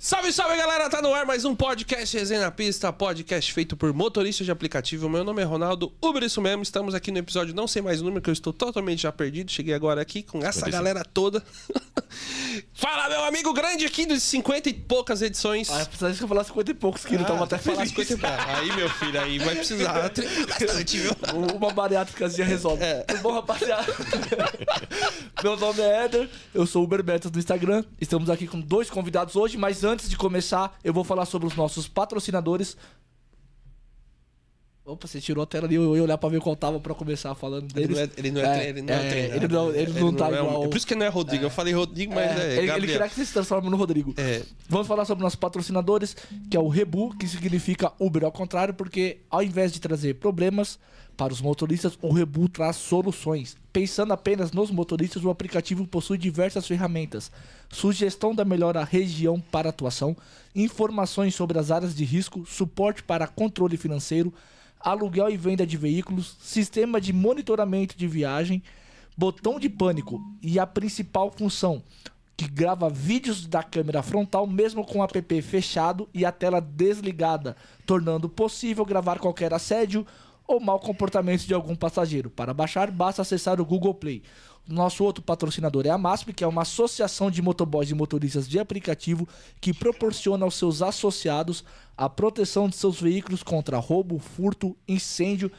Salve, salve galera, tá no ar mais um podcast Resenha na Pista, podcast feito por motoristas de aplicativo. Meu nome é Ronaldo, Uber isso mesmo. Estamos aqui no episódio não sei mais o número, que eu estou totalmente já perdido. Cheguei agora aqui com essa 55. galera toda. Fala, meu amigo grande aqui dos 50 e poucas edições. Ah, precisa que eu falar 50 e poucos quilos, então vou até feliz. 50 e poucos. Aí, meu filho, aí vai precisar treinar bastante, viu? Uma bariátricazinha resolve. É. Tudo bom, rapaziada? Meu nome é Éder, eu sou o Uber Betas do Instagram. Estamos aqui com dois convidados hoje, mas antes de começar, eu vou falar sobre os nossos patrocinadores. Opa, você tirou a tela ali, eu ia olhar pra ver qual tava pra começar falando Ele deles. não é, ele não é, ele não é, treinado. Ele não, ele não tá é um- igual. é por isso que não é Rodrigo. Eu falei Rodrigo, mas é, É, ele, ele queria que você se transforme no Rodrigo. É. Vamos falar sobre nossos patrocinadores, que é o Rebu, que significa Uber ao contrário, porque ao invés de trazer problemas para os motoristas, o Rebu traz soluções. Pensando apenas nos motoristas, o aplicativo possui diversas ferramentas. Sugestão da melhor região para atuação, informações sobre as áreas de risco, suporte para controle financeiro, aluguel e venda de veículos, sistema de monitoramento de viagem, botão de pânico e a principal função, que grava vídeos da câmera frontal mesmo com o app fechado e a tela desligada, tornando possível gravar qualquer assédio ou mau comportamento de algum passageiro. Para baixar, basta acessar o Google Play. Nosso outro patrocinador é a MASP, que é uma associação de motoboys e motoristas de aplicativo que proporciona aos seus associados a proteção de seus veículos contra roubo, furto, incêndio,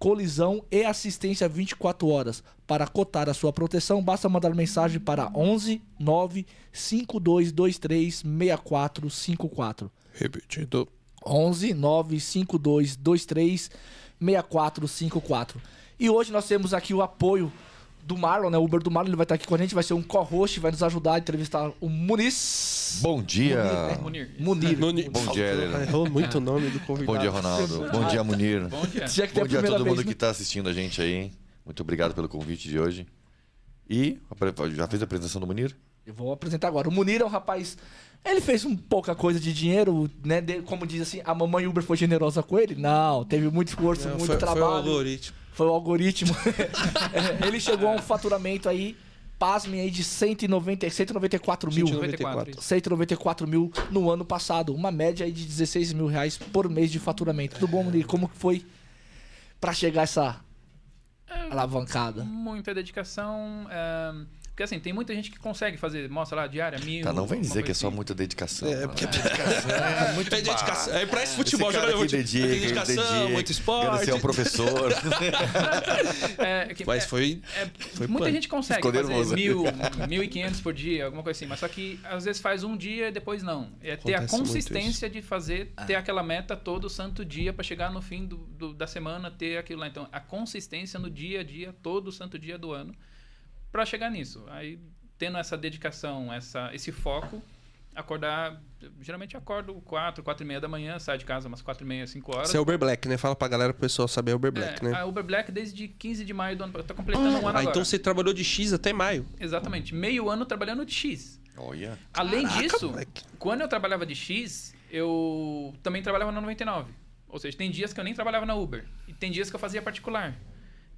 colisão e assistência 24 horas. Para cotar a sua proteção, basta mandar mensagem para 11 9 5223 6454. Repetindo. 11 95223 6454. E hoje nós temos aqui o apoio do Marlon, né? O Uber do Marlon, ele vai estar aqui com a gente, vai ser um co-host, vai nos ajudar a entrevistar o Muniz. Bom dia. Munir. né? Munir. Munir. Bom dia, Helena. Errou muito o nome do convidado. Bom dia, Ronaldo. Bom dia, Munir. Bom dia. Bom a dia a todo vez, mundo né? que está assistindo a gente aí. Muito obrigado pelo convite de hoje. E já fez a apresentação do Munir? Eu vou apresentar agora. O Munir é um rapaz. Ele fez um pouca coisa de dinheiro, né? De- como diz assim, a mamãe Uber foi generosa com ele? Não, teve muito esforço, Não, muito foi, foi o trabalho. algoritmo. Foi o algoritmo. É, ele chegou a um faturamento aí, pasmem aí, de 190, 194 mil. 194. 194 mil no ano passado. Uma média aí de 16 mil reais por mês de faturamento. Tudo bom, Munir? Como que foi pra chegar essa alavancada? Muita dedicação. é, Porque assim, tem muita gente que consegue fazer, mostra lá, diária, mil. Tá, não vem dizer que é só assim. muita dedicação. É, porque é dedicação. É, muito é dedicação. É pra esse futebol, Esse cara jogador que de dedica, dedicação, dedica, muito esporte. Ser um professor. É, que- Mas é- foi. é, foi muita punk. gente consegue Ficou fazer nervoso. mil, mil e quinhentos por dia, alguma coisa assim. Mas só que às vezes faz um dia e depois não. É ter a Acontece consistência de fazer, ter aquela meta todo santo dia pra chegar no fim do, do- da semana, ter aquilo lá. Então, a consistência no dia a dia, todo santo dia do ano, pra chegar nisso. Aí, tendo essa dedicação, essa, esse foco, acordar. Geralmente eu acordo 4, 4 e meia da manhã, saio de casa umas 4 e meia, 5 horas. Você é Uber Black, né? Fala pra galera pro pessoal saber Uber Black, É, né? A Uber Black desde 15 de maio do ano. Tá completando um ano Ah, agora. então você trabalhou de X até maio. Exatamente. Meio ano trabalhando de X. Olha. Além Caraca, disso, moleque. quando eu trabalhava de X, eu também trabalhava na 99. Ou seja, tem dias que eu nem trabalhava na Uber. E tem dias que eu fazia particular.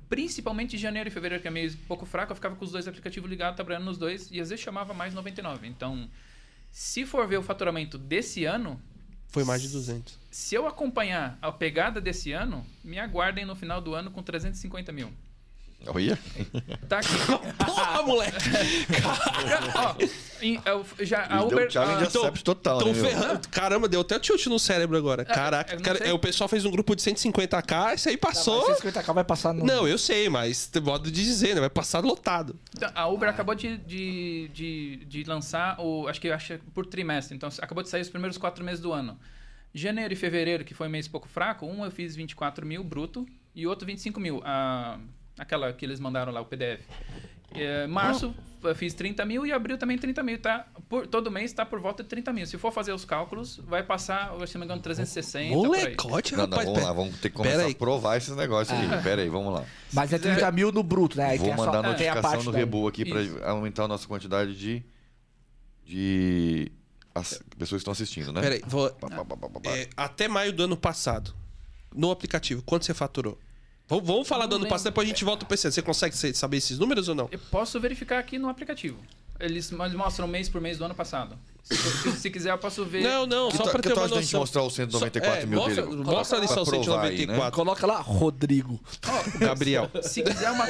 Principalmente em janeiro e fevereiro, que é meio pouco fraco, eu ficava com os dois aplicativos ligados, trabalhando nos dois. E às vezes chamava mais 99. Então, se for ver o faturamento desse ano, Foi mais de 200. se eu acompanhar a pegada desse ano, me aguardem no final do ano com 350 mil. Olha. Tá aqui. Porra, moleque! Ó, em- eu- já, a Ele deu Uber. challenge ah, accept total, Tão né, meu? ferrando. Caramba, deu até tilt no cérebro agora. Caraca, eu não cara, sei. é, o pessoal fez um grupo de 150k, isso aí passou. Mas 50k vai passar no. Não, eu sei, mas tem modo de dizer, né? Vai passar lotado. Então, A Uber acabou de, de, de, de lançar o. Acho que acho que por trimestre. Então acabou de sair os primeiros quatro meses do ano. Janeiro e fevereiro, que foi um mês pouco fraco, um eu fiz 24 mil bruto e outro 25 mil. A, aquela que eles mandaram lá, o PDF. É, março eu fiz 30 mil e abril também 30 mil, tá? Por, todo mês tá por volta de 30 mil. Se for fazer os cálculos, vai passar, se não me engano, 360. por aí. Molecote, Não, não, rapaz. vamos lá, vamos ter que começar aí. a provar esses negócios aí. Pera aí, vamos lá. Mas é 30 mil no bruto, né? Aí Vou só- mandar a notificação parte no Rebu aqui para aumentar a nossa quantidade de, de as pessoas que estão assistindo, né? Peraí, vou. É, até maio do ano passado, no aplicativo, quanto você faturou? Vamos, vamos falar Não do ano lembro. passado, depois a gente volta pro PC. Você consegue sa- saber esses números ou não? Eu posso verificar aqui no aplicativo. Eles, mostram mês por mês do ano passado. Se, se- se quiser, eu posso ver. Não, não, Que só que ter tal uma a gente noção. mostrar os 194 Só- é, mil mostra, dele? Mostra ali só os provar aí, né? 194. Coloca lá, Rodrigo. Gabriel. Se quiser uma,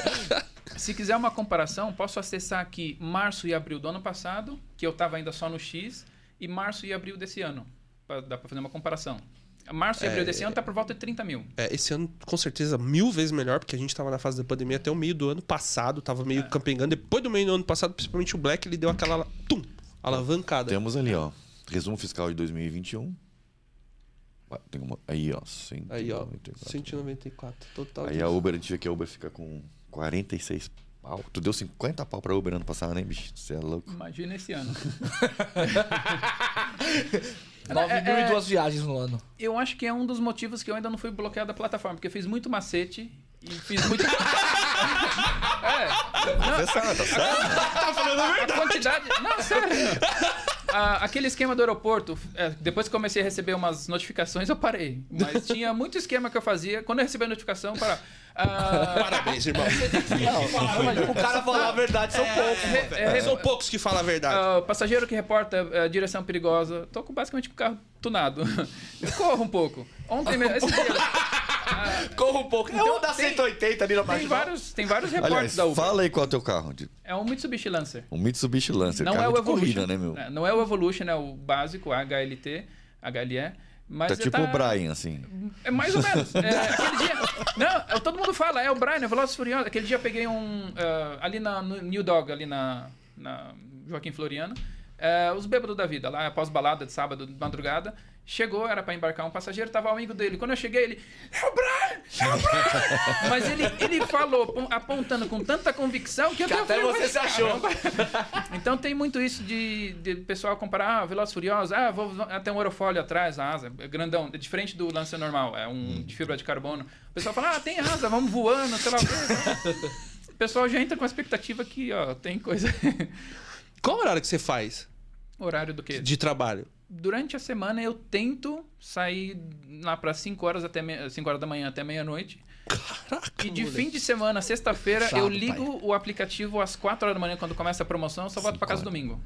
se quiser uma comparação, posso acessar aqui março e abril do ano passado, que eu estava ainda só no X, e março e abril desse ano. Pra, dá para fazer uma comparação. Março e abril desse ano tá por volta de 30 mil. É, esse ano, com certeza, mil vezes melhor, porque a gente tava na fase da pandemia até o meio do ano passado, tava meio É. campengando. Depois do meio do ano passado, principalmente o Black, ele deu aquela tum, alavancada. Temos ali, ó. Resumo fiscal de 2021. Ah, Tem uma, aí, ó. 194. Aí, ó, 194. Total. Aí a Uber, a gente vê que a Uber fica com 46 pau. Tu deu 50 pau pra Uber ano passado, né, bicho? Você é louco. Imagina esse ano. 9 É, mil é- e duas viagens no ano. Eu acho que é um dos motivos que eu ainda não fui bloqueado da plataforma, porque eu fiz muito macete e fiz muito. é. Você sabe, tá certo? A quantidade. Não, sério. Ah, aquele esquema do aeroporto, é, depois que comecei a receber umas notificações, eu parei. Mas tinha muito esquema que eu fazia. Quando eu recebi a notificação, para. Ah, Parabéns, irmão. o cara falar a verdade são poucos. é, é, São poucos que falam a verdade. Ah, passageiro que reporta eh, direção perigosa. Tô com basicamente com o carro tunado. Eu corro um pouco. Ontem mesmo. Corra um pouco. É Então, um da tem- 180 ali na tem, marginal. vários, tem vários reportes da Uber. fala aí qual é o teu carro. de- É um Mitsubishi Lancer. Um Mitsubishi Lancer. Não carro é o de Evolution. corrida, né, meu? É, Não é o Evolution, é o básico, HLT, HLE. Mas Tá tipo o Brian, assim. É mais ou menos. É, aquele dia. Não, é, todo mundo fala, é o Brian, é Velozes e Furiosos. Aquele dia eu peguei um. ah, ali na, no New Dog, ali na, na Joaquim Floriano. é, os bêbados da vida, lá após balada de sábado, de madrugada. Chegou, era pra embarcar um passageiro, tava o amigo dele. Quando eu cheguei, ele. É o Brian! É o Brian! Mas ele, ele falou, pon- apontando com tanta convicção que eu Que até falei, você "Mas, se achou." caramba." Então tem muito isso de, de pessoal comparar, ah, Velozes e Furiosos, ah, vou até um aerofólio atrás, a asa, é grandão, é diferente do Lancer normal, é um de fibra de carbono. O pessoal fala, ah, tem asa, vamos voando, sei lá o. O pessoal já entra com a expectativa que, ó, tem coisa. Qual o horário que você faz Horário do quê? de trabalho? Durante a semana eu tento sair lá para 5 horas até 5 horas da manhã até meia-noite. Caraca, E de moleque. fim de semana, sexta-feira, eu ligo o aplicativo às 4 horas da manhã quando começa a promoção, eu só volto para casa horas. domingo.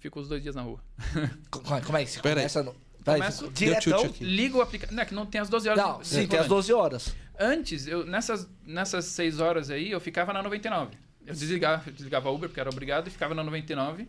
Fico os dois dias na rua. Como é- que se Pera aí. começa? No... Peraí, Começo- Deu diretão? Ligo o aplicativo. Não, é que não tem as 12 horas. Não, de- sim, tem as volante. 12 horas. Antes, eu, nessas, nessas 6 horas aí, eu ficava na 99. Eu desligava, eu desligava a Uber, porque era obrigado, e ficava na 99.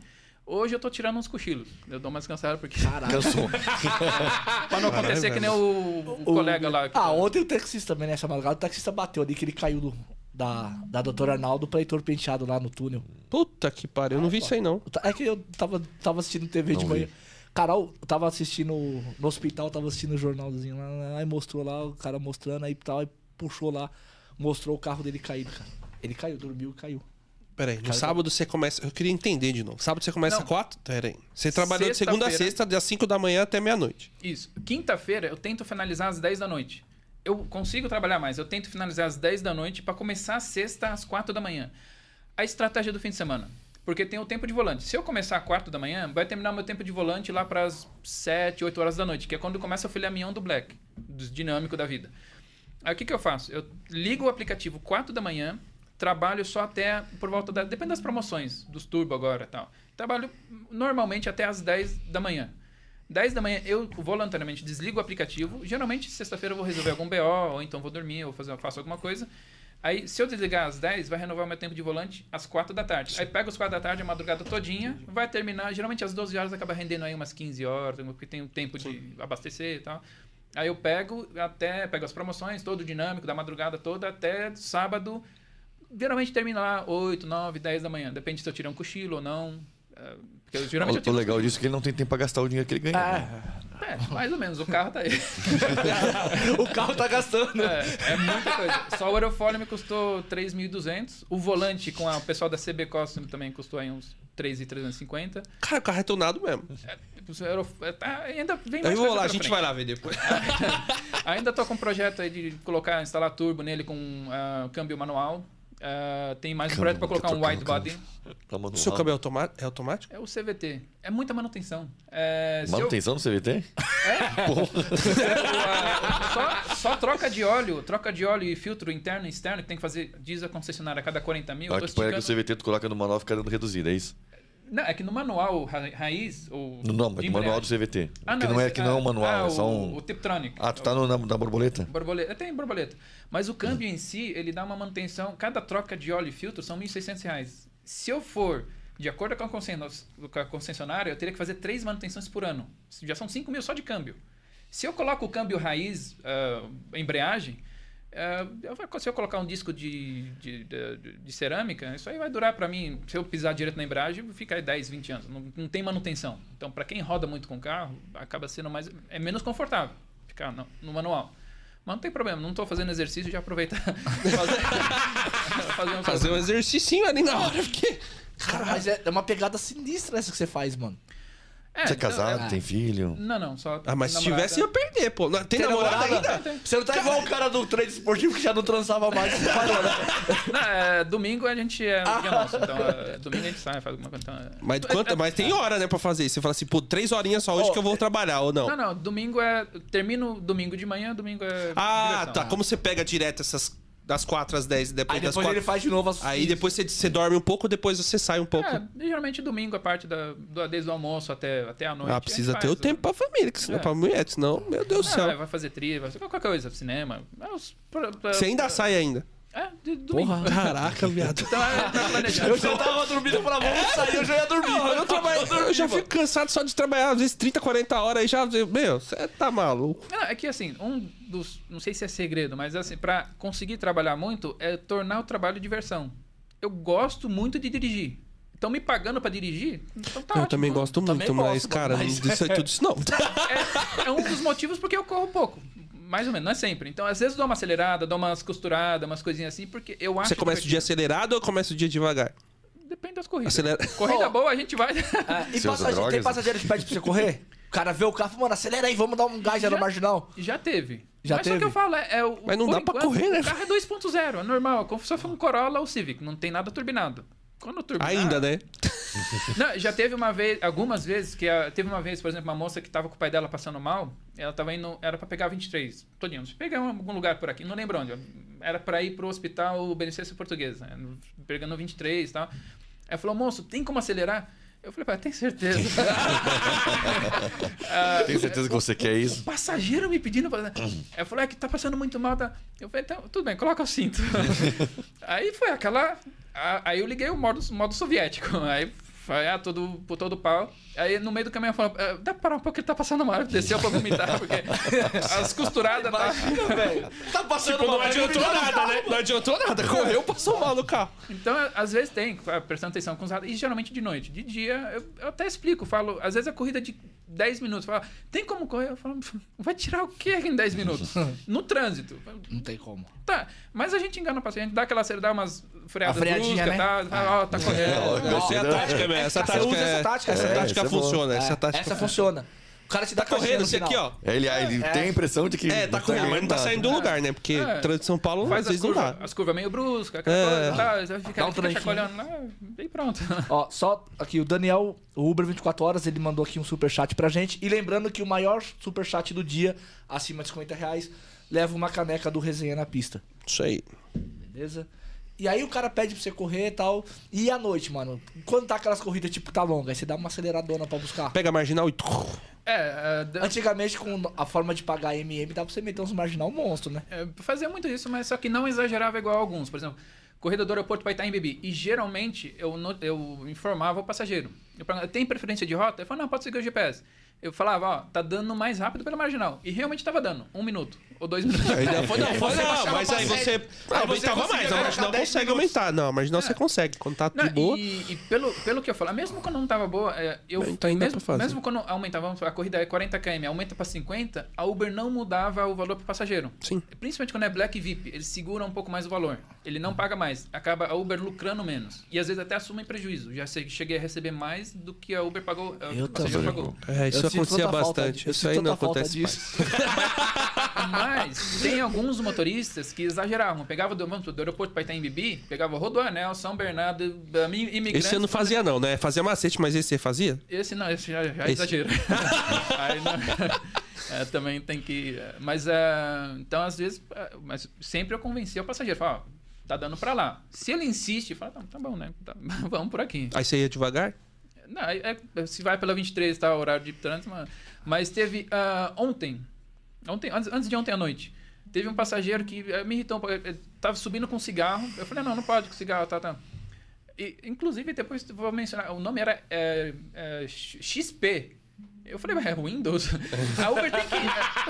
Hoje eu tô tirando uns cochilos. Eu dou mais cansado porque. Caralho. Cansou. pra não acontecer Caralho, que nem o, o colega lá. que Ah, tá- ontem o taxista também, nessa madrugada, o taxista bateu ali que ele caiu do, da, da doutora Arnaldo pra Heitor Penteado lá no túnel. Puta que pariu, eu não vi isso aí não. É que eu tava, tava assistindo TV de Não manhã. vi. Carol, eu tava assistindo no hospital, tava assistindo o jornalzinho lá, aí mostrou lá, o cara mostrando, aí tal, aí puxou lá, mostrou o carro dele caído, cara. Ele caiu, dormiu e caiu. Peraí, no Cara, sábado você começa. Eu queria entender de novo. Sábado você começa Não. às 4? Peraí. Você trabalhou de segunda a sexta, das 5 da manhã até meia-noite. Isso. Quinta-feira eu tento finalizar às 10 da noite. Eu consigo trabalhar mais, eu tento finalizar às 10 da noite para começar a sexta às 4 da manhã. A estratégia do fim de semana. Porque tem o tempo de volante. Se eu começar às 4 da manhã, vai terminar meu tempo de volante lá para as 7, 8 horas da noite, que é quando começa o filhamento do Black, do dinâmico da vida. Aí o que, que eu faço? Eu ligo o aplicativo 4 da manhã, trabalho só até por volta da. Depende das promoções, dos turbo agora e tal. Trabalho normalmente até às 10 da manhã. 10 da manhã eu voluntariamente desligo o aplicativo. Geralmente, sexta-feira eu vou resolver algum BO, ou então vou dormir, ou fazer, faço alguma coisa. Aí, se eu desligar às 10, vai renovar meu tempo de volante às 4 da tarde. Aí pega os 4 da tarde, a madrugada todinha, vai terminar. Geralmente às 12 horas acaba rendendo aí umas 15 horas, porque tem um tempo de abastecer e tal. Aí eu pego até, pego as promoções, todo o dinâmico da madrugada toda, até sábado. Geralmente termina lá 8, 9, 10 da manhã. Depende se eu tirei um cochilo ou não. É, Porque eu, geralmente eu O tiro legal disso é que ele não tem tempo pra gastar o dinheiro que ele ganha. Ah, né? É, mais ou menos. O carro tá aí. o carro tá gastando. É, é muita coisa. Só o aerofólio me custou 3.200. O volante com a- o pessoal da CB Custom também custou aí uns 3.350. Cara, o carro é tunado mesmo. O aerof- é, tá, ainda vem Eu mais vou coisa lá, a gente frente. vai lá ver depois. Ainda tô com um projeto aí de colocar, instalar turbo nele com ah, câmbio manual. Ah, tem mais um projeto para colocar um wide body. O seu câmbio é, é automático? É o CVT. É muita manutenção. É, se eu- Manutenção do CVT? só, só troca de óleo, troca de óleo e filtro interno e externo que tem que fazer, diz a concessionária, a cada 40 mil. Ah, que que o esticando- CVT tu coloca no manual fica dando reduzido, é isso? Não, é que no manual ra- raiz. Ou No, não, mas de no manual do CVT. Ah, que não é, esse- que não é um ah, manual, ah, é só o- um... O Tiptronic. Ah, tu tá no, na, na borboleta? Borboleta, tem borboleta. Mas o câmbio em si, ele dá uma manutenção. Cada troca de óleo e filtro são 1.600 reais. Se eu for de acordo com a, concessionária, eu teria que fazer três manutenções por ano. Já são 5 mil só de câmbio. Se eu coloco o câmbio raiz, ah, embreagem, vou- se eu colocar um disco de, de, de- de cerâmica, isso aí vai durar para mim, se eu pisar direto na embreagem, fica aí 10, 20 anos. Não, não tem manutenção. Então, para quem roda muito com carro, acaba sendo mais. É menos confortável ficar no, no manual. Mas não tem problema, não estou fazendo exercício de aproveitar. fazer, fazer um Fazer um exercício ali na hora, porque. Cara, mas é, é uma pegada sinistra essa que você faz, mano. É, Você é casado, é- tem filho? Não, não, só. Ah, mas se namorada. tivesse, ia perder, pô. Tem, Tem namorada, namorada? ainda? Você não tá igual o cara do treino esportivo que já não transava mais. Parou, né? Não, é, domingo a gente é dia nosso, então é, domingo a gente sai, faz alguma coisa. Então, é- Mas, quanto, mas tem hora, né, pra fazer. Você fala assim, pô, três horinhas só hoje Ó, que eu vou trabalhar, ou não? Não, não, domingo é. Termino domingo de manhã, domingo é. ah, diversão. tá. Como você pega direto essas das quatro às dez e depois Aí das depois quatro... ele faz de novo as Aí depois você, você dorme um pouco, depois você sai um pouco. É, geralmente domingo, a parte da, do, desde o almoço até, até a noite. ah, precisa ter o tempo pra família, que senão, É. pra mulher, senão, meu Deus do Não, céu. vai- fazer trilha, vai fazer qualquer coisa, cinema. É, os- pra- pra- Você ainda sai ainda. É, de domingo. Porra. Caraca, viado. Então é, tá. Eu já tava dormindo, eu falava, vamos sair, eu já ia dormir. Não, eu, trabalho, eu já fico cansado só de trabalhar, às vezes 30, 40 horas aí já. Meu, você tá maluco. Não, é que assim, um dos. Não sei se é segredo, mas assim, pra conseguir trabalhar muito é tornar o trabalho diversão. Eu gosto muito de dirigir. Estão me pagando pra dirigir? Então tá eu ótimo. também gosto muito, Também mas, gosto, cara, mas- não disse tudo isso não. É, é um dos motivos porque eu corro pouco. Mais ou menos, não é sempre. Então, às vezes, dou uma acelerada, dou umas costuradas, umas coisinhas assim, porque eu acho. Você começa o dia acelerado ou começa o dia devagar? Depende das corridas. Acelera. Corrida Oh. boa, a gente vai. Ah, e passageiro, drogas? tem passageiro que pede pra você correr? O cara vê o carro, mano, acelera aí, vamos dar um gás já na Já- marginal. Já teve. Já Mas só teve? que eu falo, é, é o. Mas não dá pra enquanto, correr, né? O carro é 2.0, é normal. Como se fosse um Corolla ou Civic, não tem nada turbinado. Quando turbinar. Ainda, né? Não, já teve uma vez, algumas vezes, que a- teve uma vez, por exemplo, uma moça que tava com o pai dela passando mal, ela tava indo, era pra pegar 23, todinho, pegar em algum lugar por aqui, não lembro onde, era pra ir pro hospital Beneficência Portuguesa, né, pegando 23 e tal. Ela falou, moço, tem como acelerar? Eu falei, pai, tem certeza. Ah, Tem certeza que você quer isso? passageiro me pedindo pra... Ela falou, é que tá passando muito mal, tá? Eu falei, então, tudo bem, coloca o cinto. aí foi aquela... Aí eu liguei o modo, modo soviético. Aí foi, ah, todo, por todo pau. Aí no meio do caminho eu falei, "Ah, dá pra parar um pouco, ele tá passando mal. Desceu pra vomitar, porque as costuradas... Tá... Imagina, velho. Tá passando Tipo, não mal, adiantou vai nada, né? Não adiantou nada. Correu, passou mal no carro. Então, às vezes tem, ah, prestando atenção com os raros, e geralmente de noite. De dia, eu, eu até explico, falo, às vezes a corrida é de 10 minutos, fala, tem como correr? Eu falo, vai tirar o quê em 10 minutos? No trânsito. Não tem como. Tá, mas a gente engana o paciente, dá aquela dá umas freadas A freadinha, bruscas, né? tá, tá, ó, tá correndo. Essa é a tática mesmo. Essa Você tática usa é... essa tática, Essa tática essa é funciona. Essa É, tática essa funciona. O cara te dá Tá correndo, você aqui, ó. Ele, ele tem a impressão de que. É, tá correndo, mas não tá nada. saindo do lugar, né? Porque É. trânsito de São Paulo, Faz às as vezes não curvas, dá. as curvas meio bruscas, aquela É. coisa, tá, você vai Dá ficar, um fica tranquinho. chacoalhando e pronto. Ó, só aqui, o Daniel, o Uber 24 horas, ele mandou aqui um superchat pra gente. E lembrando que o maior superchat do dia, acima de 50 reais, leva uma caneca do Resenha na Pista. Isso aí. Beleza? E aí o cara pede pra você correr e tal. E à noite, mano? Quando tá aquelas corridas, tipo, tá longa, aí você dá uma aceleradona pra buscar. Pega a marginal e... É, d- Antigamente, com a forma de pagar MM, dá pra você meter uns marginal monstro, né? é, fazia muito isso, mas só que não exagerava igual alguns. Por exemplo, corrida do aeroporto para Itaim Bibi. E geralmente eu, no- eu informava o passageiro. Eu perguntava, tem preferência de rota? Ele falou, não, pode seguir o GPS. Eu falava, ó, tá dando mais rápido pela marginal. E realmente tava dando. Um minuto. Ou dois minutos. Ainda foi, não, foi, não, mas aí pra você. Aí você aumentava mais. A marginal 10 consegue minutos. aumentar. Não, a marginal você consegue. Quando tá Não, de boa... E, e pelo, pelo que eu falo, mesmo quando não tava boa, é, eu Então ainda mesmo, dá pra fazer. mesmo quando aumentava, a corrida é 40 km, aumenta para 50, a Uber não mudava o valor pro passageiro. Sim. Principalmente quando é Black VIP, ele segura um pouco mais o valor. Ele não paga mais, acaba a Uber lucrando menos. E às vezes até assumem prejuízo. Já sei- cheguei a receber mais do que a Uber pagou, a- Eu o passageiro também. pagou. É, isso Eu acontecia falta bastante. Isso aí não acontece disso. Mas tem alguns motoristas que exageravam. Pegava do, do aeroporto para Itaim Bibi, pegava Rodoanel, São Bernardo, imigrantes. Esse você não fazia, não, né? Fazia macete, mas esse você fazia? Esse não, esse já, já Esse. exagero. Aí não- é, também tem que. é, Mas é, então, às vezes, é, mas sempre eu convencia o passageiro. Falava, ó, tá dando pra lá. Se ele insiste, fala, tá, tá bom, né? Tá- vamos por aqui. Aí você ia devagar? Não, é- é- se vai pela 23, tá? Horário de trânsito. Mas, mas teve ah, ontem, ontem antes, antes de ontem à noite, teve um passageiro que eh, me irritou. um Tava subindo com cigarro. Eu falei, não, não pode com cigarro, tá, tá. E, inclusive, depois vou mencionar, o nome era é, é, XP. Eu falei, mas é Windows? A Uber tem que.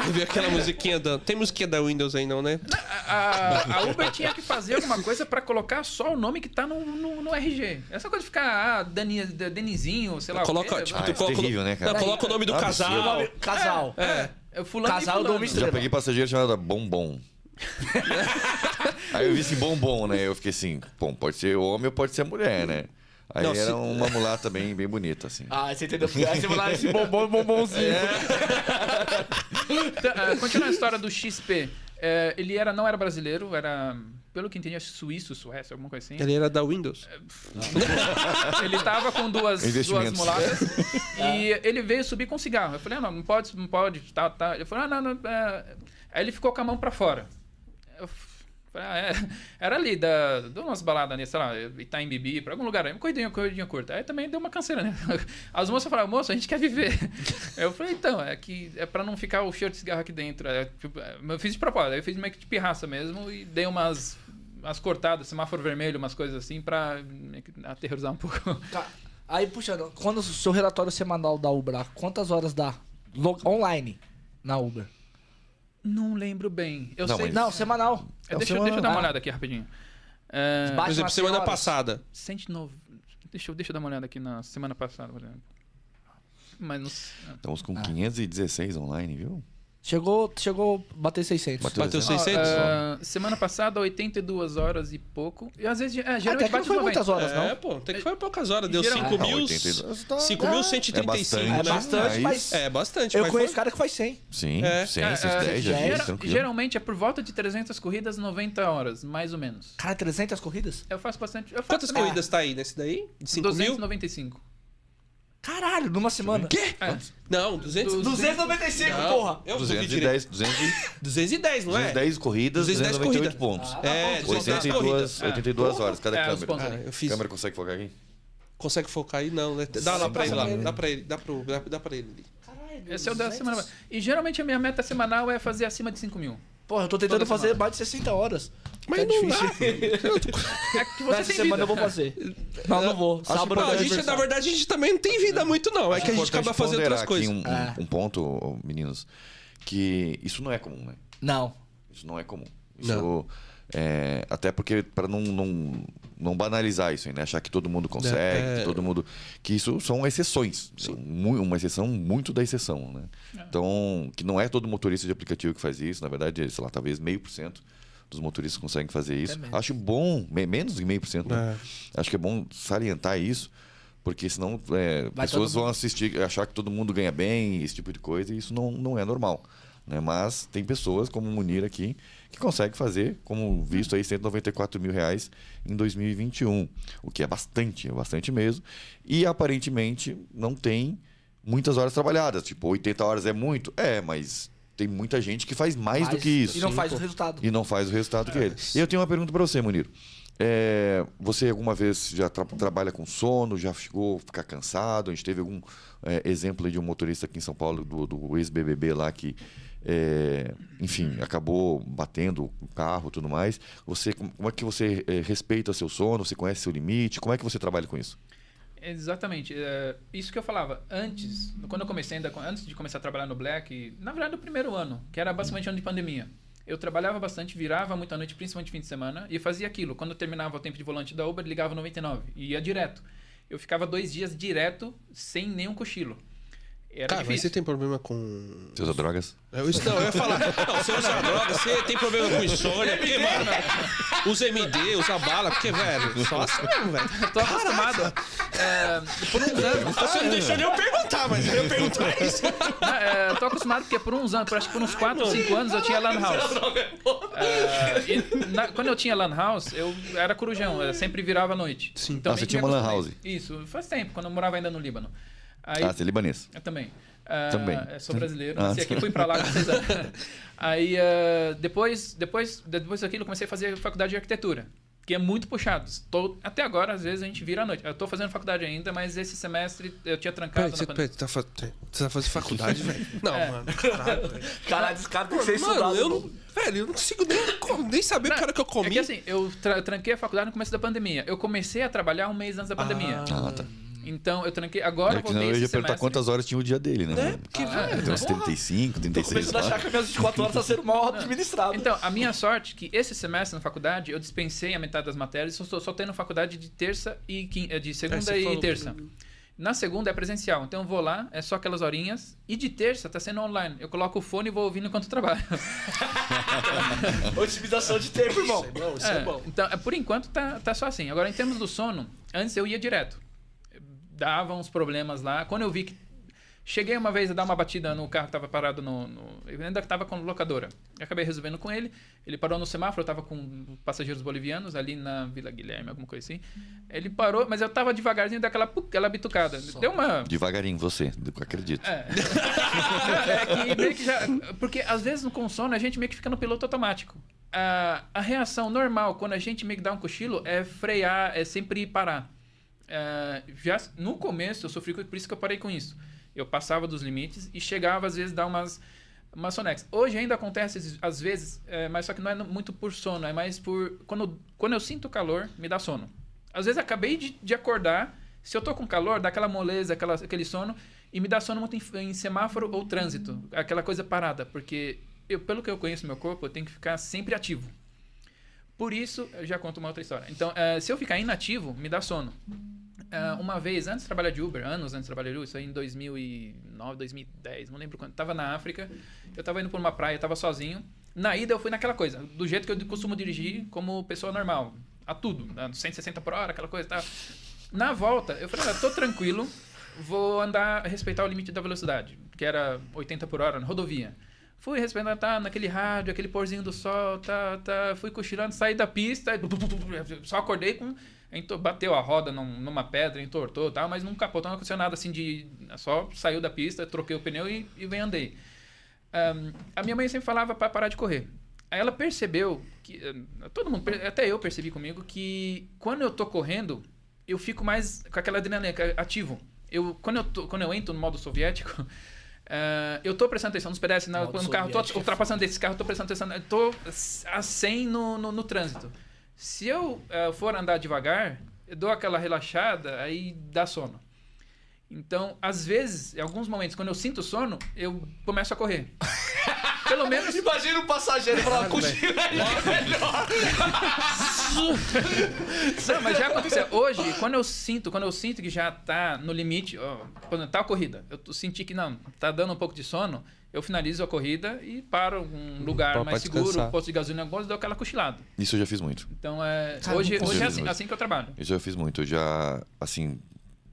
Eu vi aquela musiquinha da. Tem musiquinha da Windows aí, não, né? A, a- a Uber tinha que fazer alguma coisa pra colocar só o nome que tá no, no, no RG. Essa coisa de ficar, ah, Dani, Denizinho, sei lá. o Coloca, quê. tipo, Ah, tu é coloca, terrível, né, cara? Não, coloca o nome do Absurdo. casal. Casal. É, é fulano Casal e do fulano. Homem Já peguei passageiro chamado Bombom. Aí eu vi esse bombom, né? Eu fiquei assim, bom, pode ser homem ou pode ser mulher, né? Aí Não, era se- uma mulata bem, bem bonita, assim. Ah, você entendeu? Aí você vai lá esse bombom, bombonzinho. Então, ah, continuando a história do XP. é, ele era, não era brasileiro, era, pelo que entendi, acho suíço, suécio, alguma coisa assim. Ele era da Windows. Ele tava com duas, duas mulatas e ele veio subir com cigarro. Eu falei, ah, não, não pode, não pode, tá, tá. Ele falou, ah, não, não. é. Aí ele ficou com a mão pra fora. Eu falei, ah, é. Era ali, da, de umas baladas ali, sei lá, Itaim Bibi, pra algum lugar aí, corridinha, corridinha curta. Aí também deu uma canseira, né? As moças falaram, moço, a gente quer viver. Eu falei, então, é que é pra não ficar o cheiro de cigarro aqui dentro. É, tipo, é, eu fiz de propósito, eu fiz meio que de pirraça mesmo e dei umas. Umas cortadas, semáforo vermelho, umas coisas assim, que aterrorizar um pouco. Tá. Aí, puxando, quando o seu relatório semanal da Uber, ah, quantas horas dá? Online na Uber. Não lembro bem. Eu Não, sei. mas- Não, semanal. É, É o deixa, eu- semana- deixa eu dar uma Ah, olhada aqui rapidinho. É, Por exemplo, semana senhoras. passada. 109. Deixa eu, deixa eu dar uma olhada aqui na semana passada, por exemplo. Mas não Estamos Ah. com 516 online, viu? Chegou, chegou a bater 600. Bateu Bateu 600. 600? Ah, semana passada, 82 horas e pouco. E às vezes, é, Até geralmente que não bate foi 90. muitas horas, É, não. pô, tem que foi poucas horas. Deu Geral- 5 Ah, mil. 82 tá- 5.135, É bastante. né? É bastante, mas É bastante. eu mas conheço foi- cara que faz 100. Sim, É. 100, É, 110, já geral- vi, tranquilo. geralmente é por volta de 300 corridas, 90 horas, mais ou menos. Cara, 300 corridas? Eu faço bastante. Eu faço Quantas também. corridas tá aí nesse daí? 5 mil? 295. Caralho, numa semana. Quê? É. Não, 200. 295, Não, porra. Eu duvido direito. 210, 200, 210, não é? 210 corridas, 210 298 corrida. pontos. É, 210 corridas. 82, 82 É. horas cada É, câmera. Ah, eu fiz. câmera consegue focar aqui? Consegue focar aí? Não, né? Dá lá pra ele lá. Dá pra ele. Dá, pro, dá, dá pra ele ali. Caralho, Esse é o da 200. semana. E geralmente a minha meta semanal é fazer acima de 5 mil. Porra, eu tô tentando Toda fazer semana. mais de 60 horas. Mas Tá não difícil. É que você Nessa tem semana vida. eu vou fazer. Não, não vou. Sábado Não, é a gente, na verdade, a gente também não tem vida muito, não. É que a gente acaba fazendo outras coisas. aqui um, É. um, um ponto, meninos, que isso não é comum, né? Não. Isso não é comum. Isso, é, até porque, para não, não, não banalizar isso aí, né? Achar que todo mundo consegue, É. que todo mundo. Que isso são exceções. Mu- uma exceção muito da exceção, né? Então, que não é todo motorista de aplicativo que faz isso. Na verdade, sei lá, talvez meio por cento dos motoristas conseguem fazer isso. menos. Acho bom, me- menos de meio por cento, né? É. Acho que é bom salientar isso. Porque senão é, pessoas vão assistir, achar que todo mundo ganha bem, esse tipo de coisa, e isso não, não é normal. Né? Mas tem pessoas como o Munir aqui que consegue fazer, como visto aí, 194 mil reais em 2021, o que é bastante, é bastante mesmo. E aparentemente não tem muitas horas trabalhadas, tipo 80 horas é muito, é, mas tem muita gente que faz mais do Mas- que isso. E não faz o resultado. E não faz o resultado que ele. E eu tenho uma pergunta para você, Munir. É, você alguma vez já tra- trabalha com sono, já chegou a ficar cansado? A gente teve algum é, exemplo aí de um motorista aqui em São Paulo, do, do ex-BBB lá, que, é, enfim, acabou batendo o carro e tudo mais. Você, como é que você é, respeita seu sono? Você conhece seu limite? Como é que você trabalha com isso? Exatamente. É, isso que eu falava. Antes, quando eu comecei ainda, antes de começar a trabalhar no Black, na verdade, no primeiro ano, que era basicamente ano de pandemia. Eu trabalhava bastante, virava muita noite, principalmente fim de semana, e fazia aquilo. Quando terminava o tempo de volante da Uber, ligava 99 e ia direto. Eu ficava dois dias direto, sem nenhum cochilo. Era Cara, mas você difícil. tem problema com. Você usa drogas? Eu, isso, não, eu ia falar. Não, você usa droga, você tem problema com insônia, porque, mano, usa MD, usa bala, porque, velho, só assim mesmo, velho. Tô acostumado. É, por uns anos. Você não deixou nem eu perguntar, mas eu ia perguntar isso. Não, é, eu tô acostumado porque por uns anos, por, acho que por uns 4, 5 anos eu tinha Lan House. É, e na- quando eu tinha Lan House, eu era corujão, eu sempre virava à noite. Sim. Então, Ah, você tinha uma lan house. Isso, faz tempo, quando eu morava ainda no Líbano. Aí, Ah, você é libanês. eu também. Ah, Também. eu Sou brasileiro, Ah, nasci aqui, fui pra lá com seis anos. Aí, ah, depois, depois, depois daquilo, eu comecei a fazer faculdade de arquitetura, que é muito puxado. Tô, até agora, às vezes, a gente vira à noite. Eu tô fazendo faculdade ainda, mas esse semestre eu tinha trancado Peraí, na você, pandemia. peraí, tá, fa- você tá fazendo faculdade, velho? Não, É. mano. Caralho, esse cara tem que ser Mano, estudado. eu não. Velho, eu não consigo nem, nem saber o cara que eu comi. É que assim, eu tra- tranquei a faculdade no começo da pandemia. Eu comecei a trabalhar um mês antes da pandemia. Ah, tá. Então, eu tranquei. Agora É eu que voltei eu ia perguntar quantas horas tinha o dia dele, né? É, porque, Ah, velho. Tem uns porra. 35, Tô 36 começando a achar lá. que as minhas 24 horas tá sendo mal administrado. Então, a minha sorte é que esse semestre na faculdade eu dispensei a metade das matérias, só, só tendo faculdade de terça e quin- eh, de segunda você e terça. Na segunda é presencial, então eu vou lá, é só aquelas horinhas. E de terça tá sendo online. Eu coloco o fone e vou ouvindo enquanto trabalho. Otimização de tempo, irmão. Isso é bom, isso É, é bom. Então, é, por enquanto tá, tá só assim. Agora, em termos do sono, antes eu ia direto. Dava uns problemas lá. Quando eu vi que. Cheguei uma vez a dar uma batida no carro que tava parado no. no eu ainda tava com locadora. Eu acabei resolvendo com ele. Ele parou no semáforo, eu tava com passageiros bolivianos ali na Vila Guilherme, alguma coisa assim. Ele parou, mas eu tava devagarzinho daquela aquela bitucada. Deu uma. Devagarinho, você, eu acredito. É. É que meio que já. Porque às vezes no com sono a gente meio que fica no piloto automático. A, a reação normal quando a gente meio que dá um cochilo é frear, é sempre parar. É, já no começo eu sofri por isso que eu parei com isso. Eu passava dos limites e chegava às vezes a dar umas umas. Hoje ainda acontece às vezes, é, mas só que não é muito por sono, é mais por quando quando eu sinto calor, me dá sono. Às vezes acabei de, de acordar, se eu tô com calor, dá aquela moleza, aquela, aquele sono e me dá sono muito em, em semáforo ou trânsito, aquela coisa parada, porque eu, pelo que eu conheço meu corpo, eu tenho que ficar sempre ativo. Por isso, eu já conto uma outra história. Então, eh, se eu ficar inativo, me dá sono. Eh, uma vez, antes de trabalhar de Uber, anos antes de trabalhar de Uber, isso aí em 2009, 2010, não lembro quando. Tava na África, eu tava indo por uma praia, tava sozinho. Na ida eu fui naquela coisa, do jeito que eu costumo dirigir como pessoa normal. A tudo, né? 160 por hora, aquela coisa e tal. Na volta, eu falei, ah, tô tranquilo, vou andar, respeitar o limite da velocidade, que era 80 por hora na rodovia. Fui respeitar, tá, naquele rádio, aquele porzinho do sol, tá, tá. Fui cochilando, saí da pista, só acordei com. Bateu a roda num- numa pedra, entortou tal, mas não capotou, não aconteceu nada assim de. Só saiu da pista, troquei o pneu e, e vem andei. Ahn, a minha mãe sempre falava para parar de correr. Aí ela percebeu que eh, todo mundo, até eu percebi comigo que quando eu tô correndo, eu fico mais com aquela adrenalina é ativo. Eu quando eu tô- quando eu entro no modo soviético, eh, eu tô prestando atenção nos pedestres, na- Modo no carro, tô é ultrapassando esse carro, tô prestando atenção, eu tô a 100 no, no, no trânsito. Se eu eh, for andar devagar, eu dou aquela relaxada, aí dá sono. Então, às vezes, em alguns momentos, quando eu sinto sono, eu começo a correr. Pelo menos. Imagina o passageiro falando, cochila aí, melhor. Não, mas já aconteceu. Hoje, quando eu sinto, quando eu sinto que já tá no limite, ó, exemplo, tá a corrida, eu senti que não, tá dando um pouco de sono, eu finalizo a corrida e paro em um lugar Pra- mais pra seguro, descansar. posto de gasolina, alguma coisa, dou aquela cochilada. Isso eu já fiz muito. Então, é, Cara, hoje, hoje é assim, assim que eu trabalho. Isso eu já fiz muito. Eu já, assim,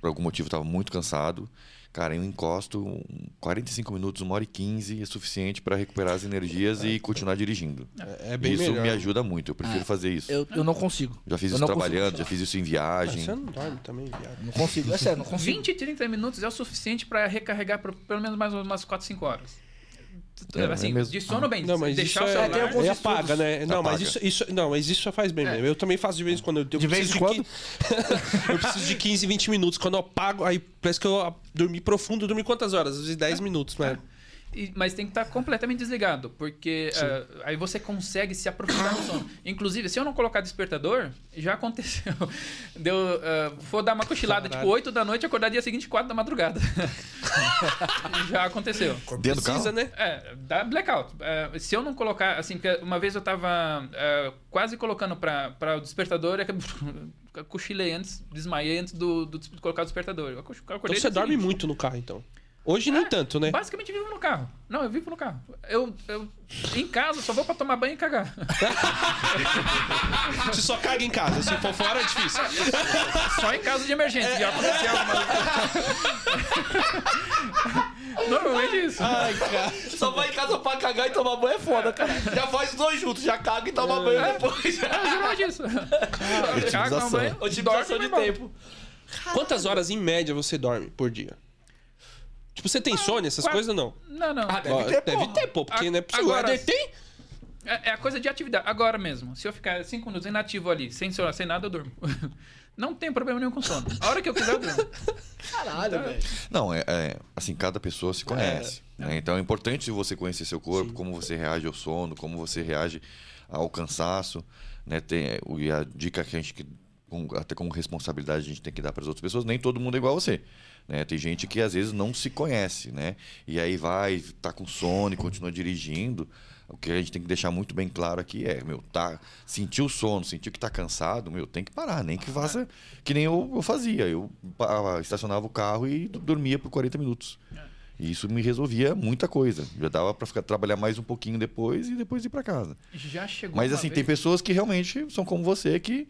por algum motivo, estava muito cansado. Cara, eu encosto um 45 minutos, uma hora e 15 é suficiente para recuperar as energias e continuar dirigindo. É, é bem isso melhor. me ajuda muito. Eu prefiro Ah, fazer isso. Eu, eu não consigo. Já fiz eu isso não trabalhando, consigo. já fiz isso em Ah, viagem. Você não dorme também, viado. Não consigo. É sério, não consigo. 20, 30 minutos é o suficiente para recarregar por pelo menos mais umas 4, 5 horas. É, é assim, mesmo. de sono bem, Não, mas deixar isso o é, celular... tem alguns é estudos. apaga, né? Não, mas Apaga. isso, isso, não, mas isso faz bem É. mesmo. Eu também faço de vez em quando. Eu, eu De vez preciso em quando? qui- eu preciso de 15, 20 minutos. Quando eu apago, aí parece que eu dormi profundo. Eu dormi quantas horas? Às vezes 10 minutos, mas... E- mas tem que estar completamente desligado, porque ah, aí você consegue se aprofundar no sono. Inclusive, se eu não colocar despertador, já aconteceu. Deu, ah, for dar uma cochilada, Caralho. tipo 8 da noite, acordar dia seguinte 4 da madrugada. já aconteceu. Dentro do Precisa, carro? né? É, dá blackout. É, se eu não colocar, assim, porque uma vez eu tava é, quase colocando pra, pra o despertador, acabei- cochilei antes, desmaiei antes do, do des- colocar o despertador. Eu acordei Então você dorme seguinte. muito no carro, então. Hoje nem tanto, né? Basicamente vivo no carro. Não, eu vivo no carro. Eu, eu em casa só vou pra tomar banho e cagar. Você só caga em casa. Se for fora, é difícil. Só em caso de emergência. Já aconteceu alguma Normalmente é isso. Ai, cara. Só vai em casa pra cagar e tomar banho é foda, cara. Já faz os dois juntos, já caga e toma banho depois. É geralmente isso. Caga, toma banho, Otimização de tempo. Quantas horas em média você dorme por dia? Tipo, você tem sono, essas quatro- coisas não? Não, não. Ah, deve Ó, ter, deve porra. ter, pô, porque A- não é possível. agora- tem? É, é a coisa de atividade. Agora mesmo. Se eu ficar cinco minutos inativo ali, sem, sono, sem nada, eu durmo. Não tem problema nenhum com sono. A hora que eu quiser, eu durmo. Caralho, velho. Não, é, é, assim, cada pessoa se conhece. né? Então é importante você conhecer seu corpo, como você reage ao sono, como você reage ao cansaço. Né? Tem, é, e a dica que a gente, até como responsabilidade, a gente tem que dar para as outras pessoas, nem todo mundo é igual a você. Né? Tem gente que às vezes não se conhece, né? E aí vai, tá com sono e continua dirigindo. O que a gente tem que deixar muito bem claro aqui é, meu, tá, sentiu o sono, sentiu que tá cansado, meu, tem que parar, nem que faça que nem eu, eu fazia. Eu estacionava o carro e dormia por 40 minutos. E isso me resolvia muita coisa. Já dava para ficar trabalhar mais um pouquinho depois e depois ir para casa. Já chegou Mas assim, vez- tem pessoas que realmente são como você que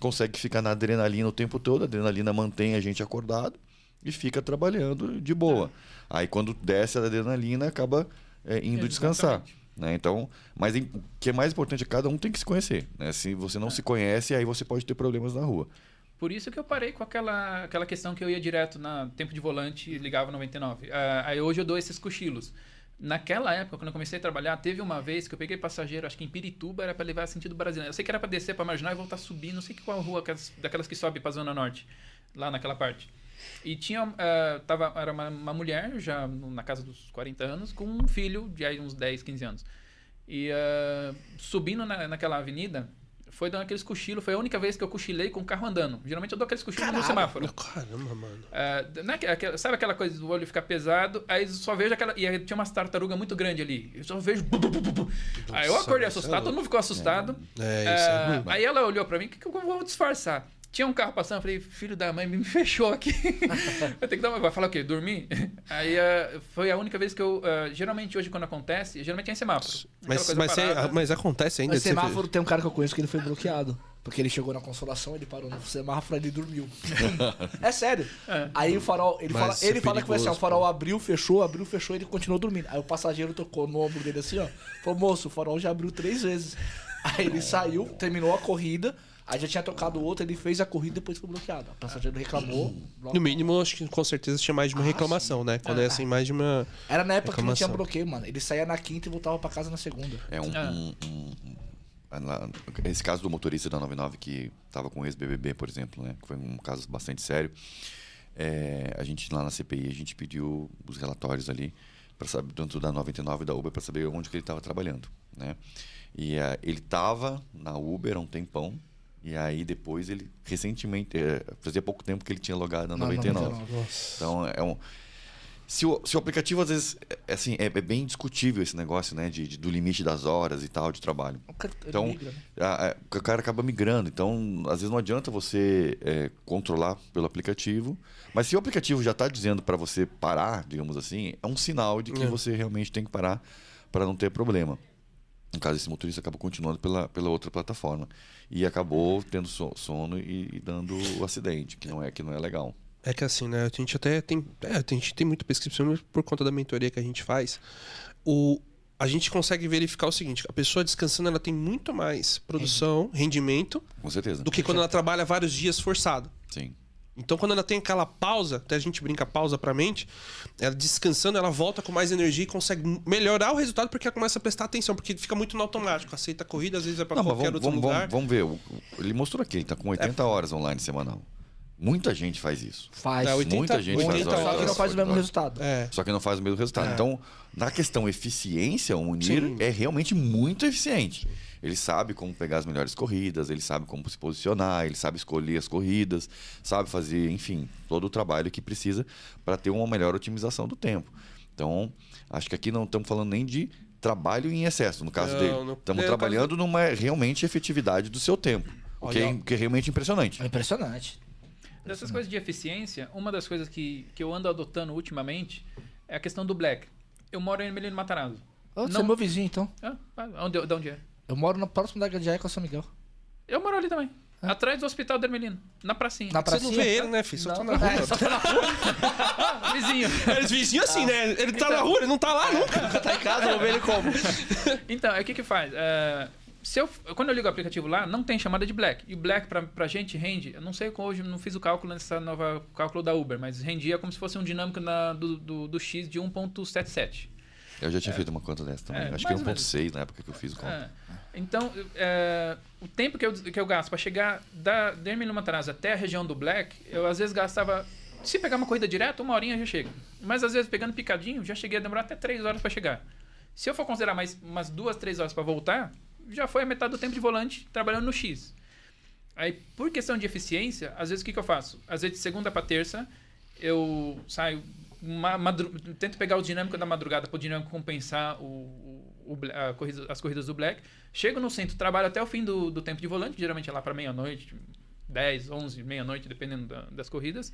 consegue ficar na adrenalina o tempo todo, a adrenalina mantém a gente acordado e fica trabalhando de boa. Aí quando desce a adrenalina, acaba é, indo descansar. Né? Então, mas o que é mais importante é cada um tem que se conhecer. Né? Se você não se conhece, aí você pode ter problemas na rua. Por isso que eu parei com aquela, aquela questão que eu ia direto na tempo de volante e ligava 99. Ah, aí hoje eu dou esses cochilos. Naquela época, quando eu comecei a trabalhar, teve uma vez que eu peguei passageiro, acho que em Pirituba, era para levar sentido brasileiro. Eu sei que era para descer para Marginal e voltar a subir, não sei qual rua, aquelas- daquelas que sobe para Zona Norte, lá naquela parte. E tinha, ah, tava, era uma, uma mulher, já na casa dos 40 anos, com um filho de aí uns 10, 15 anos. E ah, subindo na, naquela avenida, foi dando aqueles cochilos. Foi a única vez que eu cochilei com o carro andando. Geralmente eu dou aqueles cochilos no semáforo. Caramba, mano. Ah, não é que- aquela- sabe aquela coisa do olho ficar pesado? Aí só vejo aquela. E aí tinha umas tartarugas muito grandes ali. Eu só vejo. bu, bu, bu, bu. Aí eu Nossa, acordei isso é assustado, todo mundo ficou assustado. É, isso é ruim. aí ela olhou pra mim, o que, que eu vou disfarçar? Tinha um carro passando, eu falei, filho da mãe, me fechou aqui. eu tenho que dar uma. Vai falar o quê? Dormir? Aí ah, foi a única vez que eu. ah, geralmente hoje, quando acontece, geralmente é em semáforo. Mas, mas, é- mas acontece ainda. Mas semáforo tem um cara que eu conheço que ele foi bloqueado. Porque ele chegou na consolação, ele parou no semáforo e ele dormiu. é sério. É. Aí o farol, ele Mas fala, é ele fala que foi assim, ó, o farol abriu, fechou, abriu, fechou, ele continuou dormindo. Aí o passageiro tocou no ombro dele assim, ó. Falou, moço, o farol já abriu três vezes. Aí ele saiu, terminou a corrida, aí já tinha tocado o outro, ele fez a corrida e depois foi bloqueado. O passageiro reclamou. No mínimo, acho que com certeza tinha mais de uma reclamação, né? Quando é assim, mais de uma. Era na época que não tinha Reclamação. bloqueio, mano. Ele saía na quinta e voltava pra casa na segunda. É um, Ah. um- um- um- esse caso do motorista da 99 que estava com o ex-BBB, por exemplo, né? Que foi um caso bastante sério. É, a gente lá na CPI a gente pediu os relatórios ali para saber tanto da 99 e da Uber para saber onde que ele estava trabalhando, né? E ah, ele estava na Uber há um tempão e aí depois ele recentemente é, fazia pouco tempo que ele tinha logado na Na 99. 99. Nossa. Então é um. Se o, se o aplicativo, às vezes, é, assim, é, é bem discutível esse negócio, né? De, de- do limite das horas e tal de trabalho. Então, migra, né? a- a- o cara acaba migrando. Então, às vezes não adianta você é, controlar pelo aplicativo. Mas se o aplicativo já está dizendo para você parar, digamos assim, é um sinal de que É. você realmente tem que parar para não ter problema. No caso, esse motorista acabou continuando pela, pela outra plataforma. E acabou tendo so- sono e, e dando o acidente, que não é, que não é legal. É que assim, né? A gente até tem. É, a gente tem muita pesquisa, principalmente por conta da mentoria que a gente faz. O, a gente consegue verificar o seguinte: a pessoa descansando ela tem muito mais produção, rendimento, Com certeza. do que quando ela trabalha vários dias forçado. Sim. Então, quando ela tem aquela pausa, até a gente brinca pausa pra mente, ela descansando, ela volta com mais energia e consegue melhorar o resultado porque ela começa a prestar atenção, porque fica muito no automático. Aceita a corrida, às vezes é pra Não, mas qualquer vamos, outro vamos, lugar. vamos, vamos ver. Ele mostrou aqui, ele está com 80 horas online semanal. Muita gente faz isso. Faz. É, 80 Muita gente faz 80 horas. Só que não faz o mesmo resultado. É. Só que não faz o mesmo resultado. É. Então, na questão eficiência, o Munir Sim. é realmente muito eficiente. Ele sabe como pegar as melhores corridas, ele sabe como se posicionar, ele sabe escolher as corridas, sabe fazer, enfim, todo o trabalho que precisa para ter uma melhor otimização do tempo. Então, acho que aqui não estamos falando nem de trabalho em excesso, no caso Não, dele. no- Estamos é, no trabalhando numa realmente efetividade do seu tempo. O que é, que é realmente impressionante. É impressionante. Dessas coisas de eficiência, uma das coisas que, que eu ando adotando ultimamente é a questão do Black. Eu moro em Emiliano Matarazzo. Você Não- é meu vizinho, então. Ah, ah, onde, de onde é? Eu moro na próxima da Gadiaia com a São Miguel. Eu moro ali também. Atrás do Hospital do Hermelino. Na pracinha. Na Você não pracinha? vê ele, né, filho? Só tá na é, rua. só tá na rua. Vizinho. Eles vizinhos assim, né? Ele tá na rua, ele não tá lá nunca. Tá em casa, eu vou ver ele como. Então, o que que faz? É, se eu, quando eu ligo o aplicativo lá, não tem chamada de Black. E o Black pra, pra gente rende, eu não sei como hoje, não fiz o cálculo nessa nova cálculo da Uber, mas rendia como se fosse um dinâmico na- do, do, do X de 1.77. Eu já tinha feito uma conta dessa também. É, Acho que menos. 1.6 na época que eu fiz o cálculo. Então, é, o tempo que eu, que eu gasto para chegar da Hermínio Matarazzo até a região do Black, eu às vezes gastava. Se pegar uma corrida direta, uma horinha já chega. Mas às vezes pegando picadinho, já cheguei a demorar até três horas para chegar. Se eu for considerar mais umas duas, três horas para voltar, já foi a metade do tempo de volante trabalhando no X. Aí, por questão de eficiência, às vezes o que, que eu faço? Às vezes de segunda para terça, eu saio, ma- madru- tento pegar o dinâmico da madrugada para o dinâmico compensar o, o- corrida- as corridas do Black. Chego no centro, trabalho até o fim do, do tempo de volante, geralmente é lá para meia-noite, 10, 11, meia-noite, dependendo da- das corridas.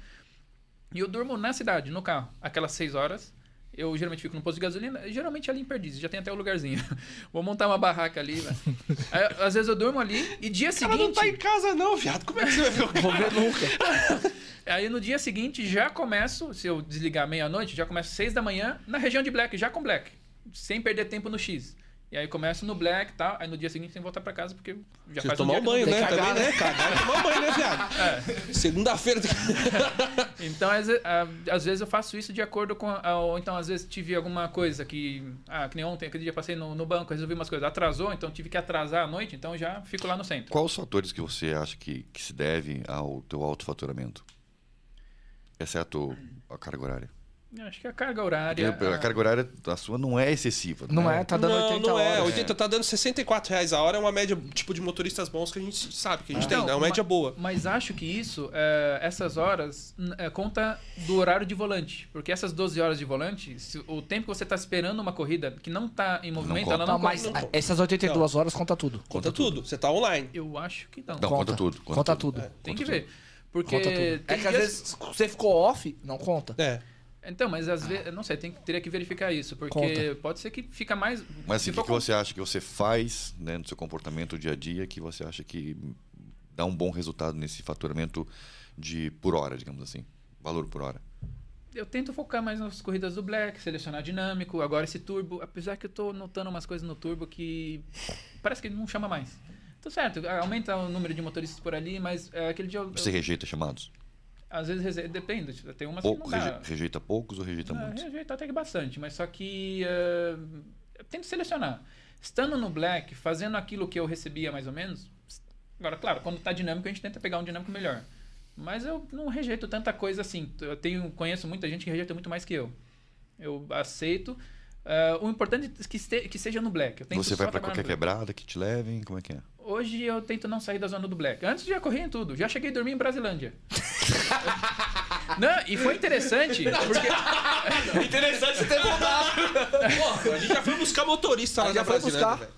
E eu durmo na cidade, no carro, aquelas 6 horas. Eu geralmente fico no posto de gasolina, geralmente ali em Perdizes, já tem até o lugarzinho. Vou montar uma barraca ali. Aí, Às vezes eu durmo ali e dia cara seguinte. não tá em casa, não, viado. Como é que você vai ver o Vou ver nunca. Aí no dia seguinte já começo, se eu desligar meia-noite, já começo seis da manhã na região de Black, já com Black. Sem perder tempo no X. E aí começo no Black e tal. Aí no dia seguinte tem que voltar pra casa porque já Você faz tomar um o dia banho, né? Também, cagar, né? Cagar e tomar o banho, né, viado? Segunda-feira. Então, às, às vezes eu faço isso de acordo com. a- ou então, às vezes tive alguma coisa que. Ah, que nem ontem, aquele dia passei no, no banco, resolvi umas coisas. Atrasou, então tive que atrasar à noite, então já fico lá no centro. Quais os fatores que você acha que, que se deve ao teu alto faturamento? Exceto a carga horária. Acho que a carga horária. Porque a carga horária da sua não é excessiva. Não é, tá dando não, 80 não é. horas. 80 tá dando 64 reais a hora, é uma média, tipo, de motoristas bons que a gente sabe, que a gente tem, Então, é uma média boa. Mas acho que isso, é, essas horas, é, conta do horário de volante. Porque essas 12 horas de volante, se- o tempo que você está esperando uma corrida que não está em movimento, conta. ela Não, não, mas conta. ah, essas 82 horas conta tudo. Conta tudo. Você tá online. Eu acho que não. Não, conta tudo, conta Conta tudo. tudo. Tem conta que ver. Porque Conta tudo. tem É que às vezes você ficou off, não conta. É. Então, mas às vezes, não sei, tem, que- teria que verificar isso. Porque Conta. pode ser que fica mais. Mas assim, o que, que você acha que você faz né, no seu comportamento dia a dia que você acha que dá um bom resultado nesse faturamento de por hora, digamos assim? Valor por hora. Eu tento focar mais nas corridas do Black, selecionar dinâmico. Agora esse turbo, apesar que eu tô notando umas coisas no turbo que parece que não chama mais. Então, certo, aumenta o número de motoristas por ali, mas é, aquele dia eu, Você eu- rejeita chamados? Às vezes depende, tem umas Pouco, que não dá. reje- rejeita poucos ou rejeita Ah, muitos? rejeito até que bastante, mas só que eh, eu tento selecionar. Estando no Black, fazendo aquilo que eu recebia mais ou menos. Agora, claro, quando tá dinâmico, a gente tenta pegar um dinâmico melhor. Mas eu não rejeito tanta coisa assim. Eu tenho, conheço muita gente que rejeita muito mais que eu. Eu aceito. Ah, o importante é que, este- que seja no Black. Você vai trabalhar qualquer quebrada que te levem? Como é que é? Hoje eu tento não sair da zona do Black. Antes já corri em tudo. Já cheguei a dormir em Brasilândia. não, e foi interessante, porque Interessante você ter voltado. Pô, a gente já foi buscar motorista lá já foi buscar. velho.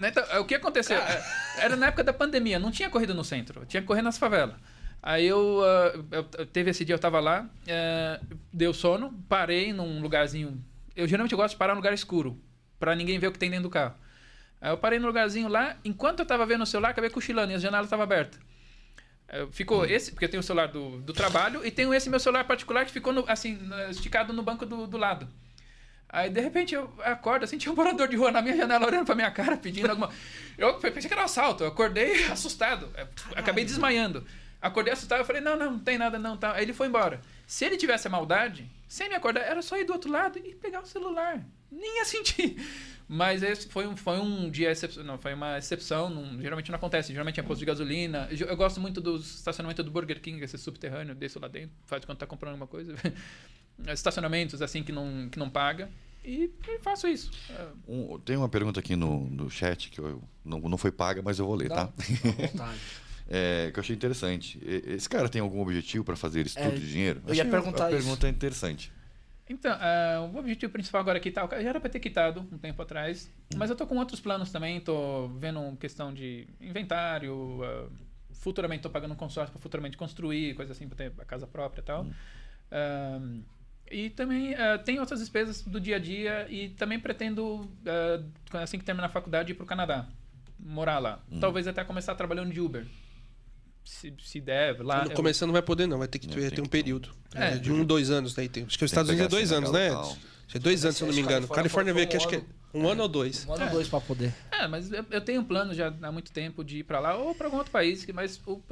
Né, Então, é, o que aconteceu? É, Era na época da pandemia, não tinha corrida no centro, tinha que correr nas favelas. Aí eu, ah, eu- teve esse dia, eu tava lá, eh, deu sono, parei num lugarzinho. Eu geralmente gosto de parar num lugar escuro, pra ninguém ver o que tem dentro do carro. Aí eu parei num lugarzinho lá, enquanto eu tava vendo o celular, acabei cochilando e a janela tava aberta. Ficou esse, porque eu tenho o celular do, do trabalho, e tenho esse meu celular particular que ficou no- assim, esticado no banco do, do lado. Aí, de repente, eu acordo, assim, tinha um morador de rua na minha janela olhando pra minha cara, pedindo alguma... Eu pensei que era um assalto, eu acordei assustado, eu acabei desmaiando. Acordei assustado, eu falei, não, não, não tem nada não, tá. Aí ele foi embora. Se ele tivesse a maldade, sem me acordar, era só ir do outro lado e pegar o celular. Nem ia sentir. Mas esse foi um, foi um dia excepcional, foi uma exceção, não- geralmente não acontece, geralmente é posto de gasolina. Eu, eu gosto muito do estacionamento do Burger King, esse subterrâneo, desço lá dentro, faz quando tá comprando alguma coisa. Estacionamentos assim que não, que não paga. E, e faço isso. É, Um- tem uma pergunta aqui no, no chat que eu, não, não foi paga, mas eu vou ler, tá? Vontade. É, que eu achei interessante. Esse cara tem algum objetivo para fazer isso É, tudo de dinheiro? eu ia Achei perguntar uma isso. pergunta interessante. Então, ah, o objetivo principal agora é quitar o carro. Já era pra ter quitado um tempo atrás. Mas eu tô com outros planos também. Tô vendo questão de inventário. ah, futuramente tô pagando um consórcio pra futuramente construir, coisa assim, pra ter a casa própria e tal. Ah, E também tem outras despesas do dia a dia e também pretendo, assim que terminar a faculdade, ir para o Canadá. Morar lá. Hum. Talvez até começar trabalhando de Uber. Se, se der, lá. Eu- começar não vai poder, não. Vai ter que ter, tem um período. É. É, de um, dois anos. Né? Tem, acho que os Estados Unidos é dois anos, CNH né? é dois anos, se eu não me engano. Califórnia Califórnia veio aqui, acho que um é um ano ou dois. Um ano ou É. dois pra poder. É, mas eu, eu tenho um plano já há muito tempo de ir para lá ou para algum outro país, mas o,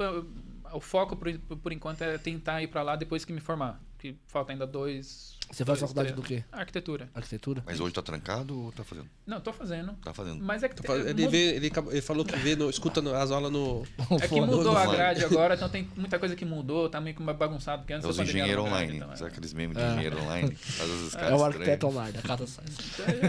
o foco por, por enquanto é tentar ir para lá depois que me formar. Que falta ainda dois. Você faz faculdade do quê? Arquitetura. Arquitetura? Mas hoje tá trancado ou tá fazendo? Não, tô fazendo. Tá fazendo. Mas é que, falando- Ele, vê, ele, acabou- ele falou que vê, no- escuta no- as aulas no. é que mudou a grade agora, então tem muita coisa que mudou, tá meio que bagunçado. Porque antes É os era engenheiros online. então, Sabe é. aqueles memes de engenheiro online? Faz as É o arquiteto estranhas. online, a casa sai.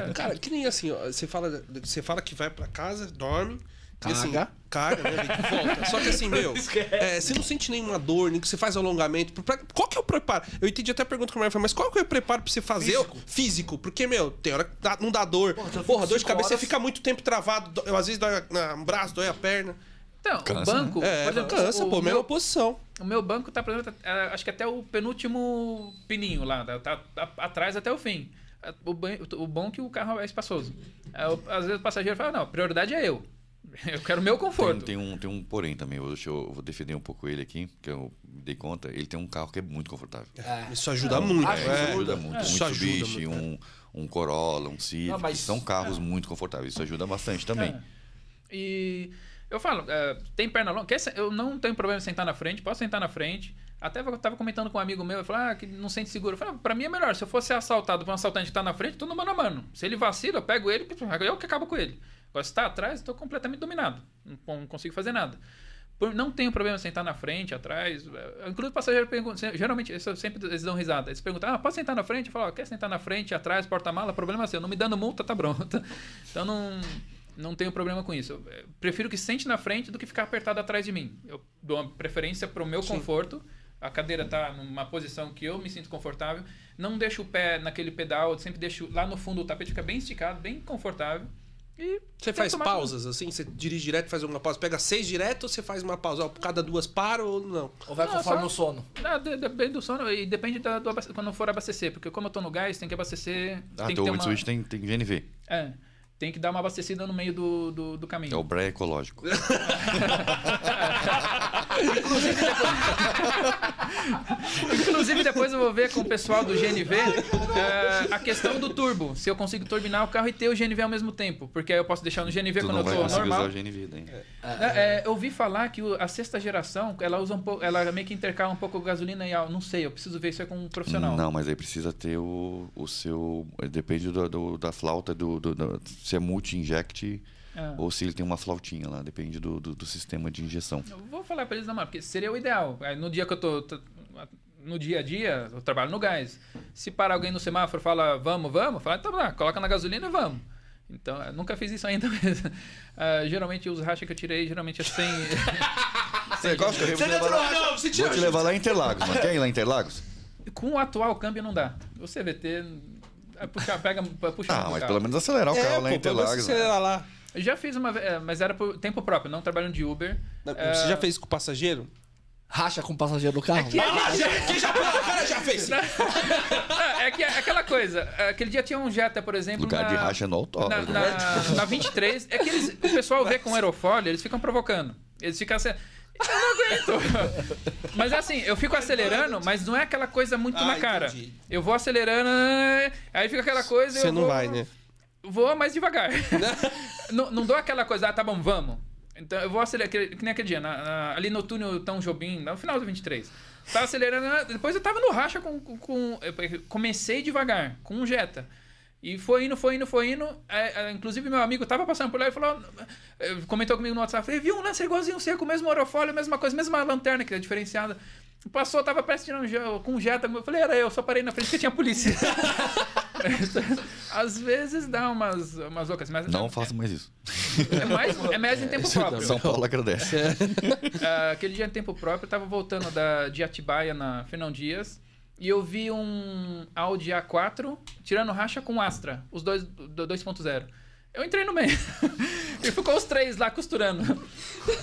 É, Cara, que nem assim, ó, você fala, você fala que vai pra casa, dorme. E assim, Caga. caga, né? vem que volta. Só que assim, meu, é, você não sente nenhuma dor, nem que você faz alongamento. Pra- qual que é o preparo? Eu entendi até a pergunta que a mulher falou, mas qual que é o preparo pra você fazer Físico. o físico? Porque, meu, tem hora que dá- não dá dor. Porra, Porra, dor de cabeça, horas- você fica muito tempo travado. do- Eu, às vezes dói na- um braço, dói a perna. Então, Cansa, o banco. É, por exemplo, cansa, o pô, mesma meu, posição. o meu banco tá, por exemplo, é, acho que até o penúltimo pininho lá, tá, tá- tá atrás até o fim. É, O, o bom é que o carro é espaçoso. É, o- às vezes o passageiro fala, não, a prioridade é eu. Eu quero o meu Tem, conforto. tem um, tem um porém também. Eu, deixa eu, eu vou defender um pouco ele aqui, que eu me dei conta. Ele tem um carro que é muito confortável. É. Isso ajuda muito. acho que É, é. ajuda muito. Isso Um ajuda Mitsubishi, muito, um, um Corolla, um Civic. Não, mas- São carros muito confortáveis. Isso ajuda bastante também. É. E eu falo, é, tem perna longa. Eu não tenho problema em sentar na frente, posso sentar na frente. Até eu tava comentando com um amigo meu, ele falou, ah, que não sente seguro. Eu falei, ah, pra mim é melhor. Se eu fosse assaltado por um assaltante que tá na frente, tô no mano a mano. Se ele vacila, eu pego ele, eu que acabo com ele. Agora, se tá atrás, tô completamente dominado. Não, não consigo fazer nada. Por- não tenho problema em sentar na frente, atrás. É, Inclusive, o passageiro pergunta. Geralmente, eu sempre eles dão risada. Eles perguntam: ah, pode sentar na frente? Eu falo: ó, quer sentar na frente, atrás, porta-mala? Problema seu. Não me dando multa, tá pronto. Então, não, não tenho problema com isso. Eu eh, prefiro que sente na frente do que ficar apertado atrás de mim. Eu dou uma preferência pro meu conforto. A cadeira tá numa posição que eu me sinto confortável. Não deixo o pé naquele pedal, sempre deixo lá no fundo o tapete fica bem esticado, bem confortável. E Você faz pausas, assim? Você dirige direto e faz uma pausa? Pega seis direto ou você faz uma pausa? Ó, cada duas para ou não? Ou vai Não, conforme só- o sono? Ah, de- depende do sono e depende da- do abaste- quando for abastecer, porque como eu tô no gás, tem que abastecer. Ah, tem que ter uma, tem, tem GNV. é, tem que dar uma abastecida no meio do, do, do caminho. É o Breia ecológico. Inclusive, depois eu vou ver com o pessoal do GNV é, a questão do turbo. Se eu consigo turbinar o carro e ter o GNV ao mesmo tempo. Porque aí eu posso deixar no GNV tu quando não eu vai tô normal. usar o GNV daí. É, eu ouvi falar que a sexta geração, ela usa um pouco. Ela meio que intercala um pouco gasolina e álcool. Não sei, eu preciso ver isso aí com um profissional. Não, mas aí precisa ter o, o seu. Depende do, do- da flauta, do, do- do- se é multi-inject É. ou se ele tem uma flautinha lá. Depende do, do, do sistema de injeção. Eu vou falar pra eles na mão, porque seria o ideal. No dia que eu tô, tô- No dia a dia, eu trabalho no gás. Se parar alguém no semáforo e fala, vamos, vamos, fala, então lá, coloca na gasolina e vamos. Então, eu nunca fiz isso ainda, mas ah, geralmente os rachas que eu tirei, geralmente é sem. Você gosta? Eu vou te levar lá, Não, você vou te levar lá em Interlagos, mano. Quer ir lá em Interlagos? Com o atual câmbio não dá. O CVT. é Puxa, pega, puxa Ah, mas carro. pelo menos acelerar o É, carro lá em pô, Interlagos. né? acelerar lá. Eu já fiz uma vez, é, mas era por tempo próprio, não trabalhando de Uber. É, Você já fez com o passageiro? Racha com o passageiro do carro? Ah, já, quem já, o cara já fez. Ah, é que é aquela coisa. Aquele dia tinha um Jetta, por exemplo. Lugar na, de racha no na, autódromo. na, na 23. É que eles, o pessoal vê com aerofólio, eles ficam provocando. Eles ficam assim. Eu não aguento. Mas assim, eu fico acelerando, mas não é aquela coisa muito Ah, na cara. entendi. Eu vou acelerando, aí fica aquela coisa. Você eu não vou- vai, né? Vou mais devagar. não, não dou aquela coisa, ah, tá bom, vamos. Então eu vou acelerar, que, que nem aquele dia, na- na- ali no túnel Tão Jobim, no final do 23. Tava acelerando, depois eu tava no racha com. com, eu comecei devagar, com um Jetta. E foi indo, foi indo, foi indo. É, é, inclusive, meu amigo tava passando por lá e falou. é, Comentou comigo no WhatsApp. Falei, viu um Lancer igualzinho o seu, com o mesmo aerofólio, mesma coisa, mesma lanterna, que é diferenciada. Passou, tava prestes tirando um com um Jetta. Eu falei, era eu, só parei na frente porque tinha polícia. Às vezes dá umas, umas loucas, mas. Não faça mais isso. É mais, é mais em tempo próprio. São Paulo agradece. Ah, aquele dia em tempo próprio, eu tava voltando da, de Atibaia na Fernão Dias e eu vi um Audi A4 tirando racha com Astra, os dois do 2.0. Eu entrei no meio. e ficou os três lá costurando.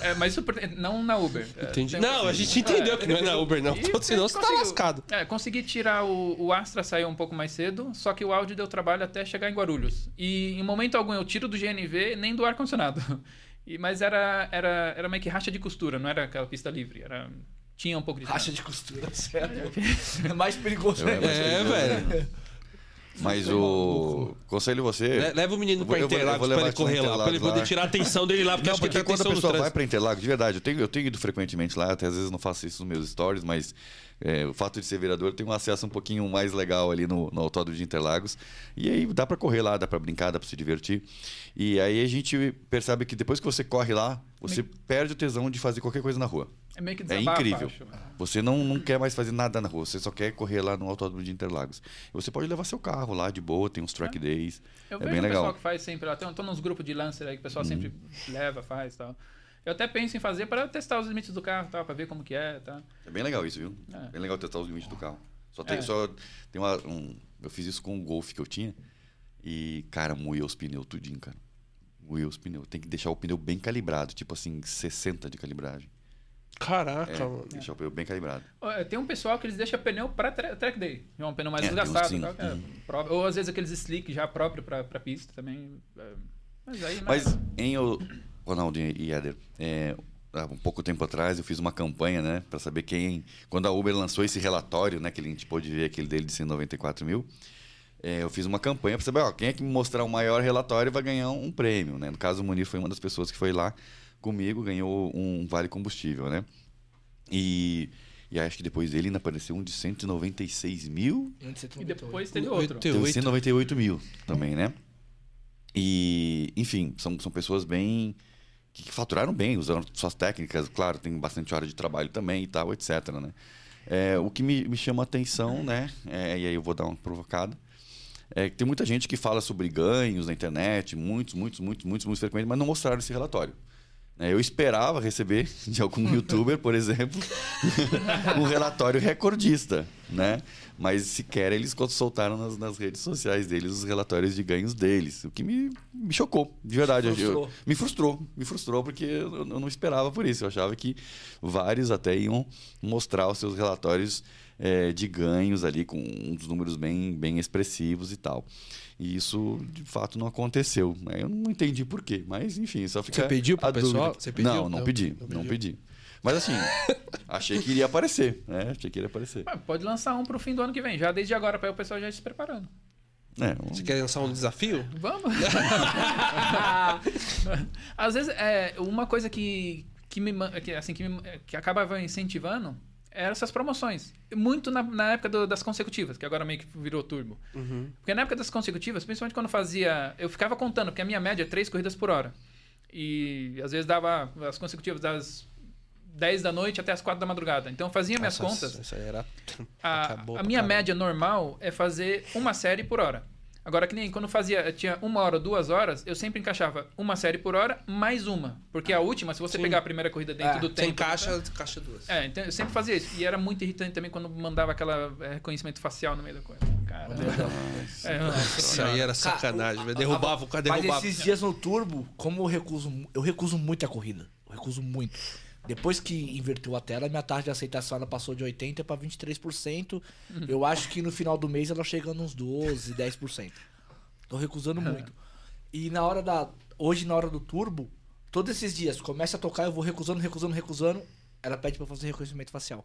É, mas super- não na Uber. É, Entendi. Não, a gente entendeu que não é na Uber, não. E Senão a você tá lascado. É, consegui tirar o, o Astra saiu um pouco mais cedo, só que o áudio deu trabalho até chegar em Guarulhos. E em momento algum eu tiro do GNV nem do ar-condicionado. E- Mas era, era, era meio que racha de costura, não era aquela pista livre. Era, tinha um pouco de. Racha de costura, sério. É mais perigoso, né? É, velho. Mas o. Conselho você. Le- Leva o menino pra Interlagos pra ele pra correr lá, pra ele poder tirar a atenção dele lá, porque Não, porque quando a pessoa vai para Interlagos, de verdade, eu tenho, eu tenho ido frequentemente lá, até às vezes não faço isso nos meus stories, mas é, o fato de ser vereador tem um acesso um pouquinho mais legal ali no, no autódromo de Interlagos. E aí dá para correr lá, dá para brincar, dá para se divertir. E aí a gente percebe que depois que você corre lá, você perde o tesão de fazer qualquer coisa na rua. É meio que É incrível. acho. Você não, não quer mais fazer nada na rua, você só quer correr lá no autódromo de Interlagos. Você pode levar seu carro lá de boa, tem uns track days. Eu é vejo bem o pessoal legal. que faz sempre. Tem, tem uns grupos de lancer aí que o Uhum. pessoal sempre leva, faz e tal. Eu até penso em fazer para testar os limites do carro, tal, para ver como que é, tá? É bem legal isso, viu? É. Bem legal testar os limites do carro. Só tem, É. só tem uma, um, eu fiz isso com o Golf que eu tinha e, cara, moía os pneus tudinho, cara. Moía os pneus. Tem que deixar o pneu bem calibrado, tipo assim, 60 de calibragem. Caraca, É, mano. deixar o pneu bem calibrado. Ó, Tem um pessoal que eles deixam pneu para track day. É um pneu mais É, desgastado. sim. que é Ou às vezes aqueles slick já próprio para pista também. é, Mas aí é- Mas em o Ronaldo e Éder, é, há um pouco tempo atrás eu fiz uma campanha, né, para saber quem, quando a Uber lançou esse relatório, né, que a gente pôde ver aquele dele de 194 mil, é, eu fiz uma campanha para saber, ó, quem é que me mostrar o maior relatório vai ganhar um prêmio, né? No caso o Munir foi uma das pessoas que foi lá comigo, ganhou um vale combustível, né? E, e acho que depois dele ainda apareceu um de 196 mil E depois teve outro. Teve Oito. 198 mil também, né? E, enfim, são, são pessoas bem. que, que faturaram bem, usaram suas técnicas, claro, tem bastante hora de trabalho também e tal, etc. Né? É, o que me, me chama a atenção, né? é, e aí eu vou dar uma provocada. É que tem muita gente que fala sobre ganhos na internet, muitos, muitos, muitos, muitos, muitos frequentes, mas não mostraram esse relatório. É, Eu esperava receber de algum youtuber, por exemplo, um relatório recordista, né? Mas sequer eles soltaram nas, nas redes sociais deles os relatórios de ganhos deles, o que me, me chocou, de verdade. Eu- Frustrou. me frustrou, me frustrou porque eu, eu não esperava por isso. Eu achava que vários até iam mostrar os seus relatórios eh, de ganhos ali com uns números bem, bem expressivos e tal. E isso, de fato, não aconteceu. Eu não entendi por quê, mas enfim, só fica Você pediu pro a pessoal? Você pediu? Não, não, Não, pedi, não não pedi. Mas assim, achei que iria aparecer, né? Achei que iria aparecer. Ah, Pode lançar um pro fim do ano que vem, já desde agora, para o pessoal já ir se preparando. É, um- Você quer lançar um desafio? Vamos! Às vezes, é, uma coisa que, que, me, que, assim, que, me- que acabava incentivando eram essas promoções. Muito na, na época do- das consecutivas, que agora meio que virou turbo. Uhum. Porque na época das consecutivas, principalmente quando fazia. Eu ficava contando, porque a minha média é três corridas por hora. E às vezes dava as consecutivas das 10 da noite até as 4 da madrugada. Então eu fazia minhas Nossa, contas. Isso aí era. A, Acabou a minha caramba. média normal é fazer uma série por hora. Agora, que nem quando eu fazia, tinha uma hora, duas horas, eu sempre encaixava uma série por hora, mais uma. Porque a última, se você Sim. pegar a primeira corrida dentro É, do Você tempo. encaixa, encaixa duas. É, então eu sempre fazia isso. E era muito irritante também quando mandava aquela é, reconhecimento facial no meio da coisa. Cara, é, nossa Isso aí era sacanagem, velho. Derrubava o cara, Mas derrubava. esses dias no turbo, como eu recuso, eu recuso muito a corrida. Eu recuso muito. Depois que inverteu a tela, minha taxa de aceitação ela passou de 80 para 23%. Eu acho que no final do mês ela chega nos 12, 10%. Tô recusando muito. E na hora da hoje na hora do turbo, todos esses dias começa a tocar, eu vou recusando, recusando, recusando, ela pede pra fazer reconhecimento facial.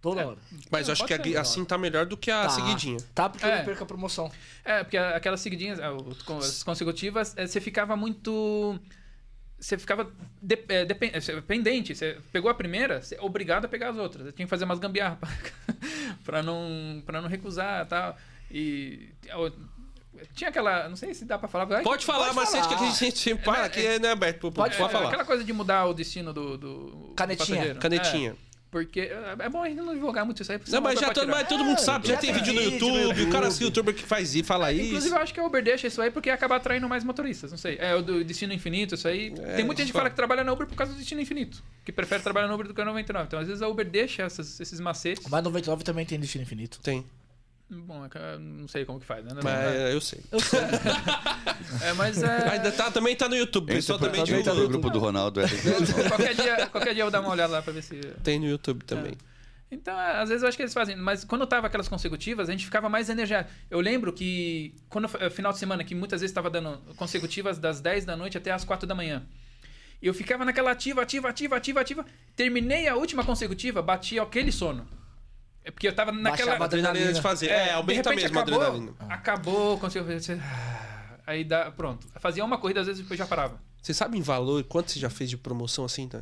Toda É. hora. Mas eu acho que ser, assim tá melhor do que a Tá. seguidinha. Tá porque eu É. não perco a promoção. É, porque aquelas seguidinhas, com as consecutivas, eh, você ficava muito. Você ficava de- eh, depen- eh, você- pendente. Você pegou a primeira, você é obrigado a pegar as outras. Você tinha que fazer umas gambiarra pra, pra não, pra não recusar e tal. E. Tinha aquela. Não sei se dá pra falar. Pode falar, mas falar. que a gente sempre para É, aqui, é, né, Alberto? Pode, Pode é, pode falar. Aquela coisa de mudar o destino do. do Canetinha. passageiro. Canetinha. É, porque é é bom a gente não divulgar muito isso aí. Não, mas já pra todo, mas todo mundo É, sabe, já, já tem tem vídeo no vídeo no YouTube, o cara, YouTube. youtuber que faz isso, fala isso. Inclusive, eu acho que a Uber deixa isso aí porque acaba atraindo mais motoristas. Não sei. É o do Destino Infinito, isso aí. É, Tem muita gente que fala fala. que trabalha na Uber por causa do Destino Infinito. Que prefere trabalhar na Uber do que na 99. Então, às vezes, a Uber deixa essas- esses macetes. Mas 99 também tem destino infinito. Tem. Bom, é que eu não sei como que faz, né? Mas é, eu sei. Eu sei. É, mas é. Ainda tá, também tá no YouTube. O Entra pessoal pro, também entra tá no no grupo do Ronaldo. é. qualquer, dia, qualquer dia eu vou dar uma olhada lá pra ver se. tem no YouTube também. Então, é, às vezes eu acho que eles fazem, mas quando tava aquelas consecutivas, a gente ficava mais energizado. Eu lembro que quando é, final de semana, que muitas vezes estava dando consecutivas das 10 da noite até as 4 da manhã. E eu ficava naquela ativa, ativa, ativa, ativa, ativa. Terminei a última consecutiva, bati aquele sono. É porque eu tava naquela Baixava a adrenalina de fazer. É, de aumenta repente mesmo a acabou, adrenalina. Acabou, conseguiu fazer. Aí dá, pronto. Fazia uma corrida, às vezes depois já parava. Você sabe em valor quanto você já fez de promoção assim? tá?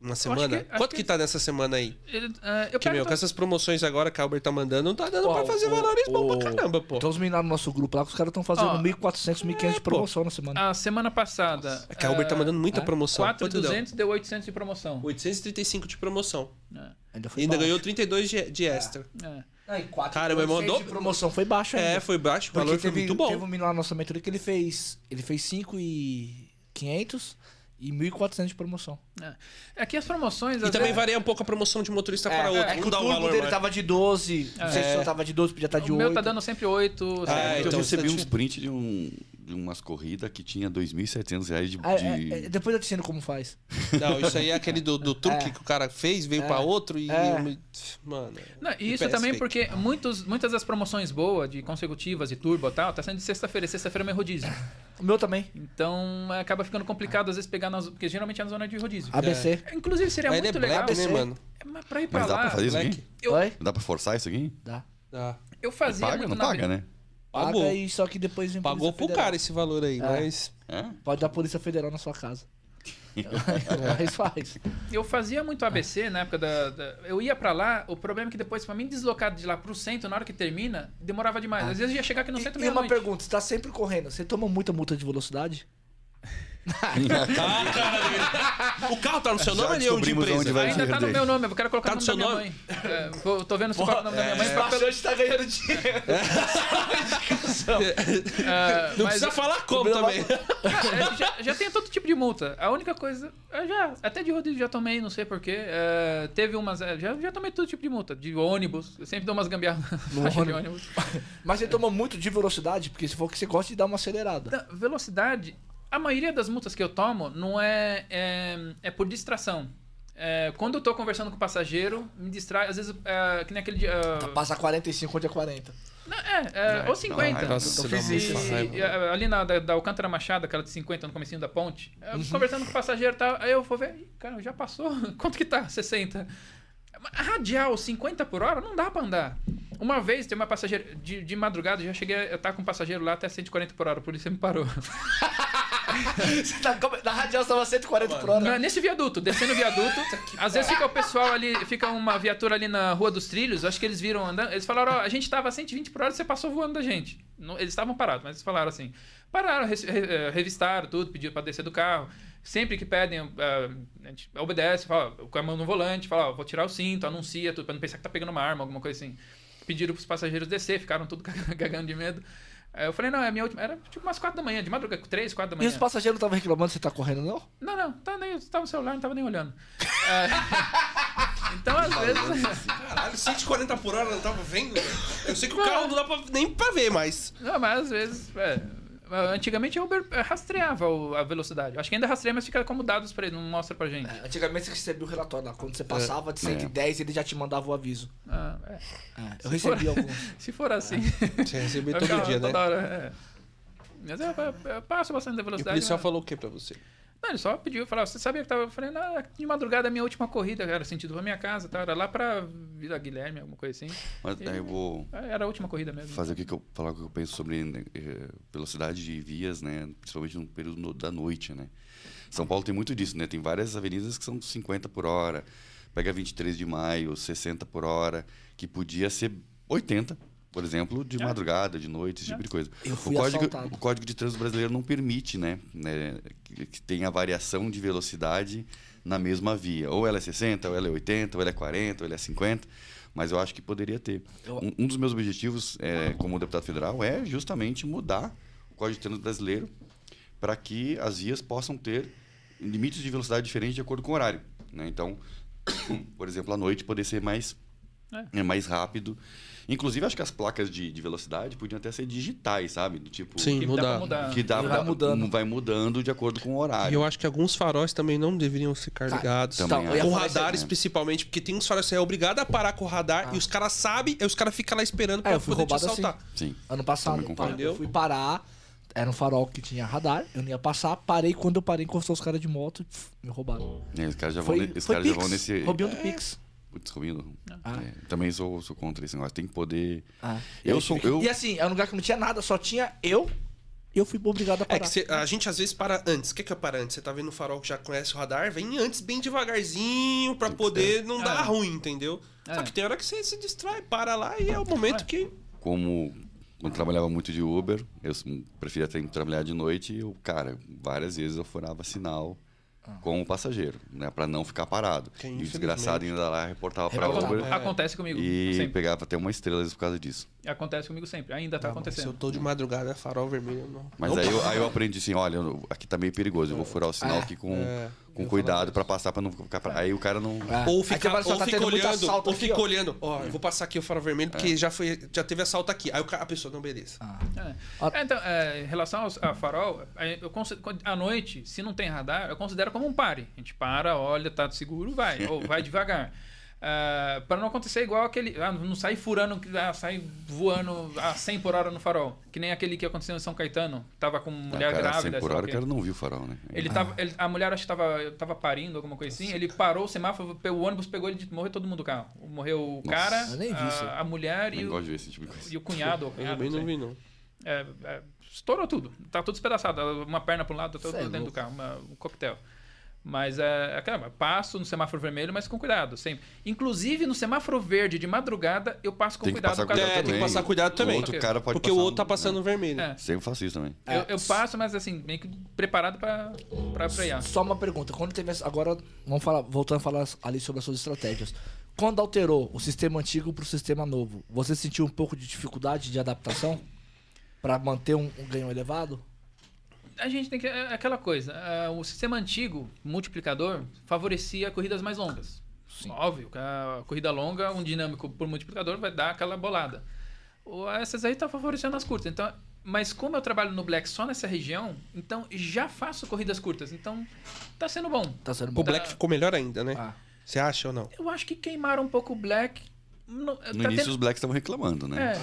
Uma semana? que- quanto que- que tá nessa semana aí? Ele, ah, eu Porque, meu, com essas promoções agora que a Albert tá mandando, não tá dando Ó, pra fazer o- valores bons o- pra caramba, pô. Então os meninos lá no nosso grupo lá, que os caras estão fazendo Ó, 1.400, 1.500 de pô. promoção na semana. A semana passada. É que a Albert tá mandando muita é? promoção. Quanto deu? 4,200 deu 800 de promoção. 835 de promoção. É, Ainda foi ainda ganhou 32 de, de extra. é. Ah, e Cara, meu irmão mandou- de promoção foi baixo ainda. É, foi baixo, o valor foi teve, muito bom. teve um menino lá na nossa mentoria que ele fez. Ele fez 5,500 e 1.400 de promoção. É. Aqui as promoções. E também vezes- varia um pouco a promoção de motorista para outro. é que não o um turbo dele mais. tava de 12, não sei se É. só tava de 12, podia estar de O 8. meu tá dando sempre 8. Ah, eu então recebi você uns print de, um, de umas corridas que tinha 2.700 reais de, Ah, de- é, é, depois eu te ensino como faz. Não, isso aí é aquele do, do truque É. que o cara fez, veio É. pra outro e. É. Mano. Não, e isso também fake. porque muitos, muitas das promoções boas, de consecutivas e turbo e tal, tá sendo de sexta-feira. E Sexta-feira é meu rodízio. O meu também. Então é, acaba ficando complicado às vezes pegar nas. Porque geralmente é na zona de rodízio. ABC. Inclusive seria Mas ele é muito legal. black, né, ABC. mano? Mas pra ir pra Mas dá lá. pra fazer isso aqui? Eu? Dá pra forçar isso aqui? Dá. Ah, eu fazia paga? muito Não na paga, né? Pagou. Paga e só que depois vem Pagou pro cara esse valor aí, É. mas. É? Pode dar Polícia Federal na sua casa. Mas faz. Eu fazia muito ABC na época da, da- Eu ia pra lá, o problema é que depois, pra mim, deslocar de lá pro centro, na hora que termina, demorava demais. Às vezes eu ia chegar aqui no E, centro e uma meia-noite. pergunta, você tá sempre correndo, você toma muita multa de velocidade? O carro tá no seu Já nome ali ou de descobrimos empresa? onde vai Ainda tá no meu nome, eu quero colocar Tá o no nome da seu minha mãe. É, vou- tô vendo se coloca o nome da minha mãe. é. pra- pelo- tá ganhando dinheiro. Ah, Não mas- precisa falar como também. É, já, já tem todo tipo de multa. A única coisa. Eu já, até de rodízio já tomei, não sei porquê. É, teve umas. é, Já, já tomei todo tipo de multa. De ônibus. Eu sempre dou umas gambiarras No na faixa de ônibus. ônibus. Mas você toma muito de velocidade, porque se for que você gosta de dar uma acelerada. Da velocidade. A maioria das multas que eu tomo não é. É, é por distração. É, quando eu tô conversando com o passageiro, me distrai. Às vezes, é, que nem aquele dia. ah, Passa 45 onde é 40. Não, é, é, ou 50. Nossa, Eu dá fiz muita e- e, a- ali na da, da Alcântara Machado, aquela de 50 no comecinho da ponte. eu Uhum. Conversando com o passageiro e tal. Aí eu vou ver, "Ih, cara, já passou. Quanto que tá? 60. A Radial, 50 por hora, não dá pra andar. Uma vez, tem uma passageira de, de madrugada, eu já cheguei a estar com um passageiro lá até 140 por hora, a polícia me parou. Tá, na radial você tava 140 por hora. Não, Nesse viaduto, descendo o viaduto. às vezes fica o pessoal ali, fica uma viatura ali na Rua dos Trilhos, acho que eles viram andando. Eles falaram, ó, a gente tava a 120 por hora e você passou voando da gente. Não- eles estavam parados, mas eles falaram assim. Pararam, res- re- eh, revistaram tudo, pediram pra descer do carro. Sempre que pedem, ah, a gente obedece, fala, com a mão no volante, fala, ó, vou tirar o cinto, anuncia tudo, pra não pensar que tá pegando uma arma, alguma coisa assim. Pediram pros passageiros descer, ficaram tudo cagando de medo. Aí eu falei, não, é a minha última. Era tipo umas 4 da manhã, de madrugada, 3, 4 da E manhã. os passageiros não estavam reclamando que você tá correndo, não? Não, não, tava, nem, tava no celular, não tava nem olhando. É, então, às vezes. Caralho, 140 por hora não tava vendo? Eu sei que o carro não dá pra, nem pra ver, mas. Não, mas às vezes. é, antigamente a Uber rastreava o- a velocidade. Acho que ainda rastreia, mas fica como dados pra ele, não mostra pra gente. É, antigamente você recebia o relatório lá. Quando você passava de 110, ele já te mandava o aviso. Ah, é. É, eu recebi alguns. Se for assim. Você recebeu vai todo ficar dia, né? toda hora, é. Mas eu, eu- eu passo bastante da E o velocidade. policial mas- falou o que pra você? Não, ele só pediu, falou, você sabia que tava. Eu falei, de madrugada é a minha última corrida, era sentido pra minha casa, tá? Era lá pra Vila Guilherme, alguma coisa assim. Mas aí eu vou Era a última corrida mesmo. fazer o que, que eu falar o que eu penso sobre eh, velocidade de vias, né? Principalmente no período da noite, né? São Paulo tem muito disso, né? Tem várias avenidas que são 50 por hora. Pega 23 de maio, 60 por hora, que podia ser 80, por exemplo, de É. madrugada, de noite, esse tipo de coisa. Eu O fui código, assaltado. o Código de Trânsito Brasileiro não permite, né, né, que, que tenha variação de velocidade na mesma via. Ou ela é 60, ou ela é 80, ou ela é 40, ou ela é 50. Mas eu acho que poderia ter. Um, um dos meus objetivos é, como deputado federal é justamente mudar o Código de Trânsito Brasileiro para que as vias possam ter limites de velocidade diferentes de acordo com o horário. Né? Então, por exemplo, à noite poder ser mais É. mais rápido. Inclusive, acho que as placas de, de velocidade podiam até ser digitais, sabe? Do tipo. Sim, Que mudar. mudar. Que dá, E vai dá- mudando. vai mudando de acordo com o E horário. eu acho que alguns faróis também não deveriam ficar Tá, ligados. também Então, eu ia com radares, principalmente, porque tem uns faróis que você é obrigado a parar com o radar e os caras sabem, aí os caras ficam lá esperando pra É, eu fui poder te assim. assaltar. Sim. Ano passado, eu fui parar. Era um farol que tinha radar, eu não ia passar. Parei quando eu parei, encostou os caras de moto, pff, me roubaram. É, os caras já vão, Foi, ne- os foi caras já vão nesse. Robinho do Pix. Putz, Rubinho. Ah. É, também sou, sou contra esse negócio. Tem que poder. Ah. Eu E sou- eu- E assim, é um lugar que não tinha nada, só tinha eu. E eu fui obrigado a É parar. que cê- a gente às vezes para antes. O que que é para antes? Você tá vendo o farol que já conhece o radar, vem antes bem devagarzinho pra poder não dar É. ruim, entendeu? Só É. que tem hora que você se distrai, para lá e é o momento Ué. que Como quando trabalhava muito de Uber, eu preferia ter- trabalhar de noite e eu, cara, várias vezes eu furava sinal com o passageiro, né? Pra não ficar parado. Que, e o desgraçado ainda lá reportava pra Reportava. Uber É. Acontece comigo e sempre. pegava até uma estrela por causa disso. Acontece comigo sempre. Ainda tá Se eu acontecendo. tô de madrugada, é farol vermelho, não. Mas não aí eu, para. aí eu aprendi assim, olha, aqui tá meio perigoso, eu vou furar o sinal aqui com, é. com cuidado pra passar pra não ficar pra... Aí o cara não... É. Ou fica, só ou tá fica olhando, ou aqui, fica ó. olhando. Ó, eu vou passar aqui o farol vermelho porque já, foi, já teve assalto aqui. Aí a pessoa, não, beleza. É. Ah. É, então, é, em relação aos, a farol, é, eu à noite, se não tem radar, eu considero como um pare. A gente para, olha, tá seguro, vai. ou vai devagar. Ah, para não acontecer igual aquele. Ah, não sai furando, ah, sai voando a 100 por hora no farol. Que nem aquele que aconteceu em São Caetano. Tava com Ah, mulher cara, grávida. 100 por hora, o cara não viu o farol, né? Ele tava, ele- a mulher acho que tava, tava parindo, alguma coisa assim. Ele parou o semáforo, o ônibus pegou ele, de- morreu todo mundo do carro. Morreu o Nossa. cara, a, a mulher e o, tipo e o cunhado. Eu também não vi, não. É, é, estourou tudo. Tá tudo despedaçado. Uma perna para um lado, outra Cê é dentro do louco. carro. uma- um coquetel. Mas é, é caramba, passo no semáforo vermelho, mas com cuidado, sempre. Inclusive no semáforo verde de madrugada, eu passo com Tem que cuidado por causa É, tem que passar cuidado também. O outro cara pode Porque passar o outro tá no- passando vermelho. É. Sempre faço isso também. Eu, eu passo, mas assim, meio que preparado para para frear. Só uma pergunta. Quando teve essa- agora vamos falar, voltando a falar ali sobre as suas estratégias. Quando alterou o sistema antigo para o sistema novo, você sentiu um pouco de dificuldade de adaptação para manter um, um ganho elevado? A gente tem que. É aquela coisa. ah, o sistema antigo, multiplicador, favorecia corridas mais longas. Óbvio, que a corrida longa, um dinâmico por multiplicador vai dar aquela bolada. O- Essas aí tá favorecendo as curtas. Então, mas como eu trabalho no Black só nessa região, então já faço corridas curtas. Então, tá sendo bom. Tá sendo O bom. Black ficou melhor ainda, né? Ah. Você acha ou não? Eu acho que queimaram um pouco o Black. No, No tá início tendo- os blacks estavam reclamando, né?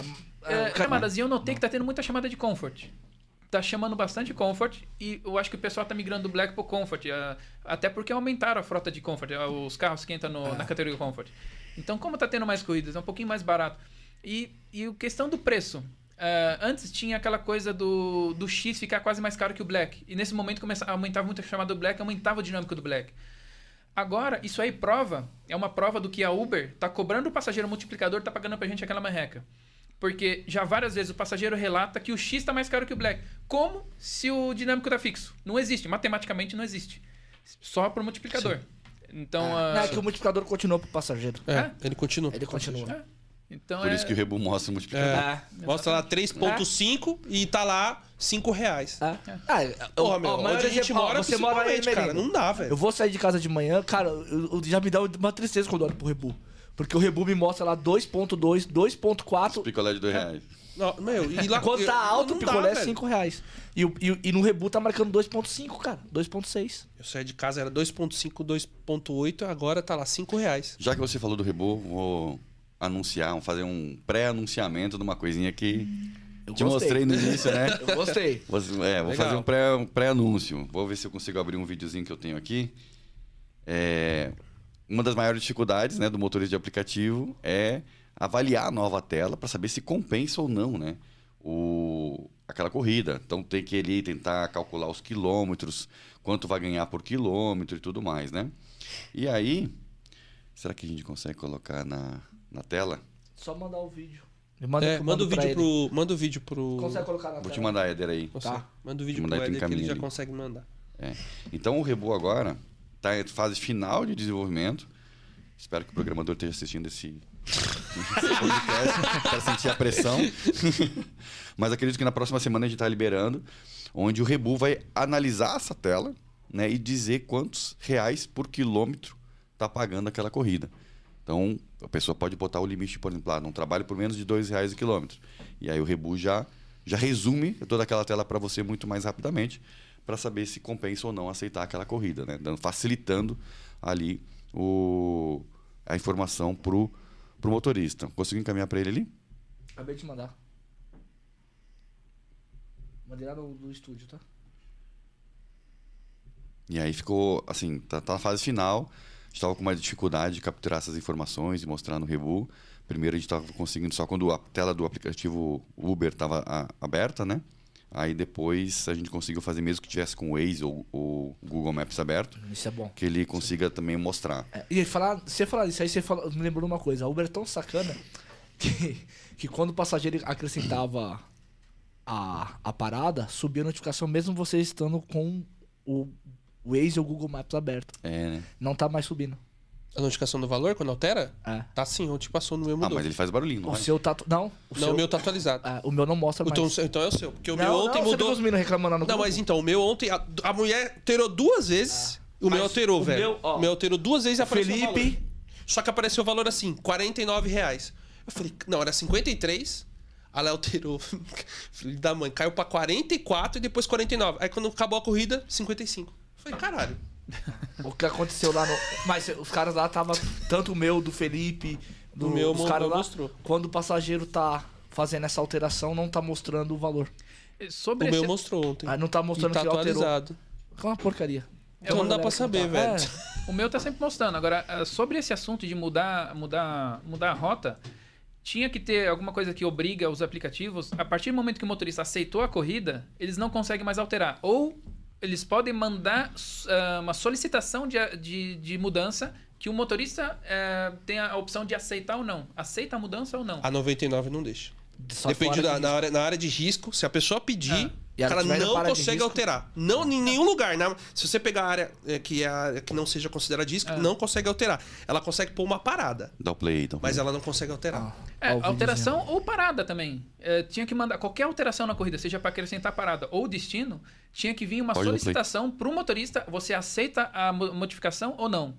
É, É, é, cara- chamadas. E eu notei que tá tendo muita chamada de comfort. Tá chamando bastante comfort e eu acho que o pessoal tá migrando do black pro comfort. Até porque aumentaram a frota de comfort, os carros que entram no- na categoria comfort. Então, como tá tendo mais corridas, é um pouquinho mais barato. E, e a questão do preço. ah, antes tinha aquela coisa do, do X ficar quase mais caro que o Black. E nesse momento começava, aumentava muito a chamada do Black, aumentava o dinâmico do Black. Agora, isso aí prova, é uma prova do que a Uber tá cobrando o passageiro multiplicador, tá pagando pra gente aquela marreca. Porque já várias vezes o passageiro relata que o X tá mais caro que o Black. Como se o dinâmico tá fixo? Não existe, matematicamente não existe. Só por multiplicador. Então, Não, ah, é que o multiplicador continua pro passageiro. É, É? ele continua. Ele continua. é. Então Por é... isso que o Rebu mostra o multiplicador. É. Mostra lá 3.5 e tá lá 5 reais. É. Ah, eu- Porra, meu, ó, onde a gente ó, mora, você mora aí, cara. Não dá, velho. Eu vou sair de casa de manhã, cara, eu, eu- já me dá uma tristeza quando eu olho pro Rebu. Porque o Rebu me mostra lá 2.2, 2.4. Picolé de dois reais. Não, meu, e lá, Quando tá alto, o picolé é velho. 5 reais. E, o- e, e no Rebu tá marcando 2.5, cara. 2.6. Eu saí de casa, era 2.5, 2.8, agora tá lá 5 reais. Já que você falou do Rebu, vou anunciar, vou fazer um pré-anunciamento de uma coisinha que Eu te gostei. mostrei no início, né? Eu gostei. Você- é, vou Legal. fazer um pré- um pré-anúncio. vou ver se eu consigo abrir um videozinho que eu tenho aqui. É, uma das maiores dificuldades né, do motorista de aplicativo é avaliar a nova tela para saber se compensa ou não né, o, aquela corrida. Então tem que ele tentar calcular os quilômetros, quanto vai ganhar por quilômetro e tudo mais. Né? E aí, será que a gente consegue colocar na, na tela? Só mandar o vídeo. Me É, manda, manda o vídeo pro. Manda o vídeo pro. Consegue colocar na Vou tela? te mandar, Éder, aí. Tá. Manda o vídeo pro Éder pro que ele já ali. consegue mandar. É. Então o Rebu agora está em fase final de desenvolvimento. Espero que o programador esteja assistindo esse, podcast para sentir a pressão. Mas acredito que na próxima semana a gente está liberando, onde o Rebu vai analisar essa tela né, e dizer quantos reais por quilômetro está pagando aquela corrida. Então, a pessoa pode botar o limite, por exemplo, ah, não trabalho por menos de 2 reais o quilômetro. E aí o Rebu já, já resume toda aquela tela para você muito mais rapidamente, para saber se compensa ou não aceitar aquela corrida, né? Dando, facilitando ali o, a informação pro, pro motorista. Conseguiu encaminhar para ele ali? Acabei de mandar. Mandei lá no, no estúdio, tá? E aí ficou, assim, tá, tá na fase final. A gente estava com mais dificuldade de capturar essas informações e mostrar no Rebu. Primeiro a gente estava conseguindo só quando a tela do aplicativo Uber estava aberta, né? Aí depois a gente conseguiu fazer mesmo que tivesse com o Waze ou o Google Maps aberto, Isso é bom. que ele consiga também mostrar. É, e falar, você falar isso aí, você fala- me lembrou uma coisa. A Uber é tão sacana que, que quando o passageiro acrescentava a, a parada, subia a notificação mesmo você estando com o Waze ou o Google Maps aberto. É, né? Não tá mais subindo. A notificação do valor, quando altera? É. Tá sim, ontem passou no meu Ah, mudou. mas ele faz barulhinho, não O seu tá. Não, o Não, seu, o meu tá atualizado. é, o meu não mostra mais. Então, então é o seu. Porque o não, meu ontem não, Você mudou. os meninos reclamando lá no Não, grupo? mas então, o meu ontem. A, a mulher alterou duas vezes. o meu Mas alterou, o velho. meu, ó, o meu alterou duas vezes e apareceu o Felipe- valor. Só que apareceu o valor assim, 49 reais. Eu falei, não, era 53. Aí ela alterou. Filho da mãe, caiu pra 44 e depois 49. Aí quando acabou a corrida, 55. Eu falei, caralho. O que aconteceu lá no. Mas os caras lá tava. Tanto o meu, do Felipe, do O meu mo- caras lá. mostrou. Quando o passageiro tá fazendo essa alteração, não tá mostrando o valor. Sobre O meu esse- mostrou ontem. Ah, não tá mostrando e tá que alterou. atualizado. É uma porcaria. Então não dá pra saber, velho. É. O meu tá sempre mostrando. Agora, eh, sobre esse assunto de mudar, mudar, mudar a rota, tinha que ter alguma coisa que obriga os aplicativos, a partir do momento que o motorista aceitou a corrida, eles não conseguem mais alterar. Ou eles podem mandar ah, uma solicitação de, de, de mudança que o motorista eh, tenha a opção de aceitar ou não. Aceita a mudança ou não. A 99 não deixa. Só Depende da, na, área, na área de risco. Se a pessoa pedir, Ah. E cara não consegue risco? alterar. Não em nenhum lugar. né? Se você pegar a área é, que, é a que não seja considerada de risco, Ah. não consegue alterar. Ela consegue pôr uma parada, Dá o play, dá o play. mas ela não consegue alterar. Ah, É, alteração ou parada também. É, tinha que mandar qualquer alteração na corrida, seja para acrescentar parada ou destino, tinha que vir uma Pode solicitação para o motorista. Você aceita a mo- modificação ou não?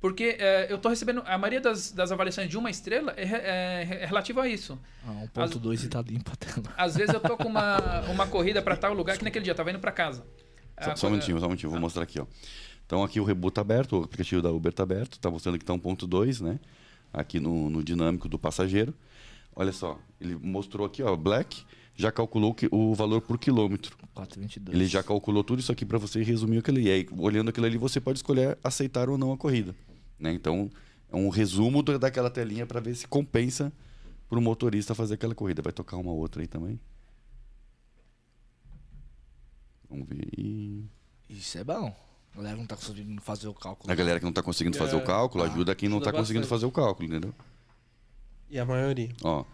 Porque é, eu estou recebendo. A maioria das, das avaliações de uma estrela é, é, é relativa a isso. Ah, 1.2 e tá limpa a tela. Às vezes eu tô com uma, uma corrida para tal lugar que naquele dia eu tava indo para casa. Só, só um co- minutinho, só um minutinho. Vou mostrar aqui, ó. Então aqui o Reboot tá aberto, o aplicativo da Uber tá aberto, tá mostrando que tá 1.2, né? Aqui no, no dinâmico do passageiro. Olha só, ele mostrou aqui, ó, Black, já calculou que, o valor por quilômetro. 4.22. Ele já calculou tudo isso aqui para você e resumiu aquilo ali. E aí, olhando aquilo ali, você pode escolher aceitar ou não a corrida. Né? Então, é um resumo da- daquela telinha para ver se compensa para o motorista fazer aquela corrida. Vai tocar uma outra aí também. Vamos ver aí. Isso é bom. A galera não tá conseguindo fazer o cálculo. A galera que não está conseguindo fazer É. o cálculo, ajuda quem não está conseguindo fazer o cálculo, entendeu? E a maioria. Ó,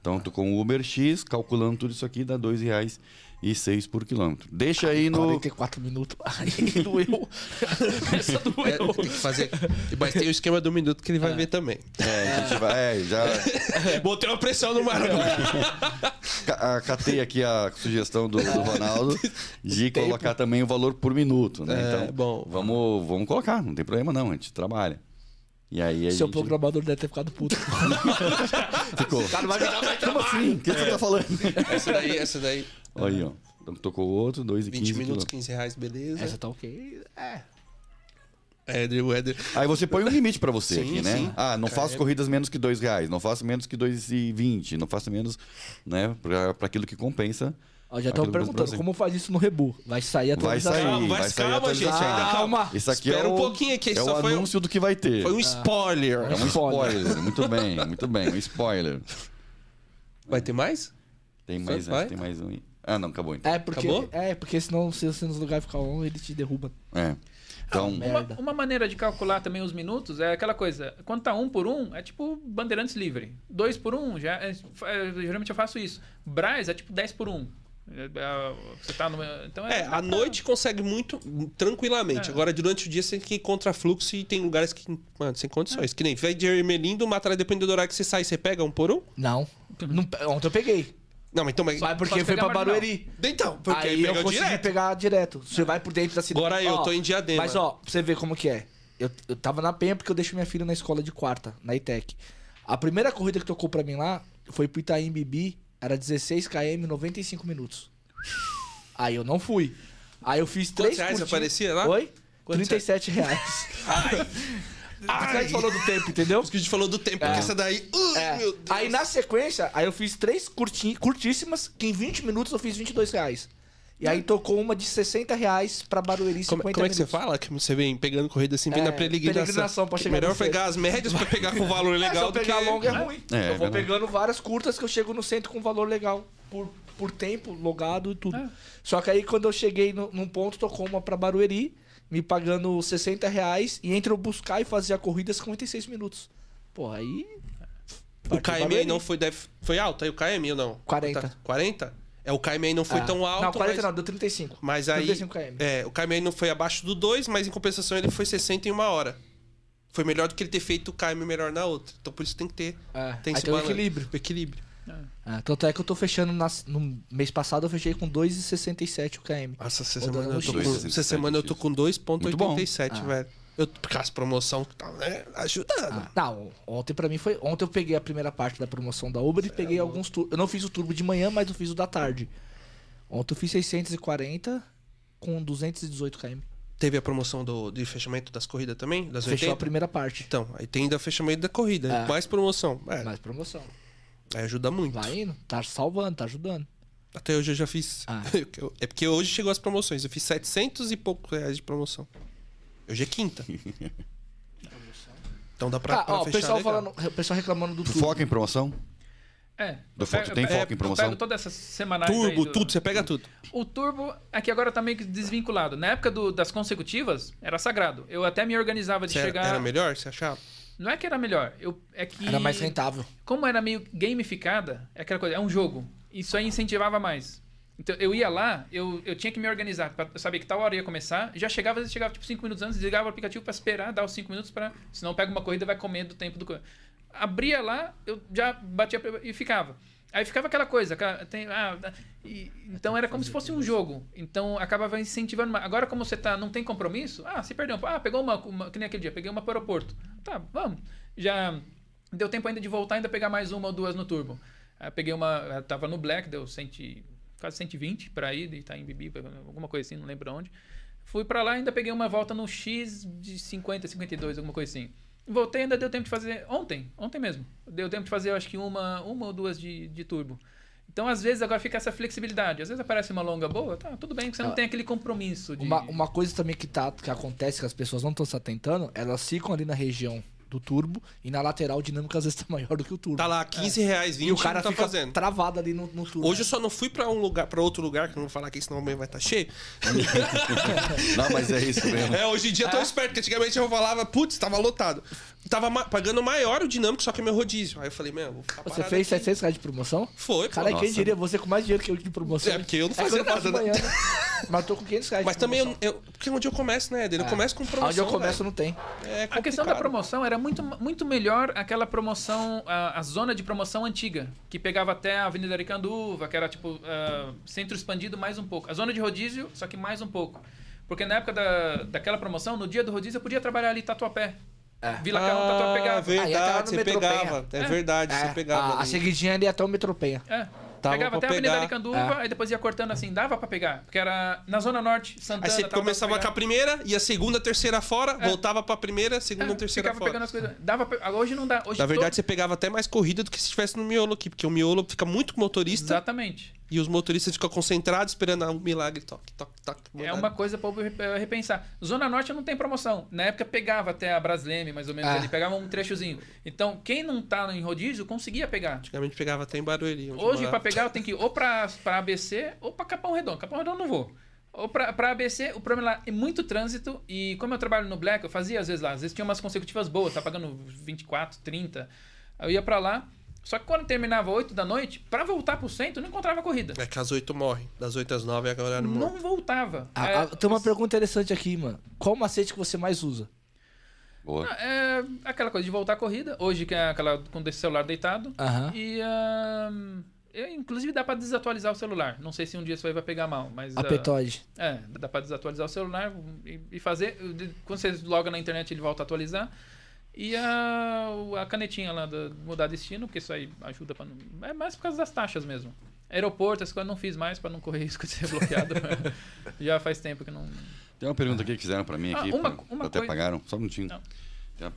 então, tô com o Uber X, calculando tudo isso aqui, dá R$ 2,06 por quilômetro. Deixa aí no... 44 minutos. Aí doeu. Essa É, doeu. tem que fazer. Mas tem o esquema do minuto que ele vai ver também. É, a gente vai... É, já... Botei uma pressão no mar. Ca- ah, Catei aqui a sugestão do, do Ronaldo de colocar também o valor por minuto, né? É, então, bom. Vamos, vamos colocar, não tem problema não, a gente trabalha. E aí Seu gente... programador deve ter ficado puto. Ficou. O cara vai me dar mais Como assim? O que você tá falando? Essa daí, essa daí. Aí, ó. Então tocou o outro, 2 e 20 15 minutos, quilômetros. 15 reais, beleza. Essa tá ok. É. Éder, o Éder. Aí você põe um limite pra você Sim, aqui, né? sim. Ah, não faço Carrega. corridas menos que dois reais, não faço menos que 2,20, não faço menos, né? Pra, pra aquilo que compensa. Ó, já estão perguntando como faz isso no Rebu. Vai sair a Vai atualização. sair, Calma, vai mas sair calma, gente, ainda calma. Isso aqui Espera é o, um pouquinho aqui, é só o foi um- anúncio do que vai ter. Foi um spoiler. É um Spoiler. muito bem, muito bem, um spoiler. Vai ter mais? Tem mais, vai? acho que tem mais um aí. Ah, não, acabou então. É, porque, Acabou? é, porque senão se você nos lugares ficar on, ele te derruba. É. Então, Ah, Uma, uma maneira de calcular também os minutos é aquela coisa. Quando tá um por um, é tipo Bandeirantes livre. Dois por um, já é- é- geralmente eu faço isso. Braz é tipo 10 por um. É, é, Você tá no. Então É, à noite consegue muito tranquilamente. É. Agora, durante o dia, você tem que ir contra fluxo e tem lugares que, mano, sem condições. Que nem vai de Ermelindo, Matra, dependendo do horário que você sai, você pega um por um? Não. Não ontem eu peguei. Não, mas então. Mas... Mas porque foi pra. Barueri. Então, porque Aí eu consegui direto. pegar direto. Você vai por dentro da cidade. Agora eu Ó, tô em Diadema. Mas ó, pra você ver como que é. eu, eu tava na penha porque eu deixo minha filha na escola de quarta, na ITEC. A primeira corrida que tocou pra mim lá foi pro Itaim Bibi, era 16 km, 95 minutos. Aí eu não fui. Aí eu fiz Quantos três reais curtinhas- aparecia lá? Oi? Quantos 37 reais. A gente falou do tempo, entendeu? Por isso que a gente falou do tempo, porque essa daí. Uh, É. meu Deus. Aí na sequência, aí eu fiz três curti- curtíssimas, que em 20 minutos eu fiz 22 reais. E aí tocou uma de 60 reais pra Barueri 50 Como, como é que você fala? Que você vem pegando corrida assim, vem É, na peregrinação. peregrinação pra chegar Melhor no pegar as médias pra pegar com valor É, se legal eu do pegar que... longa é ruim. É, é eu vou verdade. pegando várias curtas que eu chego no centro com valor legal. Por, por tempo, logado e tudo. É. Só que aí quando eu cheguei no- num ponto, tocou uma pra Barueri, me pagando 60 reais. E entre eu buscar e fazer a corrida, 56 minutos. Pô, aí. O partiu KM aí Barueri. não foi... Deve... Foi alto aí o KM ou não? 40. Tá. 40? É, o KM aí não foi Ah. tão alto, Não, 40 mas... não, deu 35. Mas aí... 35 km. É, o KM aí não foi abaixo do 2, mas em compensação ele foi 60 em uma hora. Foi melhor do que ele ter feito o KM melhor na outra. Então por isso tem que ter... É, Tem esse tem o equilíbrio. O equilíbrio. É, tanto é que eu tô fechando nas- no mês passado, eu fechei com 2,67 o KM. Nossa, essa semana, eu tô com, 2,67 essa semana eu tô com 2,87, Ah. velho. Eu, porque as promoção tá, né, ajudando. Ah, não, ontem pra mim foi. Ontem eu peguei a primeira parte da promoção da Uber e peguei alguns turbos. Eu não fiz o turbo de manhã, mas eu fiz o da tarde. Ontem eu fiz 640 com 218 km. Teve a promoção do, de fechamento das corridas também? Das Fechou a 80? primeira parte. Então, aí tem ainda fechamento da corrida. É. Mais promoção. É, Mais promoção. aí ajuda muito. Vai indo, tá salvando, tá ajudando. Até hoje eu já fiz. Ah. é porque hoje chegou as promoções. Eu fiz 700 e poucos reais de promoção. Hoje é quinta. Então dá pra, Tá, pra ó, o fechar pessoal, legal. falando, o pessoal reclamando do Tu foca em promoção? É. Do foco- pego- tem eu foco pego- em promoção? Eu pego todas essas semanais aí Turbo, do- tudo, você pega tudo. O turbo, aqui agora tá meio que desvinculado. Na época do- das consecutivas, era sagrado. Eu até me organizava de Você chegar. era melhor, você achava? Não é que era melhor. Eu, é que. Era mais rentável. Como era meio gamificada, é aquela coisa, é um jogo. Isso aí incentivava mais. Então eu ia lá, eu, eu tinha que me organizar pra saber que tal hora ia começar. Já chegava, às vezes chegava tipo 5 minutos antes, desligava o aplicativo pra esperar dar os 5 minutos para, senão pega uma corrida e vai comer do tempo do Abria lá, eu já batia e ficava. Aí ficava aquela coisa, aquela- tem, ah, e- então era como se fosse um jogo. Então acabava incentivando. mais. Agora como você tá, não tem compromisso, ah, se perdeu, ah, pegou uma, uma que nem aquele dia, peguei uma para o aeroporto. Tá, vamos. Já deu tempo ainda de voltar ainda pegar mais uma ou duas no turbo. Aí eu peguei uma, eu tava no Black, deu 100, quase 120 para ir, de Itaim Bibi, alguma coisa assim, não lembro onde. Fui para lá ainda peguei uma volta no X de 50, 52, alguma coisa assim. Voltei ainda deu tempo de fazer ontem, ontem mesmo. Deu tempo de fazer, acho que uma, uma ou duas de, de turbo. Então, às vezes, agora fica essa flexibilidade. Às vezes aparece uma longa boa, tá, tudo bem, que você não Ah. tem aquele compromisso de. Uma, uma coisa também que, tá, que acontece que as pessoas não estão se atentando, elas ficam ali na região do turbo e na lateral o dinâmico às vezes tá maior do que o turbo. Tá lá, 15 reais, 20 e o cara tá fica fazendo. travado ali no, no turbo. Hoje eu só não fui pra um lugar, para outro lugar, que eu não vou falar aqui, senão amanhã vai estar cheio. Não, mas é isso mesmo. É, hoje em dia eu tô Ah. esperto, porque antigamente eu falava, putz, tava lotado. Tava ma- pagando maior o dinâmico, só que é meu rodízio. Aí eu falei, meu, vou ficar Você fez aqui. 700 reais de promoção? Foi, pô. Cara, quem diria? Você com mais dinheiro que eu de promoção. É, porque eu não É que fazia faço nada, né? manhã, né? Mas tô com 500 reais Mas também, eu, eu- porque onde eu começo, né, dele? Eu começo com promoção. Onde eu começo velho. não tem. É A questão da promoção era muito, muito melhor aquela promoção, a, a zona de promoção antiga, que pegava até a Avenida Aricanduva, que era tipo ah, centro expandido mais um pouco. A zona de rodízio, só que mais um pouco. Porque na época da, daquela promoção, no dia do rodízio, eu podia trabalhar ali Tatuapé. É. Vila Tatuapé Ah, pegava. Aí entrava verdade, no você pegava. É, É. verdade, É, você pegava. a, a seguidinha ali até o Metropenha. É. Pegava até a Avenida pegar. Aricanduva, É. aí depois ia cortando assim, dava pra pegar. Porque era na Zona Norte, Santana. Aí você tal, dava começava com a pegar. primeira, ia segunda, terceira fora, É. voltava pra primeira, segunda, É, terceira ficava fora. pegando as coisas. Dava pra... Hoje não dá. Hoje Na verdade, todo- você pegava até mais corrida do que se estivesse no miolo aqui, porque o miolo fica muito com o motorista Exatamente. E os motoristas ficam concentrados esperando o milagre. Toque, toque, toque. É uma coisa para repensar. Zona Norte não tem promoção. Na época pegava até a Brasleme, mais ou menos, Ah. ali, pegava um trechozinho. Então, quem não tá em rodízio conseguia pegar. Antigamente pegava até em Barueri. eu Hoje, para pegar, eu tenho que ir ou para ABC ou para Capão Redondo. Capão Redondo não vou. Ou para ABC, o problema lá é muito trânsito. E como eu trabalho no Black, eu fazia às vezes lá. Às vezes tinha umas consecutivas boas, tá pagando 24, 30. Eu ia para lá. Só que quando terminava 8 da noite, para voltar pro centro, eu não encontrava corrida. É que às 8 morre. Das 8 às 9 é a horário morre. Não voltava. Ah, É, ah, tem uma pergunta interessante aqui, mano. Qual macete que você mais usa? Boa. É aquela coisa de voltar à corrida. Hoje que é aquela com esse celular deitado. Aham. E ahn, eu, inclusive dá pra desatualizar o celular. Não sei se um dia isso aí vai pegar mal, mas. A ah, petoide. É, dá pra desatualizar o celular e, e fazer. Quando você loga na internet, ele volta a atualizar. E a, a canetinha lá do mudar destino, porque isso aí ajuda pra não. É mais por causa das taxas mesmo. Aeroporto, essas coisas eu não fiz mais pra não correr risco de ser bloqueado. Já faz tempo que não. Tem uma pergunta aqui que fizeram pra mim Ah, aqui. uma- pra- uma até coisa- pagaram. Só um minutinho. Não.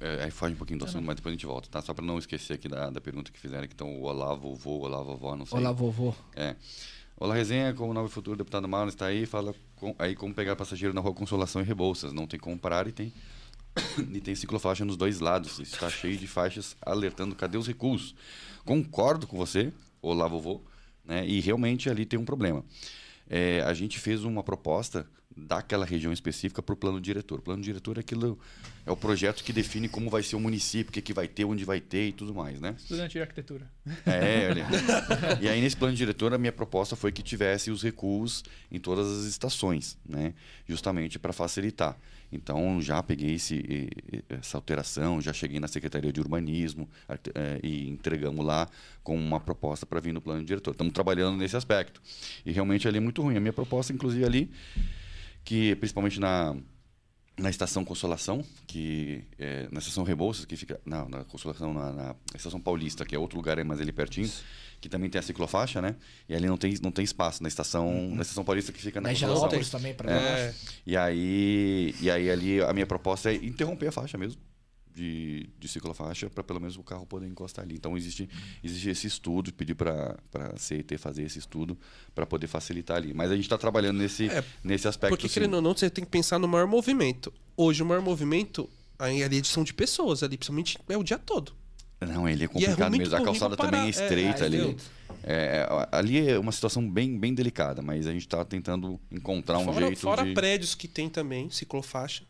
É, Aí foge um pouquinho do assunto, mas depois a gente volta, tá? Só pra não esquecer aqui da, da pergunta que fizeram aqui. Então, o Olá, vovô, Olá, vovó, não sei. Olá, vovô. É. Olá, resenha, como novo futuro deputado Marlon está aí, fala com- aí como pegar passageiro na rua Consolação e Rebouças. Não tem como parar e tem, e tem ciclofaixa nos dois lados. Está cheio de faixas alertando cadê os recuos. Concordo com você, olá vovô, né? e realmente ali tem um problema. É, a gente fez uma proposta daquela região específica para o plano diretor. O plano diretor é aquilo é o projeto que define como vai ser o município, o que, que vai ter, onde vai ter e tudo mais, né? Estudante de arquitetura. É, olha. e aí, nesse plano diretor, a minha proposta foi que tivesse os recuos em todas as estações, né? Justamente para facilitar. Então, já peguei esse, essa alteração, já cheguei na Secretaria de Urbanismo eh, e entregamos lá com uma proposta para vir no plano diretor. Estamos trabalhando nesse aspecto. E realmente ali é muito ruim. A minha proposta, inclusive, ali, que principalmente na, na estação Consolação, que é, na estação Rebouças, que fica na, na Consolação, na, na estação Paulista, que é outro lugar, é mais ali pertinho, que também tem a ciclofaixa, né? E ali não tem, não tem espaço na estação, na estação Paulista que fica na. Higienópolis também, pra É. E aí, e aí ali a minha proposta é interromper a faixa mesmo de, de ciclofaixa para pelo menos o carro poder encostar ali. Então existe, existe esse estudo, pedir para a CET fazer esse estudo para poder facilitar ali. Mas a gente está trabalhando nesse, É, nesse aspecto. porque, sim. querendo ou não, você tem que pensar no maior movimento. Hoje, o maior movimento aí ali é edição de pessoas ali, principalmente é o dia todo. Não, ele é é complicado muito mesmo. A calçada também é parar. É, estreita é, ali. É, ali é uma situação bem, bem delicada, mas a gente está tentando encontrar um fora jeito fora de. prédios que tem também, ciclofaixa.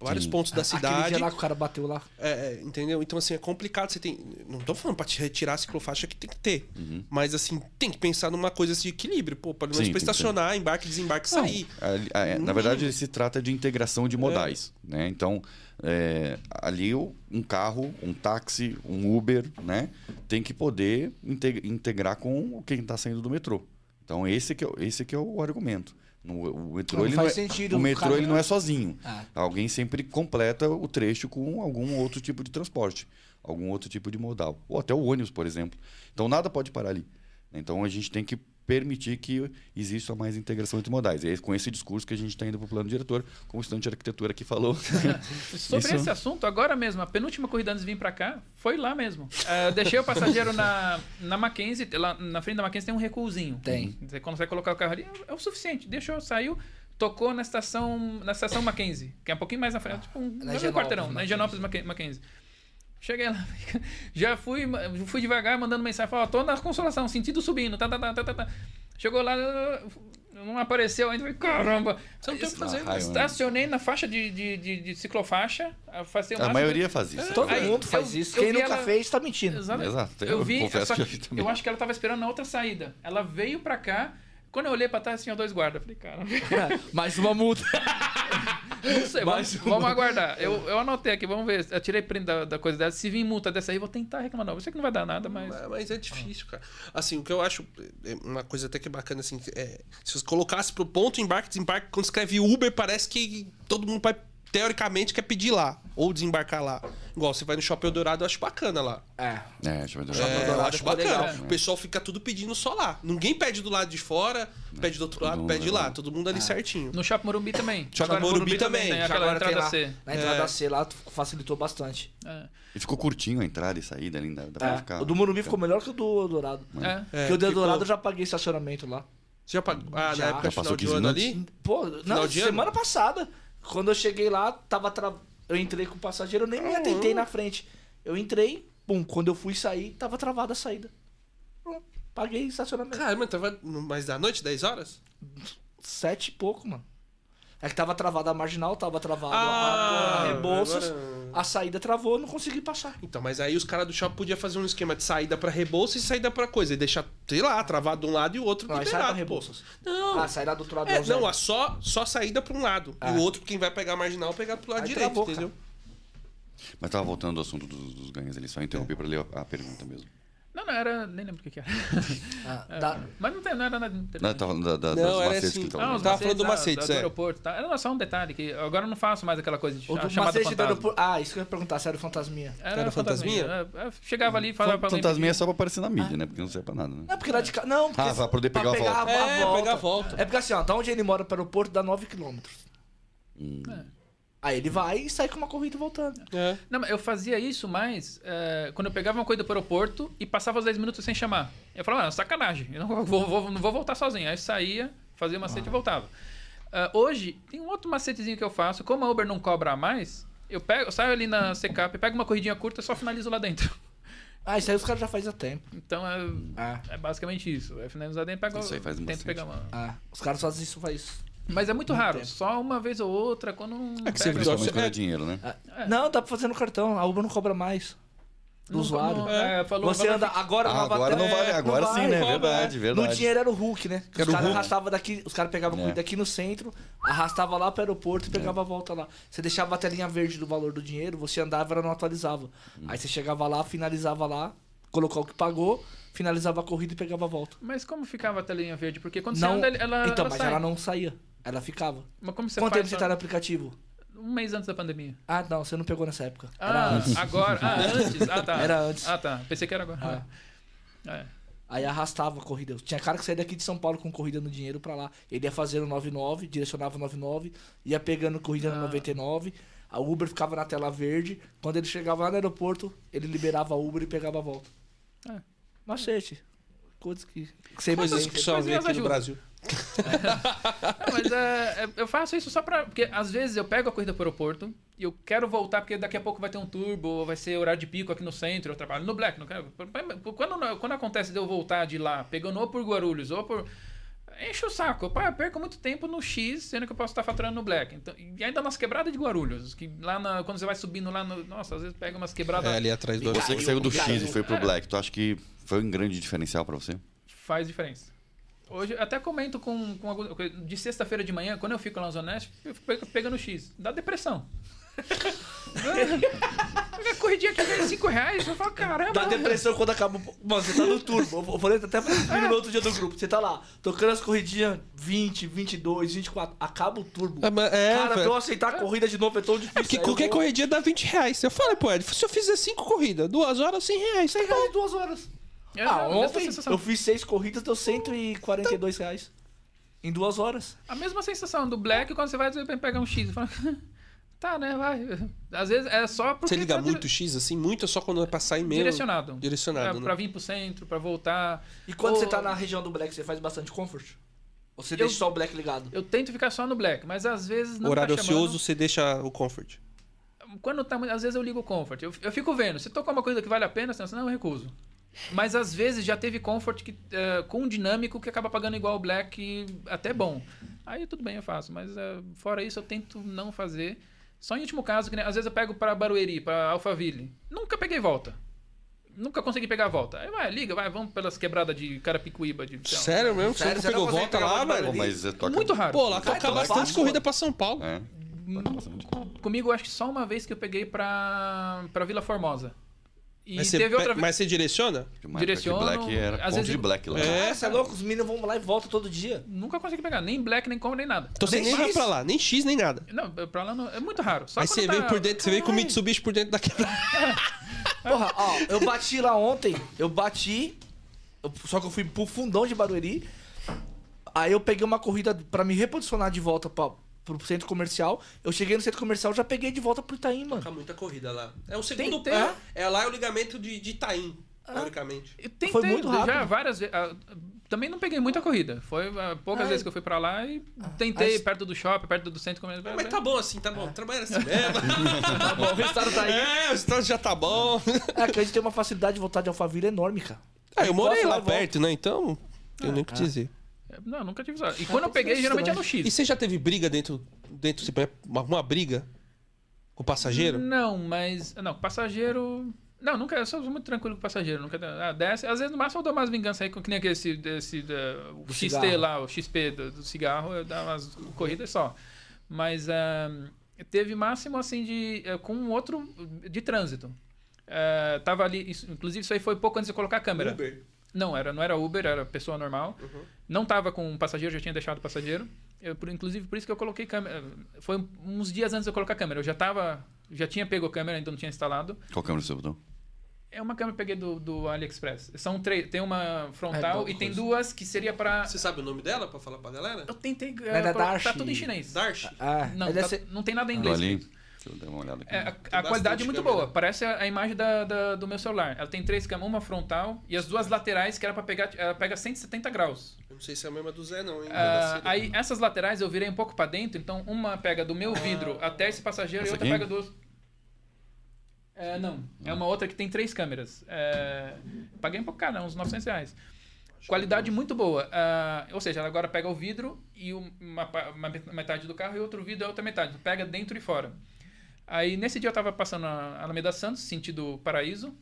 Vários Sim. pontos da Aquele cidade. dia lá que o cara bateu lá. É, é, entendeu? Então, assim, é complicado. Você tem. Não tô falando pra te retirar a ciclofaixa que tem que ter. Mas, assim, tem que pensar numa coisa assim, de equilíbrio. Pô, pelo menos que estacionar, embarque, desembarque, Não, sair. é, No na verdade, mínimo. se trata de integração de modais. Né? Então, é, ali um carro, um táxi, um Uber, né? tem que poder inte- integrar com quem está saindo do metrô. Então, esse que é, o- esse que é o argumento. No- o metrô, Não ele não é, sentido, o metrô ele não é sozinho. Ah. Alguém sempre completa o trecho com algum outro tipo de transporte, algum outro tipo de modal. Ou até o ônibus, por exemplo. Então, nada pode parar ali. Então, a gente tem que permitir que exista mais integração entre modais. E é com esse discurso que a gente está indo para o plano diretor, como o estudante de arquitetura aqui falou. Sobre Isso- esse assunto, agora mesmo, a penúltima corrida antes de vir pra cá, foi lá mesmo. Eu deixei o passageiro na, na Mackenzie, lá na frente da Mackenzie tem um recuozinho. Tem. Você consegue colocar o carro ali, é o suficiente. Deixou, saiu, tocou na estação, na estação Mackenzie, que é um pouquinho mais na frente, tipo um, Na um quarteirão, na Mackenzie. Higienópolis Macke- Mackenzie. Cheguei lá, já fui, fui devagar, mandando mensagem, falei, tô na consolação, sentido subindo, tá, tá, tá, tá, tá, tá. Chegou lá, não apareceu ainda, falei, caramba. Você não tem o que fazer. Ah, raio, né? Estacionei na faixa de, de, de, de ciclofaixa, A máximo- maioria faz isso. Todo Aí, mundo faz eu- isso. Quem nunca ela- fez, tá mentindo. Exato. Exato. Eu Eu vi, confesso só que que eu eu acho que ela tava esperando na outra saída. Ela veio pra cá, quando eu olhei pra trás, tinha dois guardas. Falei, cara, Mais uma multa. não sei, vamos, uma. vamos aguardar. Eu, eu anotei aqui, vamos ver. Eu tirei print da, da coisa dela. Se vir multa dessa aí, vou tentar reclamar. Não, eu sei que não vai dar nada, mas. Mas, mas é difícil, cara. Assim, o que eu acho é uma coisa até que é bacana, assim, é, se você colocasse pro ponto embarque, desembarque, quando escreve Uber, parece que todo mundo vai, teoricamente, quer pedir lá. Ou desembarcar lá. Igual, você vai no Shopping Eldorado, eu acho bacana lá. É. É, deixa eu ver. É, eu Eldorado acho bacana. legal. O pessoal fica tudo pedindo só lá. Ninguém pede do lado de fora, pede do outro lado, mundo pede lá. Todo mundo ali certinho. No Shopping Morumbi também. Shopping no Morumbi também. Já aquela entrada lá, C. Na entrada É. C lá facilitou bastante. É. E ficou curtinho a entrada e saída ali, dá, dá pra É, ficar. O do Morumbi ficou melhor que o do Eldorado. É. É, Porque o do ficou- Eldorado eu já paguei estacionamento lá. Você já pagou? Ah, Já. na época Já passou de 15 ano ali? Pô, não, semana passada. Quando eu cheguei lá, tava tra... eu entrei com o passageiro, eu nem me atentei na frente. Eu entrei, pum, quando eu fui sair, tava travada a saída. Pronto, paguei estacionamento. Caramba, tava mais da noite, 10 horas? Sete e pouco, mano. É que tava travada a marginal, tava travada Ah, a, a Rebouças, agora- a saída travou, eu não consegui passar. Então, mas aí os caras do shopping podiam fazer um esquema de saída pra Rebouça e saída pra coisa. E deixar, sei lá, travado de um lado e o outro Não, liberado. Rebouças. Não. Ah, saída do outro lado É, não, é só, só saída pra um lado. Ah. E o outro, quem vai pegar a marginal, pegar pro lado Aí direito, travou, entendeu? Mas tava voltando ao assunto dos, dos ganhos ali, só interrompi pra ler a, a pergunta mesmo. Não, não, era. Nem lembro o que, que era. Ah, É, dá- Mas não, tem, não era nada Não, interessante. tá falando da, da, Não, era macetes assim, que tá não, falando. os tava falando do ah, macetes, do é. aeroporto, tá? Era só um detalhe, que agora eu não faço mais aquela coisa de O a chamada macete do fantasma. aeroporto. Ah, isso que eu ia perguntar, se era o fantasminha. Era, Era fantasminha. fantasminha? É, é, chegava ali e falava pra alguém. Fantasminha é só pra aparecer na mídia, né? Porque não serve pra nada, né? Não, porque lá de cá. Não, porque. Ah, pra poder pegar a volta. É, pegar a volta. É porque assim, ó, da onde ele mora para o aeroporto dá 9km. Hum. Aí ele vai e sai com uma corrida voltando. É. Não, mas eu fazia isso mais é, quando eu pegava uma coisa pro aeroporto e passava os 10 minutos sem chamar. Eu falava, ah, sacanagem, eu não vou, vou- não vou voltar sozinho. Aí saía, fazia o macete e voltava. Ah, hoje, tem um outro macetezinho que eu faço. Como a Uber não cobra mais, eu, pego, eu saio ali na secap, pego uma corridinha curta e só finalizo lá dentro. Ah, isso aí os caras já fazem há tempo. Então é, Ah, é basicamente isso. É finalizar dentro, pego, Isso aí faz pegar uma. ah. Os caras fazem isso faz. Mas é muito raro, tempo. só uma vez ou outra, quando não. É que viu- Principalmente quando é É. dinheiro, né? Ah, Não, dá pra fazer no cartão. A Uber não cobra mais. Do Não- usuário. não- é, falou Você anda agora Ah, agora não vale, agora não sim, vai, né? cobra. Verdade, verdade. No dinheiro era o Hulk, né? Era os caras arrastavam daqui, os caras pegavam É. corrida aqui no centro, arrastava lá pro aeroporto e pegava a volta lá. Você deixava a telinha verde do valor do dinheiro, você andava, ela não atualizava. Hum. Aí você chegava lá, finalizava lá, colocou o que pagou, finalizava a corrida e pegava a volta. Mas como ficava a telinha verde? Porque quando não, você anda, ela. então, ela mas sai. ela não saía. Ela ficava. Mas como você Quanto faz tempo você tá no aplicativo? Um mês antes da pandemia. Ah, não, você não pegou nessa época. Era Ah, antes. agora. Ah, antes. Ah, tá. Era antes. Ah, tá. Pensei que era agora. É. Aí arrastava a corrida. Tinha cara que saía daqui de São Paulo com corrida no dinheiro pra lá. Ele ia fazendo 99, direcionava o 99, ia pegando corrida no Ah. 99. A Uber ficava na tela verde. Quando ele chegava lá no aeroporto, ele liberava a Uber e pegava a volta. É. Macete. Coisas que, que sempre Coisas que só vê coisinhas aqui no ajudam. Brasil. Não, mas é, é- eu faço isso só pra. Porque às vezes eu pego a corrida pro aeroporto e eu quero voltar, porque daqui a pouco vai ter um turbo, ou vai ser horário de pico aqui no centro, eu trabalho no Black, não quero. Quando, quando acontece de eu voltar de lá, pegando ou por Guarulhos, ou por. Enche o saco. Pá, eu perco muito tempo no X, sendo que eu posso estar faturando no Black. Então, e ainda nas quebradas de Guarulhos. Que lá na- quando você vai subindo lá no. Nossa, às vezes pega umas quebradas. É ali atrás do Você que saiu do X e foi pro É. Black, tu acha que foi um grande diferencial pra você? Faz diferença. Hoje, eu até comento com, com algum- de sexta-feira de manhã, quando eu fico lá na Zona Oeste, eu fico pegando X. Dá depressão. a corridinha aqui ganha 5 reais, eu falo, caramba. Dá depressão quando acaba. o- Mano, você tá no turbo. Eu falei até pra no outro dia do grupo. Você tá lá, tocando as corridinhas 20, 22, 24. Acaba o turbo. É, mas- é, Cara, pra velho. eu aceitar a corrida de novo é tão difícil. Porque Aí eu qualquer vou- corridinha dá 20 reais. Eu falei, pô, Ed, se eu fizer 5 corridas, 2 horas, 100 reais. Tá 100 bom. reais em duas horas. É, ah, ontem eu fiz seis corridas, deu 142 reais. Em duas horas. A mesma sensação do Black quando você vai pegar um X. Fala, tá, né, vai. Às vezes é só porque... Você liga tá muito X, assim, muito é só quando é pra sair mesmo. Direcionado. Direcionado, É, né? Pra vir pro centro, pra voltar. E quando Ou- você tá na região do Black, você faz bastante comfort? Ou você Eu- deixa só o Black ligado? Eu tento ficar só no Black, mas às vezes não Horário tá chamando. ocioso, você deixa o comfort. Quando tá muito. Às vezes eu ligo o Comfort. Eu, eu fico vendo. Se tocar uma coisa que vale a pena, senão eu recuso. Mas às vezes já teve Comfort que, eh, com um dinâmico que acaba pagando igual o Black, e até bom. Aí tudo bem, eu faço. Mas eh, fora isso, eu tento não fazer. Só em último caso, que nem- às vezes eu pego pra Barueri, pra Alphaville. Nunca peguei volta. Nunca consegui pegar a volta. Aí vai, liga, vai, vamos pelas quebradas de Carapicuíba. De, lá. Sério mesmo? Você Sério, você não pegou volta lá, velho? Mas é toca... Muito raro. Pô, lá toca então bastante fácil, corrida pra São Paulo. É. bastante. Comigo, acho que só uma vez que eu peguei pra, pra Vila Formosa. E Mas você, teve outra pe- vez. mas você direciona? Direciono, Black era às ponto vezes de Black lá. É. Você é louco? Os meninos vão lá e voltam todo dia. Nunca consegui pegar. Nem Black, nem Combo, nem nada. Então você Nem vai pra lá, nem X, nem nada. Não, pra lá não, é muito raro. Só Aí você tá- veio por dentro, você veio com o. Mitsubishi por dentro da quebrada. Porra, ó, eu bati lá ontem, eu bati, eu- só que eu fui pro fundão de Barueri. Aí eu peguei uma corrida pra me reposicionar de volta pra, pro centro comercial. Eu cheguei no centro comercial já peguei de volta pro Itaim, mano. Fica muita corrida lá. É o segundo tem- pé. É lá é o ligamento de, de Itaim, Ah. teoricamente. Foi muito já rápido. várias vezes. ah, Também não peguei muita corrida. Foi ah, poucas Ai. vezes que eu fui pra lá e tentei perto do shopping, perto do centro comercial. Mas tá bom assim, tá bom. Trabalha assim mesmo. Tá bom, o resultado tá aí. é, o estado já tá bom. É que a gente tem uma facilidade de voltar de Alphaville enorme, cara. Ah, eu morei lá perto, né? Então, eu nem o que dizer. Não, nunca tive sorte. E quando eu peguei, geralmente é no também. E X. você já teve briga dentro, dentro tipo, uma, uma briga com o passageiro? Não, mas. Não, passageiro. Não, nunca. Eu sou muito tranquilo com passageiro. Nunca. Ah, desce. Às vezes no máximo eu dou umas vinganças aí, com que nem aquele esse, desse, da- o Do XT cigarro. lá, o XP do, do cigarro, eu dava umas corridas só. Mas ah, teve máximo assim de. eh, com um outro de trânsito. Eh, tava ali, isso- inclusive isso aí foi pouco antes de colocar a câmera. Uber. Não, era, não era Uber, era pessoa normal. Uhum. Não tava com um passageiro, já tinha deixado o passageiro. Eu, por- inclusive, por isso que eu coloquei câmera. Foi uns dias antes de eu colocar a câmera. Eu já tava. Já tinha pego a câmera, ainda não tinha instalado. Qual câmera você botou? É uma câmera que eu peguei do, do AliExpress. São três. Tem uma frontal É, e tem duas que seria pra. Você sabe o nome dela pra falar pra galera? Eu tentei. É. Tá tudo em chinês. Darsh? Ah, Não, deve tá- ser- não tem nada em Do inglês. Deixa eu dar uma olhada aqui. É, a, a qualidade é muito câmera. boa. Parece a, a imagem da, da- do meu celular. Ela tem três câmeras, uma frontal e as duas laterais que era pra pegar. Ela pega 170 graus. Eu não sei se é a mesma do Zé, não, hein? Ah, aí essas laterais eu virei um pouco pra dentro, então uma pega do meu vidro até esse passageiro Essa e outra aqui? pega do. É, não. É uma outra que tem três câmeras. É, paguei um pouco caro, uns 900 reais. Qualidade muito boa. Ah, ou seja, ela agora pega o vidro e um- uma, uma metade do carro e outro vidro é outra metade. Pega dentro e fora. Aí nesse dia eu tava passando a Alameda Santos, sentido Paraíso.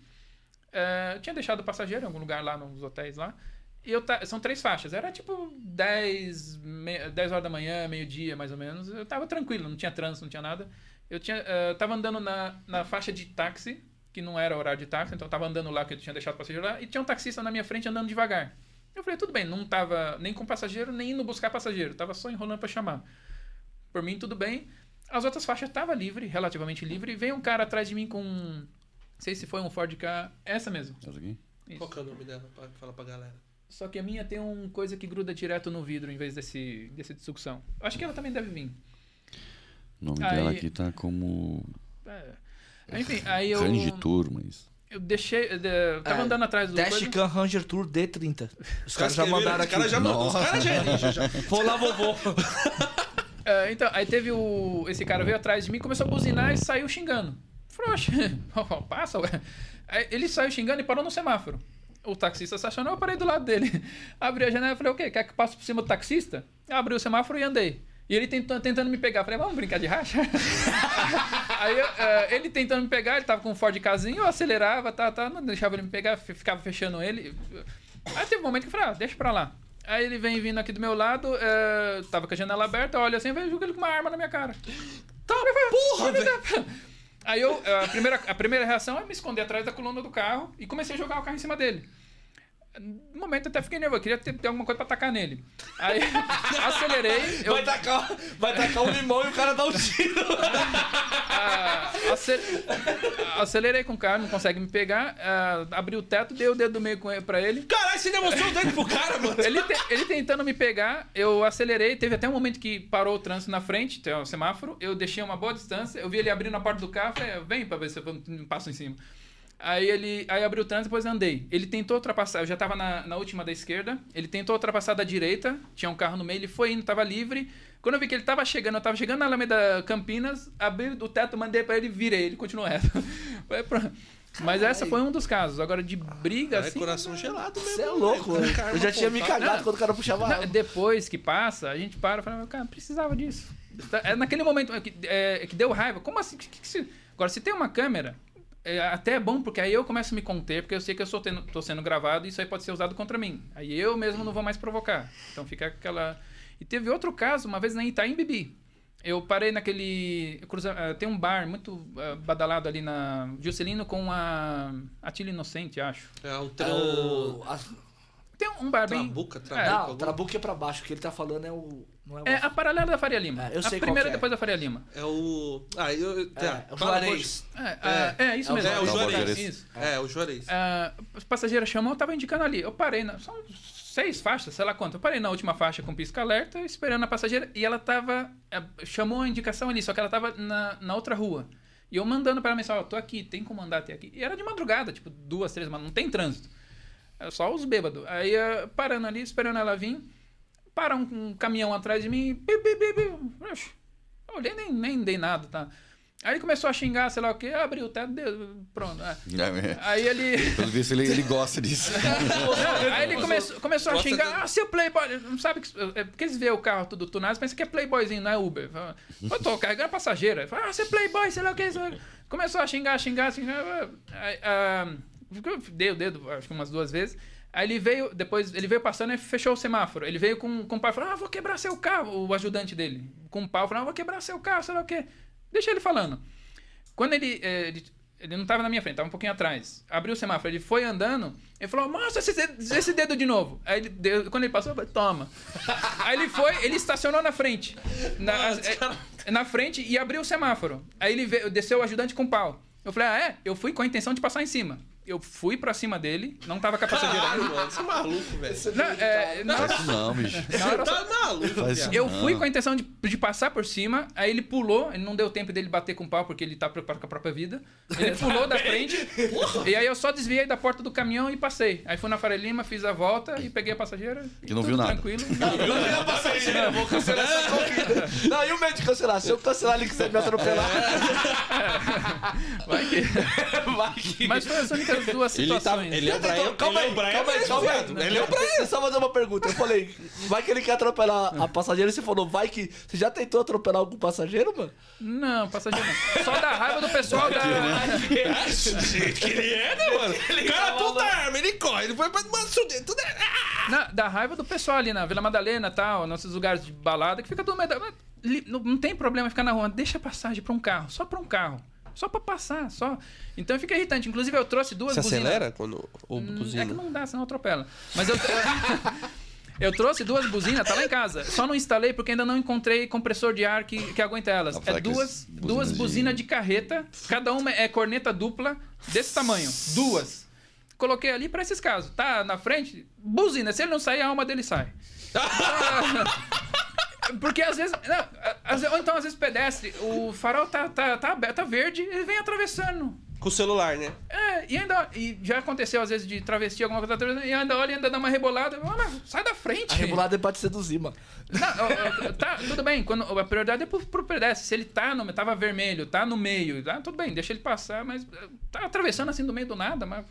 Eu tinha deixado o passageiro em algum lugar lá nos hotéis lá. E eu ta- são três faixas. Era tipo 10, me- 10 horas da manhã, meio-dia mais ou menos. Eu tava tranquilo, não tinha trânsito, não tinha nada. Eu tinha, eh, tava andando na, na faixa de táxi, que não era horário de táxi, então eu tava andando lá, que eu tinha deixado o passageiro lá, e tinha um taxista na minha frente andando devagar. Eu falei, tudo bem, não tava nem com passageiro, nem indo buscar passageiro, tava só enrolando para chamar. Por mim, tudo bem. As outras faixas tava livre, relativamente livre, e veio um cara atrás de mim com. Não sei se foi um Ford K, essa mesmo. Essa aqui? Isso. Qual que é o nome dela? Pra falar pra galera. Só que a minha tem uma coisa que gruda direto no vidro em vez desse, desse de sucção. Acho que ela também deve vir. O nome Aí- dela aqui tá como É. Enfim, aí eu. Range Tour, mas... Eu deixei. Eu tava É, andando atrás do. Dashcam Ranger Tour D30. Os caras já mandaram Os aqui. caras já mandaram. Os caras já elegem já. Vou lá, vovô. É, então, aí teve o. Esse cara veio atrás de mim, começou a buzinar e saiu xingando. "Oxe, passa, ué. Aí ele saiu xingando e parou no semáforo. O taxista estacionou, eu parei do lado dele. Abri a janela e falei, o quê? Quer que passe por cima do taxista? Abri o semáforo e andei. E ele tentou, tentando me pegar. Falei, vamos brincar de racha? Aí eu, eh, ele tentando me pegar, ele tava com um Ford casinho, eu acelerava, tá, tá, não deixava ele me pegar, ficava fechando ele. Aí teve um momento que eu falei, ah, deixa pra lá. Aí ele vem vindo aqui do meu lado, eh, tava com a janela aberta, eu olho assim, vejo ele com uma arma na minha cara. Tá, porra, velho! Aí eu, a primeira, a primeira reação é me esconder atrás da coluna do carro e comecei a jogar o carro em cima dele. No momento até fiquei nervoso, eu queria ter, ter alguma coisa pra atacar nele. Aí acelerei, eu Vai tacar, vai tacar um limão e o cara dá um tiro. ah, acel- acelerei com o carro, não consegue me pegar, ah, abri o teto, dei o dedo do meio pra ele. Caralho, você demonstrou o dedo pro cara, mano. Ele, te- ele tentando me pegar, eu acelerei. Teve até um momento que parou o trânsito na frente, tem o semáforo. Eu deixei uma boa distância. Eu vi ele abrindo a porta do carro. Falei, vem pra ver se eu passo em cima. Aí ele aí abriu o trânsito, depois andei. Ele tentou ultrapassar, eu já tava na, na última da esquerda. Ele tentou ultrapassar da direita, tinha um carro no meio, ele foi indo, tava livre. Quando eu vi que ele tava chegando, eu tava chegando na Alameda Campinas, abri o teto, mandei pra ele, virei, ele continuou reto. Foi pra- Mas essa foi um dos casos. Agora, de briga, É assim. coração gelado mesmo. Você é louco, velho. velho. Cara, Eu já tinha me pontada. cagado quando o cara puxava a Não, arma. depois que passa, a gente para e fala, cara, precisava disso. Tá- É naquele momento é que, é, que deu raiva. Como assim? Que- que- que se- Agora, se tem uma câmera, é, até é bom, porque aí eu começo a me conter, porque eu sei que eu sou tendo, tô sendo gravado e isso aí pode ser usado contra mim. Aí eu mesmo não vou mais provocar. Então fica aquela. E teve outro caso, uma vez na Itaim Bibi. Eu parei naquele. cruza- eh, tem um bar muito eh, badalado ali na Juscelino com a Atila Inocente, acho. É É o... a- Tem um bar bem. Trabuca, É, trabuca. Não, algum- o Trabuco é pra baixo. O que ele tá falando é o... Não é o... É a paralela da Faria Lima. É, eu sei a primeira é. depois da Faria Lima. É o... Ah, eu... É, Tá, é o Juarez. É, é, isso É o mesmo. É, o Juarez. Isso. É, o Juarez. Os passageiros chamam, eu tava indicando ali. Eu parei, na, são seis faixas, sei lá quanto. Eu parei na última faixa com pisca-alerta, esperando a passageira, e ela tava. eh, chamou a indicação ali, só que ela tava na, na outra rua. E eu mandando pra ela mensagem, ó, tô aqui, tem como andar até aqui. E era de madrugada, tipo, duas, três, mas não tem trânsito. É só os bêbados. Aí, eh, parando ali, esperando ela vir, para um, um caminhão atrás de mim, bi, bi, bi, bi. Oxe, eu olhei, nem, nem dei nada, tá? Aí ele começou a xingar, sei lá o quê, abriu o teto, deu, pronto. é. É, Aí ele. Pelo visto, ele, ele gosta disso. Aí ele começou, começou a xingar, ah, seu playboy, não sabe que. É porque eles veem o carro tudo tunado, pensa que é playboyzinho, não é Uber. Eu tô carregando passageira. Ele Fala, ah, é playboy, sei lá o quê. Começou a xingar, xingar, xingar. Aí, ah, dei o dedo, acho que umas duas vezes. Aí ele veio, depois, ele veio passando e fechou o semáforo. Ele veio com, com o pai e falou: Ah, vou quebrar seu carro. O ajudante dele, com o pau, falou: ah, vou quebrar seu carro, sei lá o quê. Deixa ele falando. Quando ele, eh, ele Ele não tava na minha frente, tava um pouquinho atrás. Abriu o semáforo, ele foi andando, ele falou, mostra esse dedo, esse dedo de novo. Aí ele deu- quando ele passou, eu falei, toma. Aí ele foi, ele estacionou na frente. Na, é, na frente e abriu o semáforo. Aí ele veio, desceu o ajudante com pau. Eu falei, ah, é? Eu fui com a intenção de passar em cima. Eu fui pra cima dele, não tava com a passageira. Caralho, mano, você é maluco, velho. Não, é, isso não, bicho. hora Tá maluco, Faz eu não. fui com a intenção de, de passar por cima, aí ele pulou, ele não deu tempo dele bater com o pau porque ele tá preocupado com a própria vida. Ele pulou da frente, e aí eu só desviei da porta do caminhão e passei. Aí fui na Faria Lima, fiz a volta e peguei a passageira. Que não viu nada. Tranquilo. Eu passei, eu vou cancelar essa corrida. Não, e o medo de cancelar? Se eu cancelar ele quiser me atropelar, Vai que... vai que. Mas foi as duas Ele, tá, situações. ele é o Brian, calma ele é aí, Brian calma aí, calma aí. viado. Ele é o Brian. Deixa eu só fazer uma pergunta. Eu falei, vai que ele quer atropelar a passageira e você falou, vai que. Você já tentou atropelar algum passageiro, mano? Não, passageiro não. Só da raiva do pessoal da... É, gente, que ele é, né, mano? O cara puta arma, ele corre, ele foi pra mano, tudo é... Na- da raiva do pessoal ali na Vila Madalena e tal, nesses lugares de balada, que fica todo meio. não tem problema ficar na rua, deixa passagem pra um carro, só pra um carro. Só pra passar, só. Então fica irritante. Inclusive, eu trouxe duas Você buzinas. acelera quando o Hum, buzina? É que não dá, senão atropela. Mas eu. Eu trouxe duas buzinas, tá lá em casa. Só não instalei porque ainda não encontrei compressor de ar que, que aguenta elas. É duas, as duas buzinas de- buzinas de carreta, cada uma é corneta dupla, desse tamanho. Duas. Coloquei ali pra esses casos. Tá na frente, buzina. Se ele não sair, a alma dele sai. Porque às vezes. Não, às vezes- ou então, às vezes, pedestre, o farol tá, tá, tá, aberto, tá verde, ele vem atravessando. Com o celular, né? É, e ainda. E já aconteceu, às vezes, de travesti, alguma coisa, tá atravessando, e ainda olha e ainda dá uma rebolada. Mas sai da frente. A rebolada é pra te seduzir, mano. Não, tá, tudo bem. Quando, a prioridade é pro, pro pedestre. Se ele tá no, tava vermelho, tá no meio, tá, tudo bem, deixa ele passar, mas eh, tá atravessando assim do meio do nada, mas.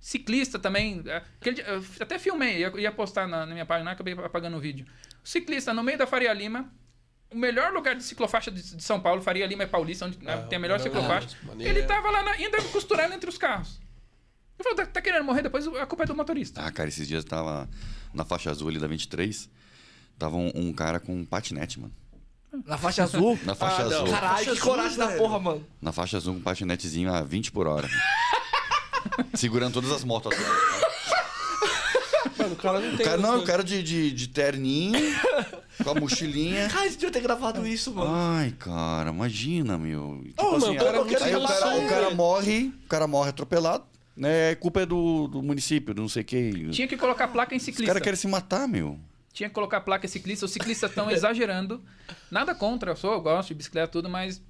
Ciclista também. eh, aquele dia- eu até filmei, ia, ia postar na, na minha página, acabei apagando o vídeo. Ciclista no meio da Faria Lima. O melhor lugar de ciclofaixa de, de São Paulo, Faria Lima é Paulista, onde né, Ah, tem a melhor ciclofaixa. maneiro. Ele tava lá na, ainda costurando entre os carros. Eu falei, tá, tá querendo morrer depois? A culpa é do motorista. Ah, cara, esses dias tava na faixa azul ali da 23. Tava um, um cara com um patinete, mano. Na faixa azul. Na faixa Ah, azul. Caralho, que coragem da porra, mano. Na faixa azul, um patinetezinho a 20 por hora. Segurando todas as motos atrás. Mano, o cara não O tem... cara, não, o cara de, de, de terninho, com a mochilinha. Cara, a gente devia ter gravado isso, mano. Ai, cara, imagina, meu. Tipo Ô, mano, o cara é aí o cara, o cara velho. morre, o cara morre atropelado, né? A culpa é do, do município, do não sei o que. Tinha que colocar placa em Os ciclista. caras querem se matar, meu. Tinha que colocar placa ciclista. Os ciclistas estão exagerando. Nada contra, eu sou, eu gosto de bicicleta tudo, mas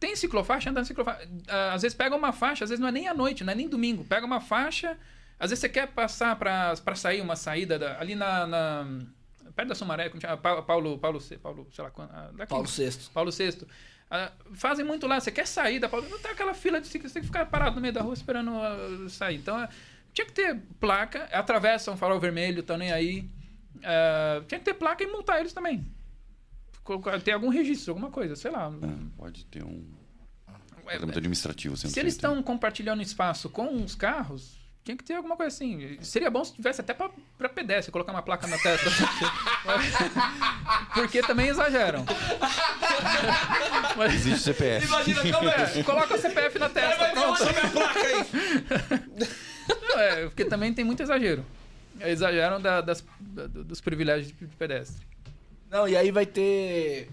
tem ciclofaixa, anda na ciclofaixa. Ah, Às vezes pega uma faixa, às vezes não é nem à noite, não é nem domingo. Pega uma faixa, às vezes você quer passar pra, pra sair uma saída da- ali na, na- perto da Sumaré, como chama? Pa- Paulo, Paulo, C- Paulo, sei lá quando, ah, daqui. Paulo VI. Paulo VI. Ah, fazem muito lá, você quer sair da Paulo, não tá aquela fila de ciclistas, tem que ficar parado no meio da rua esperando ah, sair. Então, ah, tinha que ter placa, atravessam farol vermelho, estão nem aí. Ah, tinha que ter placa e multar eles também. Ter algum registro, alguma coisa, sei lá. É, pode ter um É, administrativo. Se eles estão compartilhando espaço com os carros, tinha que ter alguma coisa assim. Seria bom se tivesse até pra, pra pedestre, colocar uma placa na testa. Porque também exageram. Mas, Existe CPF. Imagina como é. coloca o CPF na testa. Pronto. minha placa aí. Não, é, porque também tem muito exagero. Exageram da- das, da- dos privilégios de pedestre. Não, e aí vai ter.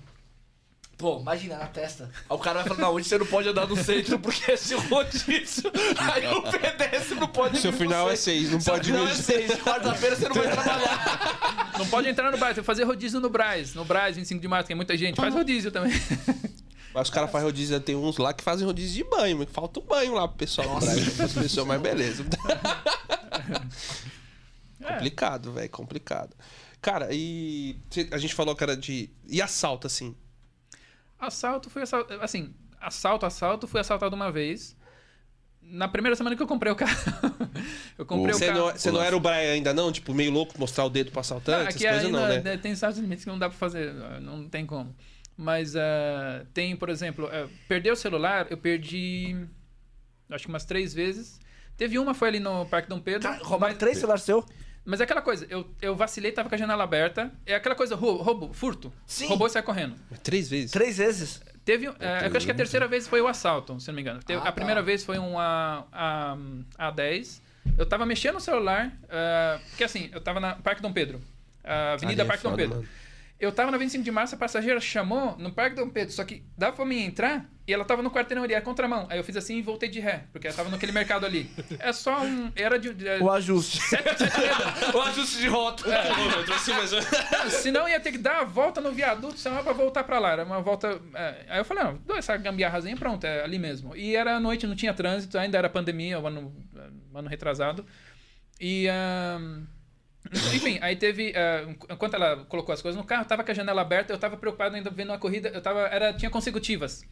Pô, imagina na testa. Aí o cara vai falar, não, hoje você não pode andar no centro porque é seu rodízio. Aí o pedestre não pode Seu final é seis, não Seu pode final é seis. Quarta-feira você não vai trabalhar. Não pode entrar no Braz, tem que fazer rodízio no Braz. No Braz, 25 de março, tem muita gente. Faz rodízio também. Mas os caras fazem rodízio, tem uns lá que fazem rodízio de banho, mas falta o banho lá pro pessoal. Pra as pessoas, mas beleza. complicado, velho, complicado. Cara, e a gente falou, cara, de. E assalto, assim. Assalto, fui assalto. Assim, assalto, assalto, fui assaltado uma vez. Na primeira semana que eu comprei o carro. eu comprei o Você carro. não, você não era o Brian ainda, não? Tipo, meio louco mostrar o dedo pro assaltante? aqui essas coisas ainda não, né? tem certos limites que não dá pra fazer, não tem como. Mas ah, tem, por exemplo, ah, perder o celular, eu perdi acho que umas três vezes. Teve uma, foi ali no Parque Dom Pedro. Cara, roubaram mas, três celulares seu? Mas é aquela coisa, eu, eu vacilei, tava com a janela aberta. É aquela coisa, roubo, roubo furto. Sim. Roubou e sai correndo. Três vezes. Três vezes. Teve, é, eu acho que a terceira vez foi o assalto, se não me engano. Teve- Ah, a tá. primeira vez foi um A, A, A10. Eu tava mexendo no celular, ah, porque assim, eu tava na Parque Dom Pedro. ah, Avenida Ali é Parque Dom foda, Pedro. mano. Eu tava na 25 de março, a passageira chamou no Parque Dom Pedro, só que dava pra mim entrar e ela tava no quarteirão ali, a contramão. Aí eu fiz assim e voltei de ré, porque ela tava naquele mercado ali. É só um. Era de. de O ajuste. O ajuste de rota. Eu trouxe mais um. Senão ia ter que dar a volta no viaduto, senão pra voltar pra lá. Era uma volta. é, Aí eu falei, não, dou essa gambiarrazinha, pronto, é ali mesmo. E era noite, não tinha trânsito, ainda era pandemia, o ano, ano retrasado. E. ahn, enfim, aí teve. ah, enquanto ela colocou as coisas no carro, eu tava com a janela aberta, eu tava preocupado ainda vendo a corrida, eu tava. Era, tinha consecutivas.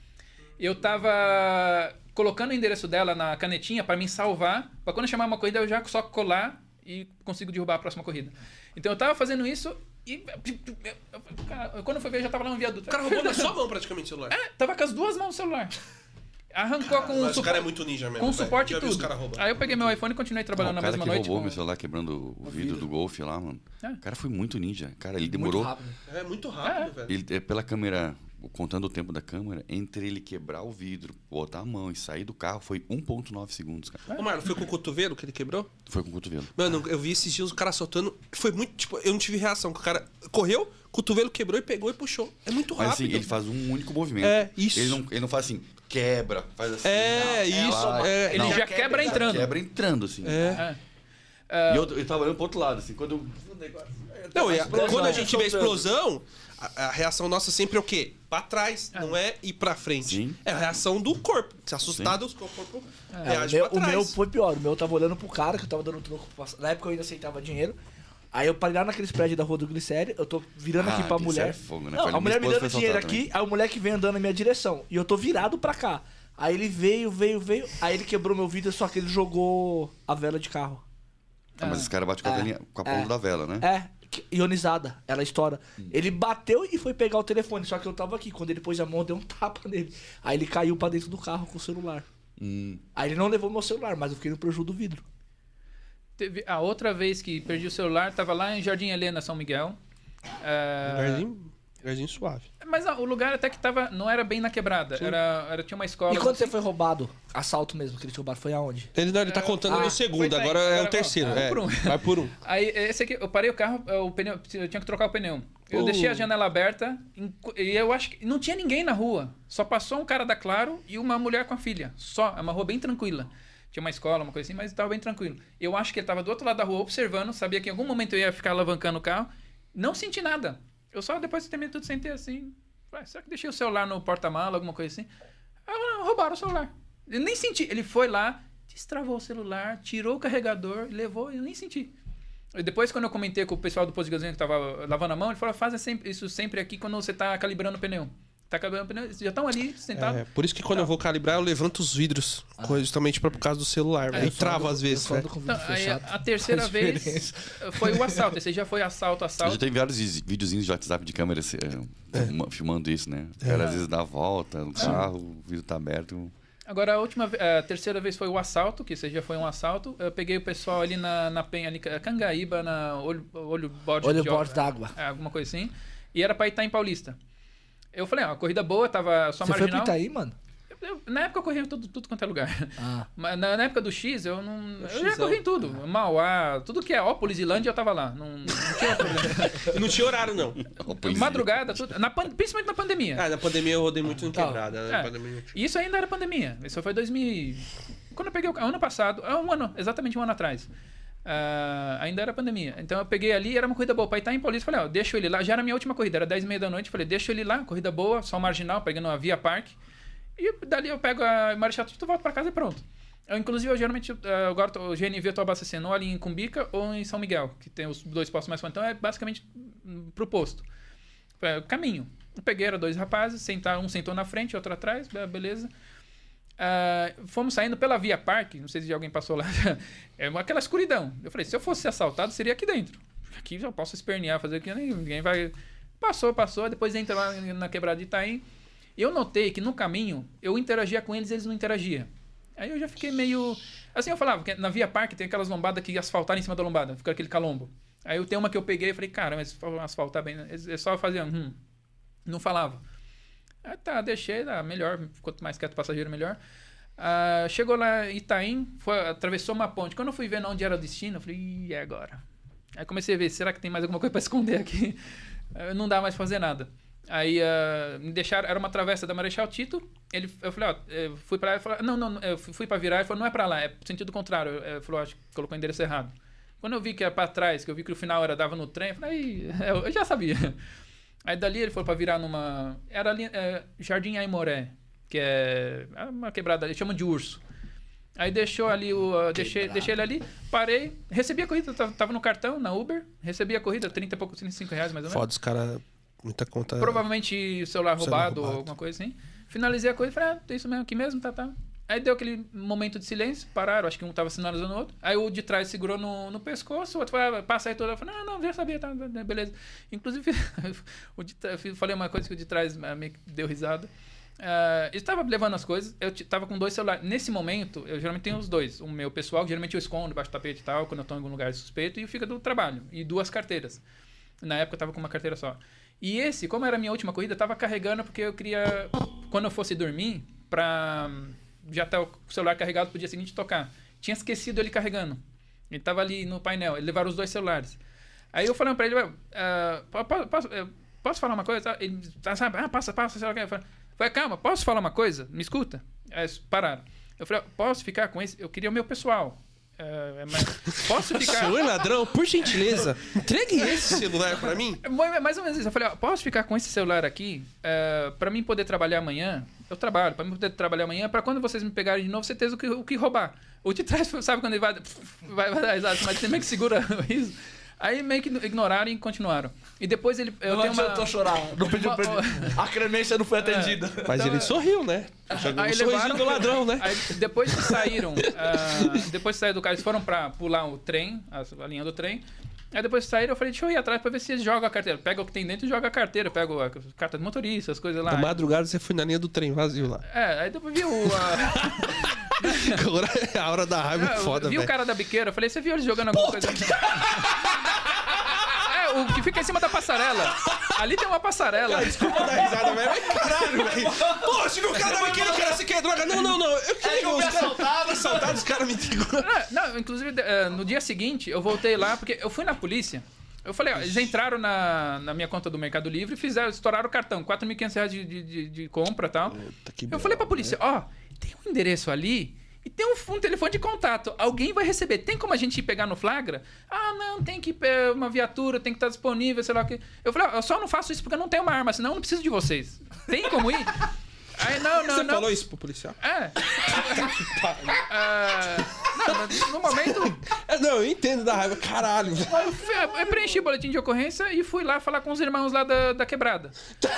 Eu tava colocando o endereço dela na canetinha pra me salvar, pra quando eu chamar uma corrida eu já só colar e consigo derrubar a próxima corrida. Então eu tava fazendo isso e. cara, quando eu fui ver, eu já tava lá no viaduto. O cara roubou na sua mão praticamente o celular. É, tava com as duas mãos no celular. Arrancou com, Mas o cara é muito ninja mesmo. com velho. suporte e Já vi tudo. os cara roubando. Aí eu peguei meu iPhone e continuei trabalhando o na cara mesma que noite. roubou com- meu celular quebrando o vidro do Golf lá, mano. É. O cara foi muito ninja. Cara, ele Muito demorou. rápido. É muito rápido, velho. Ele, é, pela câmera, contando o tempo da câmera, entre ele quebrar o vidro, botar a mão e sair do carro, foi 1,9 segundos, cara. Ô, Marlon, foi com o cotovelo que ele quebrou? Foi com o cotovelo. Mano, eu vi esses dias o cara soltando. Foi muito. Tipo, eu não tive reação. que O cara correu, o cotovelo quebrou e pegou e puxou. É muito Mas rápido. assim, ele faz um único movimento. É, isso. Ele não, ele não faz assim, quebra, faz assim. É, não, isso, é. Ele já quebra ele entrando. Quebra entrando, assim. É. É. E eu, eu tava olhando pro outro lado, assim, quando eu. Não, a- quando a gente vê a explosão, a, a reação nossa sempre é o quê? Pra trás, não é ir pra frente. Sim. É a reação do corpo. Se assustado, o corpo É, reage o, meu, pra o trás. meu foi pior. O meu eu tava olhando pro cara que eu tava dando troco. pra- Na época eu ainda aceitava dinheiro. Aí eu parei lá naqueles prédios da rua do Glicério, eu tô virando Ah, aqui pra mulher. é fogo, né? Não, a mulher me dando dinheiro aqui, aí o moleque vem andando na minha direção. E eu tô virado pra cá. Aí ele veio, veio, veio. Aí ele quebrou meu vidro, só que ele jogou a vela de carro. Ah, mas esse cara bate com a, É. velinha, com a ponta É. da vela, né? É, ionizada. Ela estoura. Hum. Ele bateu e foi pegar o telefone, só que eu tava aqui. Quando ele pôs a mão, deu um tapa nele. Aí ele caiu pra dentro do carro com o celular. Hum. Aí ele não levou meu celular, mas eu fiquei no prejuízo do vidro. Teve a outra vez que perdi o celular, tava lá em Jardim Helena, São Miguel. É, Lugarzinho, lugarzinho suave. Mas ah, o lugar até que tava. Não era bem na quebrada. Era, era, tinha uma escola. E quando assim. você foi roubado, assalto mesmo, que eles roubaram, foi aonde? Ele, não, ele tá É, contando foi- no segundo, foi agora saindo. é o Agora, terceiro. ó, é. por um. Vai por um. Aí, esse aqui, eu parei o carro, é, o pneu, eu tinha que trocar o pneu. Eu Uh. deixei a janela aberta e eu acho que não tinha ninguém na rua. Só passou um cara da Claro e uma mulher com a filha. Só, é uma rua bem tranquila. Tinha uma escola, uma coisa assim, mas estava bem tranquilo. Eu acho que ele estava do outro lado da rua observando, sabia que em algum momento eu ia ficar alavancando o carro. Não senti nada. Eu só depois que terminei tudo sentei assim. Ué, será que deixei o celular no porta-mala, alguma coisa assim? Eu, roubaram o celular. Eu nem senti. Ele foi lá, destravou o celular, tirou o carregador, levou eu nem senti. E depois, quando eu comentei com o pessoal do posto de gasolina que tava lavando a mão, ele falou: faz isso sempre aqui quando você tá calibrando o pneu. Tá calibrando o pneu, já estão ali sentados. É, por isso que quando eu vou calibrar, eu levanto os vidros. co- Justamente pra, por causa do celular. Eu e trava às vezes, né? Então, aí, a terceira Faz vez foi o assalto. Esse já foi assalto, Já assalto. tem vários videozinhos de WhatsApp de câmera assim, é, filma- filmando isso, né? O cara às vezes dá a volta no carro, o vidro tá aberto. Agora, a última a terceira vez foi o assalto, que esse já foi um assalto. Eu peguei o pessoal ali na, na Penha, ali, Cangaíba, na Olho, olho Bode Olha o de- bordo d'água. É, alguma coisa assim. E era pra Itaim Paulista. Eu falei, ó, corrida boa, tava só Você foi marginal. pro Itaí, mano? Eu- na época eu corria tudo, tudo quanto é lugar. Ah. Mas na, na época do X, eu não. Eu já Xzão. corri em tudo. Mauá, tudo que é Ópolis e Lândia, eu tava lá. Não, não tinha problema. Não tinha horário, não. Madrugada, tudo. Na, principalmente na pandemia. Ah, na pandemia eu rodei muito em Tá. quebrada. né? Na É. pandemia. E Isso ainda era pandemia. Isso foi 2000. Quando eu peguei o carro, ano passado, é um ano, exatamente um ano atrás. Ah, ainda era pandemia. Então eu peguei ali, era uma corrida boa. Pra Itaim Paulista, falei, ó, deixa ele lá. Já era minha última corrida, era 10 e meia da noite. Falei, deixa ele lá, corrida boa, só marginal, pegando a Via Park. E dali eu pego a Marechal Tudo, volto pra casa e pronto. Eu, inclusive, eu geralmente, ah, agora tô- o GNV eu tô abastecendo ou ali em Cumbica ou em São Miguel, que tem os dois postos mais Então é basicamente hum, pro posto. É, caminho. Eu peguei, era dois rapazes, sentaram, um sentou na frente, outro atrás, be- beleza. Ah, fomos saindo pela Via Parque, não sei se alguém passou lá, é aquela escuridão. Eu falei, se eu fosse assaltado, seria aqui dentro. Aqui eu posso espernear, fazer aqui, nem- ninguém vai... Passou, passou, depois entra lá na quebrada de Itaim. Eu notei que no caminho, eu interagia com eles, eles não interagiam. Aí eu já fiquei meio... Assim eu falava, que na Via Parque tem aquelas lombadas que asfaltaram em cima da lombada, fica aquele calombo. Aí eu tenho uma que eu peguei e falei, cara, mas asfaltar bem, é só fazer... Hum. Não falava. Ah, tá, deixei, ah, melhor. Quanto mais quieto o passageiro, melhor. Ah, chegou lá em Itaim, foi, atravessou uma ponte. Quando eu fui vendo onde era o destino, eu falei, Ih, é agora. Aí comecei a ver, será que tem mais alguma coisa pra esconder aqui? Ah, Não dá mais pra fazer nada. Aí ah, me deixaram, era uma travessa da Marechal Tito. Ele, eu falei, ó, eu fui pra lá, ele falou, não, não, eu fui pra virar, ele falou, não é pra lá, é sentido contrário. Ele falou, acho que colocou o endereço errado. Quando eu vi que era pra trás, que eu vi que o final era dava no trem, eu falei, "Ih, eu, eu já sabia. Aí dali ele foi pra virar numa. Era ali, é, Jardim Aimoré, que é é uma quebrada ali, chamam de urso. Aí deixou ali o. uh, deixei, deixei ele ali, parei, recebi a corrida, tava, tava no cartão, na Uber, recebi a corrida, 30 e pouco, 35 reais mais ou menos. Foda, os caras. Muita conta. Provavelmente celular Celular roubado, ou roubado. alguma coisa assim. Finalizei a coisa e falei, ah, é isso mesmo, aqui mesmo, tá, tá. Aí deu aquele momento de silêncio, pararam, acho que um tava sinalizando o outro. Aí o de trás segurou no, no pescoço, o outro falou, ah, passa aí toda. Eu falei, não, não, já sabia, tá, tá, beleza. Inclusive, o de, eu falei uma coisa que o de trás ah, que deu risada. Ah, eu estava levando as coisas, eu tava com dois celulares. Nesse momento, eu geralmente tenho os dois. O meu pessoal, geralmente eu escondo debaixo do tapete e tal, quando eu tô em algum lugar suspeito, e fica do trabalho. E duas carteiras. Na época eu tava com uma carteira só. E esse, como era a minha última corrida, eu tava carregando porque eu queria, quando eu fosse dormir, pra já estar o celular carregado pro dia seguinte tocar. Tinha esquecido ele carregando. Ele tava ali no painel, ele levaram os dois celulares. Aí eu falando pra ele, ah, po- po- posso, eh, posso falar uma coisa? Ele tá, sabe, ah, passa, passa, sei lá o que. Falei, calma, posso falar uma coisa? Me escuta? Aí pararam. Eu falei, posso ficar com esse? Eu queria o meu pessoal. Eh, mas posso ficar... Senhor ladrão, por gentileza, entregue esse celular pra mim. É mais- mais ou menos isso. Eu falei, ó, posso ficar com esse celular aqui é, para mim poder trabalhar amanhã? Eu trabalho, para mim poder trabalhar amanhã, para quando vocês me pegarem de novo, você ter o que, o que roubar. O de trás, sabe quando ele vai, vai, vai dar risada, mas você meio que segura o riso. Aí meio que ignoraram e continuaram. E depois ele. Eu não tenho uma... adiantou chorar. Não pediu uma- pra... A Clemência não foi atendida. Mas Então, ele sorriu, né? Aí sorrisinho levaram- do ladrão, né? Aí, depois que saíram, ah, depois que saíram do carro, eles foram pra pular o trem, a linha do trem. Aí depois que saíram, eu falei, deixa eu ir atrás pra ver se eles jogam a carteira. Pega o que tem dentro e joga a carteira. Pega a carta de motorista, as coisas lá. Na madrugada você foi na linha do trem vazio lá. É, aí depois viu a, Agora a hora da raiva é eu foda, vi o velho. cara da biqueira, eu falei, você viu eles jogando alguma coisa? é, o que fica em cima da passarela. Ali tem uma passarela. Desculpa dar risada, velho. Mas caralho, velho. Pô, se o cara vai querer, o cara se quer droga. Não, não, não. Eu queria É que eu os fui caras- assaltado. assaltado, os caras me. Ah, Não, inclusive, eh, no dia seguinte, eu voltei lá, porque eu fui na polícia. Eu falei, ó, eles entraram na, na minha conta do Mercado Livre e fizeram, estouraram o cartão, 4.500 reais de, de, de, de compra e tal. que eu falei pra polícia, ó, tem um endereço ali e tem um, um telefone de contato. Alguém vai receber. Tem como a gente ir pegar no flagra? Ah, não, tem que ter uma viatura, tem que estar disponível, sei lá o que. Eu falei, ó, eu só não faço isso porque eu não tenho uma arma, senão eu não preciso de vocês. Tem como ir? Aí, não, não, Você não. falou isso pro policial? É. Ah, não, no momento, É, não, eu entendo da raiva. Caralho. eu, fui- eu preenchi o boletim de ocorrência e fui lá falar com os irmãos lá da, da quebrada.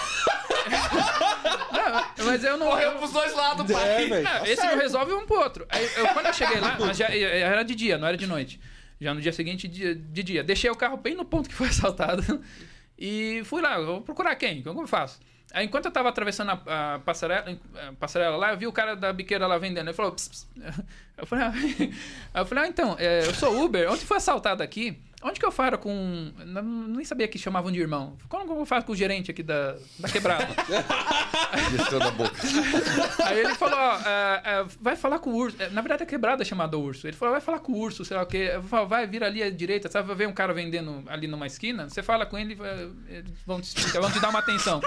Não, mas eu não. Correu eu- pros dois lados, É, pai. velho. não, esse não resolve um pro outro. Aí, eu, quando eu cheguei lá, já, era de dia, não era de noite. Já no dia seguinte, de, de dia. Deixei o carro bem no ponto que foi assaltado. E fui lá, vou procurar quem? Como eu faço? Aí, enquanto eu tava atravessando a, a passarela, a passarela lá, eu vi o cara da biqueira lá vendendo. Ele falou... "Ps, ps." Eu falei, ah, eu falei, ah, então, é, eu sou Uber. Onde foi assaltado aqui? Onde que eu falo com... não- Nem sabia que chamavam de irmão. Como eu falo com o gerente aqui da, da quebrada? Gestando a boca. Aí ele falou, ó, é, é, vai falar com o urso. É, Na verdade, a quebrada é chamada urso. Ele falou, vai falar com o urso, sei lá o quê. Falo, vai, vira ali à direita, sabe? Vai ver um cara vendendo ali numa esquina. Você fala com ele, eles vão te explicar, vão te dar uma atenção.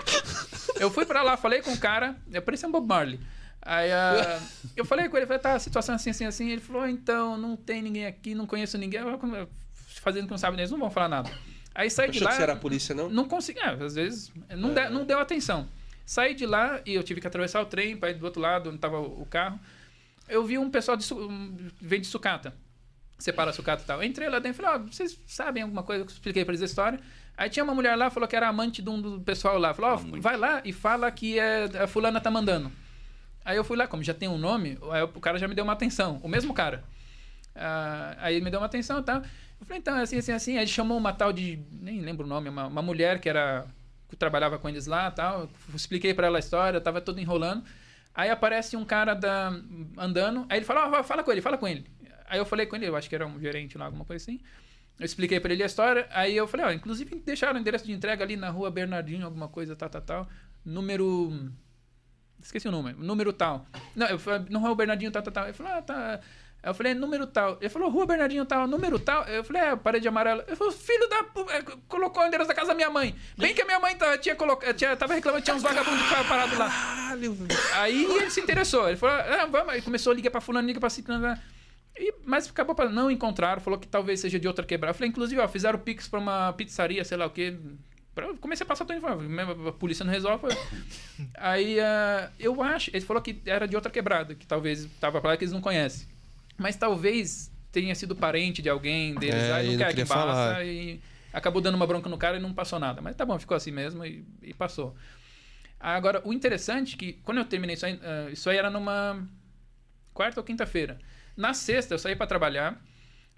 Eu fui pra lá, falei com o cara, eu parecia um Bob Marley. Aí ah, eu falei com ele, falei, tá, situação assim, assim, assim. Ele falou, então, não tem ninguém aqui, não conheço ninguém. Eu, como- Fazendo que não sabe, eles não vão falar nada. Aí saí de Achou lá. que você era a polícia, não? Não consegui, é, às vezes não, de- não deu atenção. Saí de lá e eu tive que atravessar o trem para ir do outro lado, onde estava o carro. Eu vi um pessoal de su- um, vem de sucata. Separa a sucata e tal. Eu entrei lá dentro e falei, ó, vocês sabem alguma coisa? Eu expliquei para eles a história. Aí tinha uma mulher lá, falou que era amante de um do pessoal lá. Falou, ó, vai lá e fala que é, a fulana tá mandando. Aí eu fui lá, como já tem um nome, aí o cara já me deu uma atenção. O mesmo cara. Ah, aí ele me deu uma atenção e tal. Eu falei, então, é assim, assim, assim. Aí chamou uma tal de. Nem lembro o nome, uma, uma mulher que era. que trabalhava com eles lá tal. Expliquei pra ela a história, tava todo enrolando. Aí aparece um cara da, andando. Aí ele fala, ó, fala com ele, fala com ele. Aí eu falei com ele, eu acho que era um gerente lá, alguma coisa assim. Eu expliquei pra ele a história. Aí eu falei, ó, inclusive deixaram o endereço de entrega ali na rua Bernardinho, alguma coisa, tal, tal, tal. Número Esqueci o número. Número tal. Não, eu falei, não é o Bernardinho tal, tal, tal. Ele falou, ah, tá. Aí Eu falei, número tal. Ele falou, rua Bernardinho tal, número tal. Eu falei, é, parede amarela. Ele falou, filho da. é, Colocou o endereço da casa da minha mãe. Bem que a minha mãe tava, tinha colocado, tinha, tava reclamando que tinha uns vagabundos que estavam parados lá. Aí ele se interessou. Ele falou, ah, vamos. Aí começou a ligar pra fulano, liga pra ciclano. né? E, mas acabou pra não encontrar. Falou que talvez seja de outra quebrada. Eu falei, inclusive, ó, fizeram pix pra uma pizzaria, sei lá o quê. Pra- eu comecei a passar toda a informação. A polícia não resolve. Aí ah, eu acho. Ele falou que era de outra quebrada, que talvez tava pra lá que eles não conhecem. Mas talvez tenha sido parente de alguém deles. É, aí não quer que passa. E acabou dando uma bronca no cara e não passou nada. Mas tá bom, ficou assim mesmo e, e passou. Agora, o interessante é que quando eu terminei isso aí, ah, isso aí era numa quarta ou quinta-feira. Na sexta, eu saí pra trabalhar.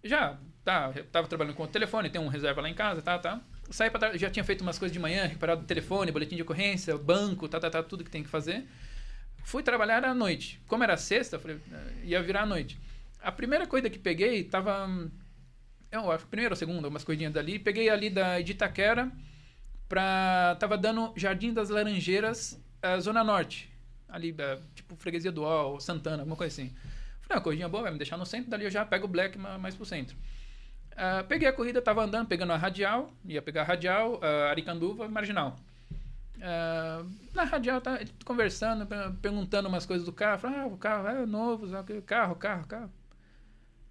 Já, tá, eu tava trabalhando com o telefone, tem um reserva lá em casa, tá, tá. Saí pra tra- já tinha feito umas coisas de manhã, reparado telefone, boletim de ocorrência, banco, tá, tá, tá, tudo que tem que fazer. Fui trabalhar à noite. Como era sexta, falei, eh, ia virar à noite. A primeira coisa que peguei tava. Eu acho primeira ou segunda, umas coisinhas dali. Peguei ali da de Itaquera pra. Tava dando Jardim das Laranjeiras, eh, Zona Norte. Ali, eh, tipo, freguesia do Ó, Santana, alguma coisa assim. Falei, ah, corridinha boa, vai me deixar no centro, dali eu já pego o Black ma- mais pro centro. Ah, peguei a corrida, tava andando, pegando a radial, ia pegar a radial, ah, Aricanduva, marginal. Ah, na radial, tá conversando, per- perguntando umas coisas do carro. Falei, ah, o carro é novo, sabe carro, carro, carro.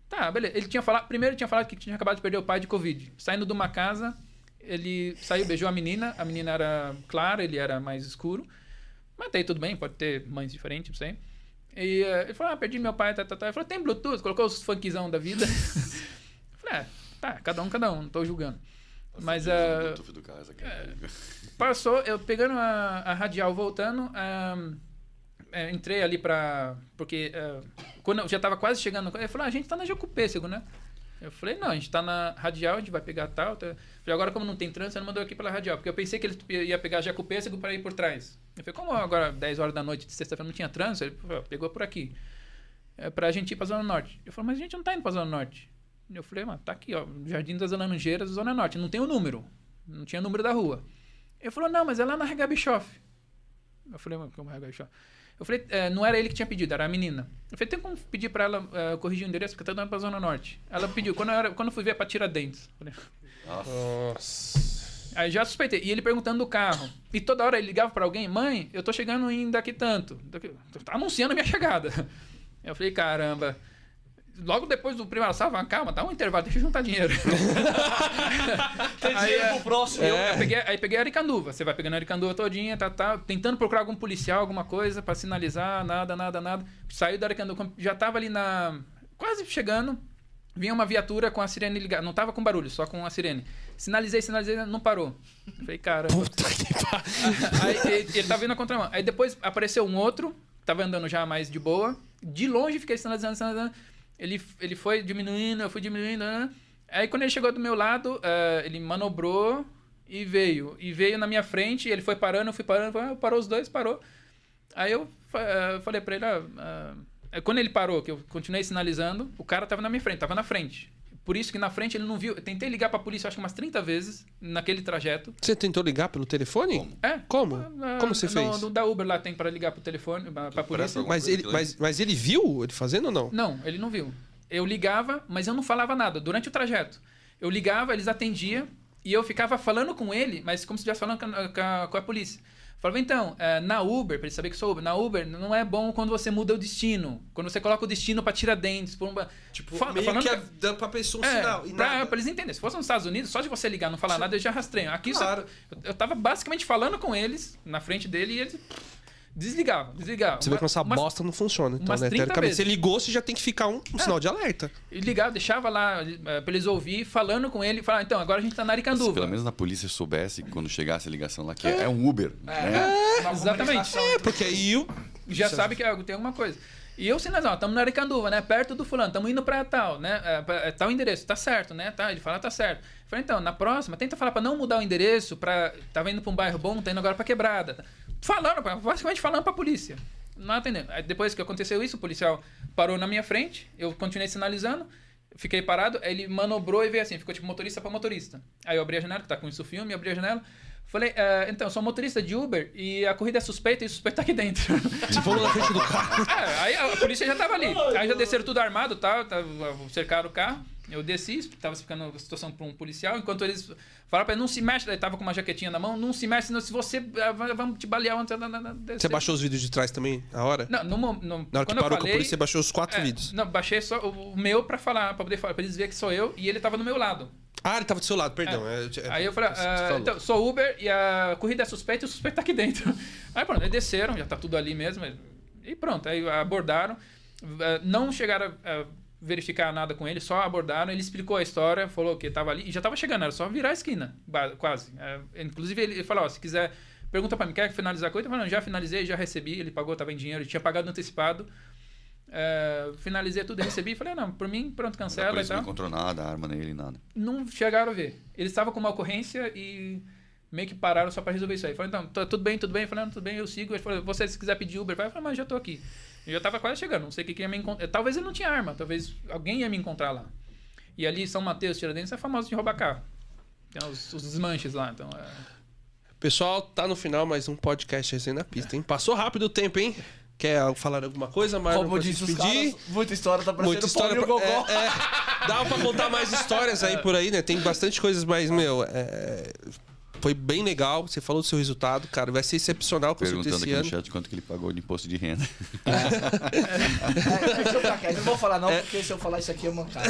Tá, beleza. Ele tinha falado, primeiro tinha falado que tinha acabado de perder o pai de Covid. Saindo de uma casa, ele saiu, beijou a menina, a menina era clara, ele era mais escuro. Mas daí tudo bem, pode ter mães diferentes, não sei. E eh, ele falou, ah, perdi meu pai, tá, tá, tá. Ele falou, tem Bluetooth? Colocou os funkzão da vida. Eu falei, é, tá, cada um, cada um, não tô julgando. Mas, Nossa, ah, o Bluetooth do essa cara. Passou, eu pegando a, a radial voltando, ahn, é, entrei ali pra. Porque ah, quando eu já tava quase chegando, ele falou: ah, a gente tá na Jacupêssego, né? Eu falei: não, a gente tá na radial, a gente vai pegar tal. tal. Eu Falei: agora, como não tem trânsito, não mandou aqui pela radial. Porque eu pensei que ele ia pegar Jacupêssego pra ir por trás. Eu falei: como agora, 10 horas da noite de sexta-feira, não tinha trânsito? Ele falou, pegou por aqui. É pra gente ir pra Zona Norte. Eu falei: mas a gente não tá indo pra Zona Norte. Eu falei: mano, tá aqui, ó, Jardim das Laranjeiras, Zona Norte. Não tem o número. Não tinha número da rua. Ele falou, não, mas é lá na Rega Bischoff. Eu falei, mas como Rega Bischoff? Eu falei, é, não era ele que tinha pedido, era a menina. Eu falei, tem como pedir pra ela é, corrigir o endereço, porque tá dando pra Zona Norte. Ela pediu, quando eu, era, quando eu fui ver, é pra Tiradentes. Falei, Nossa. Aí já suspeitei. E ele perguntando do carro. E toda hora ele ligava pra alguém, mãe, eu tô chegando em daqui tanto. Daqui... Tá anunciando a minha chegada. Eu falei, caramba. Logo depois do primeiro salva, calma, dá um intervalo, deixa eu juntar dinheiro. Tem Aí, dinheiro é, pro próximo. Eu, eu peguei, aí peguei a Aricanduva. Você vai pegando a Aricanduva todinha, tá, tá, tentando procurar algum policial, alguma coisa pra sinalizar, nada, nada, nada. Saiu da Aricanduva, já tava ali na. quase chegando. Vinha uma viatura com a sirene ligada. Não tava com barulho, só com a sirene. Sinalizei, sinalizei, não parou. Eu falei, cara. Puta que pariu. Aí ele, ele tava indo na contramão. Aí depois apareceu um outro, tava andando já mais de boa. De longe fiquei sinalizando, sinalizando. Ele, ele foi diminuindo, eu fui diminuindo. né? Aí quando ele chegou do meu lado, eh, ele manobrou e veio. E veio na minha frente, ele foi parando, eu fui parando, ah, parou os dois, parou. Aí eu eh, falei pra ele, eh, quando ele parou, que eu continuei sinalizando, o cara tava na minha frente, tava na frente. Por isso que na frente ele não viu. Eu tentei ligar pra polícia, acho que umas 30 vezes, naquele trajeto. Você tentou ligar pelo telefone? Como? É. Como? Ah, Como você no- fez? No, da Uber lá tem pra ligar pro telefone, pra, pra polícia. alguma Mas ele, mas, mas ele viu ele fazendo ou não? Não, ele não viu. Eu ligava, mas eu não falava nada durante o trajeto. Eu ligava, eles atendiam e eu ficava falando com ele, mas como se estivesse falando a, com a- com a polícia. Falava, então, eh, na Uber, pra ele saber que sou Uber, na Uber não é bom quando você muda o destino. Quando você coloca o destino pra Tiradentes, por uma... Tipo, meio falando que dando pra pessoa um É, sinal. Pra, eles entenderem. Se fosse nos Estados Unidos, só de você ligar e não falar nada, eles já rastreiam. Aqui Claro. eu, eu tava basicamente falando com eles, na frente dele, e eles desligavam, desligavam. Você vê como essa Umas- bosta não funciona. Então, né? 30 Teoricamente, vezes. É. você ligou, você já tem que ficar um, um sinal de alerta. E ligava, deixava lá eh, pra eles ouvir, falando com ele, falar, então, agora a gente tá na Se Aricanduva. pelo menos na polícia soubesse, quando chegasse a ligação lá, que é, é um Uber. É. Né? Uma exatamente. É, porque aí o. Já sabe que é- tem alguma coisa. E eu sinalizando, ó, estamos na Aricanduva, né? Perto do fulano, estamos indo pra tal, né? É, pra- é, tal endereço, tá certo, né? Tá, ele fala, tá certo. Eu falei, então, na próxima, tenta falar pra não mudar o endereço, pra. Tava indo pra um bairro bom, tá indo agora pra quebrada. Falando, pra- basicamente falando pra polícia. Não atendendo. Aí depois que aconteceu isso, o policial parou na minha frente, eu continuei sinalizando, fiquei parado, aí ele manobrou e veio assim, ficou tipo motorista pra motorista. Aí eu abri a janela, que tá com isso o filme, abri a janela, Falei, "É, então, sou motorista de Uber e a corrida é suspeita e o suspeito tá aqui dentro. Você falou na frente do carro. É, aí a polícia já tava ali. Aí já desceram tudo armado tal, tava- cercaram o carro. Eu desci, tava explicando a situação pra um policial, enquanto eles falaram pra ele, não se mexe, ele tava com uma jaquetinha na mão, não se mexe, senão se você. ah, Vamos te balear Você descer." baixou os vídeos de trás também, na hora? Não, no, no, Na hora que parou com a falei, polícia, você baixou os quatro é, vídeos. Não, baixei só o meu pra falar, pra poder falar, pra eles verem que sou eu e ele tava no meu lado. Ah, ele tava do seu lado, perdão. É, é, Aí eu falei, ah, então, sou Uber e a corrida é suspeita e o suspeito tá aqui dentro. Aí pronto, aí desceram, já tá tudo ali mesmo. E pronto, aí abordaram. Ah, Não chegaram a verificar nada com ele, só abordaram. Ele explicou a história, falou que tava ali e já tava chegando, era só virar a esquina, quase. Ah, inclusive ele falou, ó, se quiser, pergunta pra mim, quer finalizar a coisa? Eu falei, não, já finalizei, já recebi, ele pagou, tava em dinheiro, ele tinha pagado antecipado. Ah, finalizei tudo, recebi e falei, não, por mim, pronto, cancela e polícia não encontrou nada, arma nele, nada. não chegaram a ver. Eles estavam com uma ocorrência e meio que pararam só pra resolver isso aí. Falei, então, tá tudo bem, tudo bem. Eu Falei, não, tudo bem, eu sigo. Ele falou, você se quiser pedir Uber, vai. Eu falei, mas já tô aqui. Eu já tava quase chegando, não sei o que, que ia me encontrar. Talvez ele não tinha arma, talvez alguém ia me encontrar lá. E ali, São Mateus, Tiradentes, é famoso de roubar carro. Tem os, os desmanches lá, então... É... Pessoal, tá no final mais um podcast Resenha na Pista, hein? Passou rápido o tempo, hein? Quer falar alguma coisa, Marlon? Como disse os despedir? caras, muita história tá parecendo Muita história. Pra- Gogó. É, é, dá pra contar mais histórias aí por aí, né? Tem bastante coisas, mas, meu, é, foi bem legal. Você falou do seu resultado, cara. Vai ser excepcional com certeza Perguntando esse aqui no ano. chat quanto que ele pagou de imposto de renda. É, deixa eu ficar quieto, não vou falar não, porque se eu falar isso aqui é mancada.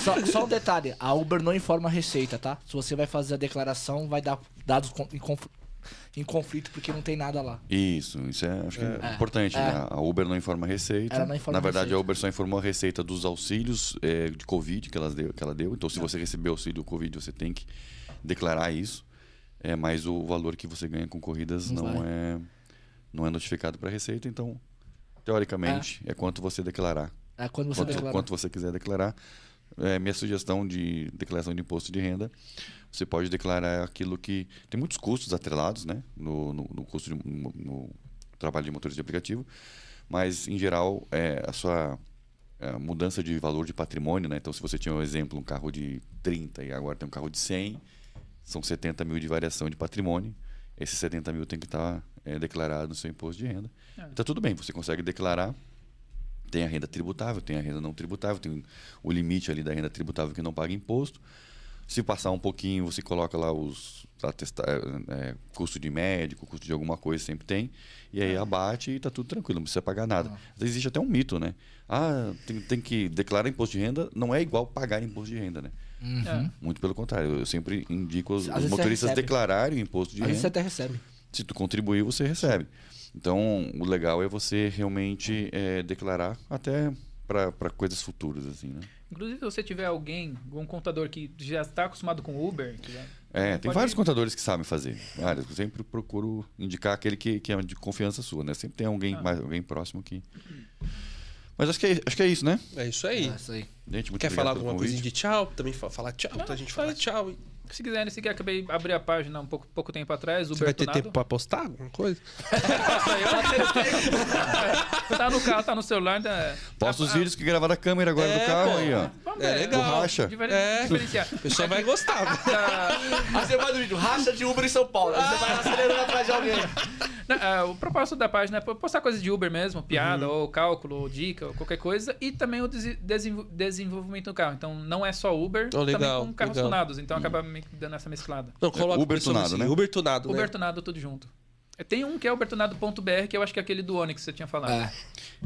só, só um detalhe, a Uber não informa a receita, tá? Se você vai fazer a declaração, vai dar dados em, em conflito, porque não tem nada lá. Isso, isso é, acho que é, É. importante, É. né? A Uber não informa a receita. Ela não informa Na verdade, receita. a Uber só informou a receita dos auxílios eh, de Covid que, elas deu, que ela deu. Então, É. se você recebeu auxílio Covid, você tem que declarar isso. É, mas o valor que você ganha com corridas Não não, é, não é notificado para a receita. Então, teoricamente, é. quanto você declarar. É quando você quanto, declara. quanto você quiser declarar. É, minha sugestão de declaração de imposto de renda, você pode declarar aquilo que. Tem muitos custos atrelados né, no, no, no custo de, no, no trabalho de motorista de aplicativo, mas, em geral, é, a sua é, mudança de valor de patrimônio, né? então, se você tinha, um exemplo, um carro de 30 e agora tem um carro de 100, são 70 mil de variação de patrimônio. Esses 70 mil tem que estar é, declarado no seu imposto de renda. É. Está tudo bem, você consegue declarar tem a renda tributável, tem a renda não tributável, tem o limite ali da renda tributável que não paga imposto. Se passar um pouquinho, você coloca lá os atesta- é, custo de médico, custo de alguma coisa, sempre tem. E aí abate e tá tudo tranquilo, não precisa pagar nada. Vezes existe até um mito, né? Ah, tem, tem que declarar imposto de renda, não é igual pagar imposto de renda, né? É. Muito pelo contrário, eu sempre indico os, os motoristas declararem o imposto de Às vezes você renda. até recebe. Se tu contribuir, você recebe. Então, o legal é você realmente é, declarar até para coisas futuras, assim, né? Inclusive, se você tiver alguém, um contador que já está acostumado com Uber... Que já... É, tem vários contadores que sabem fazer. Vários. Eu sempre procuro indicar aquele que, que é de confiança sua, né? Sempre tem alguém, Ah. mais, alguém próximo que... Mas acho que, é, acho que é isso, né? É isso aí. É isso aí. Gente, muito Quer falar alguma coisinha de tchau? Também fa- falar tchau, Não, pra gente só falar isso. tchau. Se quiserem seguir, acabei de abrir a página um pouco, pouco tempo atrás, Você Uber vai ter tempo pra postar alguma coisa? tá no carro, tá no celular. Tá... Posta os Ah, vídeos que gravaram a câmera agora É, do carro pô. aí, ó. É legal. Borracha. difer- É. Diferenciar. O pessoal vai gostar. Tá- Aí você vai no vídeo, racha de Uber em São Paulo. Aí você vai acelerando atrás de alguém. Não, ah, o propósito da página é postar coisas de Uber mesmo, piada, Uhum. ou cálculo, ou dica, ou qualquer coisa, e também o desenvolvimento do carro. Então não é só Uber, Oh, legal, também com carros legal. tunados. Então acaba meio que dando essa mesclada. Não, coloca Uber tunado, assim, né? Uber tunado, né? Uber tunado tudo junto. Tem um que é ubertunado.br, que eu acho que é aquele do Onix que você tinha falado. É.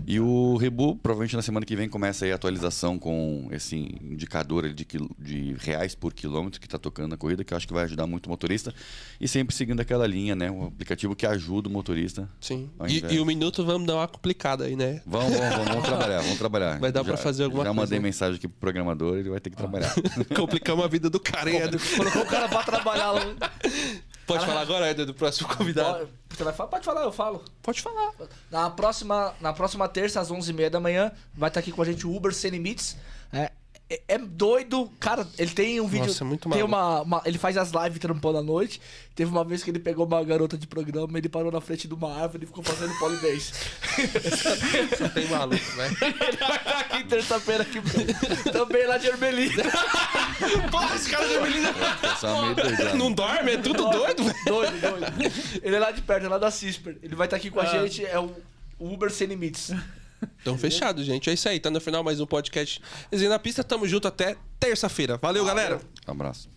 E o Rebu, provavelmente na semana que vem, começa aí a atualização com esse indicador de, quil- de reais por quilômetro que está tocando na corrida, que eu acho que vai ajudar muito o motorista. E sempre seguindo aquela linha, né? Um aplicativo que ajuda o motorista. Sim. E, e o minuto vamos dar uma complicada aí, né? Vamos, vamos, vamos, vamos trabalhar, vamos trabalhar. Vai dar pra Já- fazer alguma Já coisa, mandei né? mensagem aqui pro programador, ele vai ter que trabalhar. Complicamos a vida do cara, hein, Eder? Colocou o cara pra trabalhar lá. Pode falar agora, Eder, do próximo convidado? Pode- Você vai falar? Pode falar, eu falo. Pode falar. Na próxima, na próxima terça, às 11h30 da manhã, vai estar aqui com a gente o Uber Sem Limites. É, é, é doido. Cara, ele tem um vídeo. Nossa, é muito tem maluco. uma, uma- Ele faz as lives trampando à noite. Teve uma vez que ele pegou uma garota de programa, ele parou na frente de uma árvore e ficou fazendo polidense. Só tem maluco, né? ele vai estar aqui terça-feira aqui também lá de Ermelina. Porra, esse cara de Ermelina doidão. não dorme, é tudo doido, doido, doido. Ele é lá de perto, é lá da Cisper. Ele vai estar aqui com a Ah. gente, é o o Uber Sem Limites. Então fechado, gente. É isso aí. Tá no final mais um podcast. Resenha na pista. Tamo junto até terça-feira. Valeu, galera. Um abraço.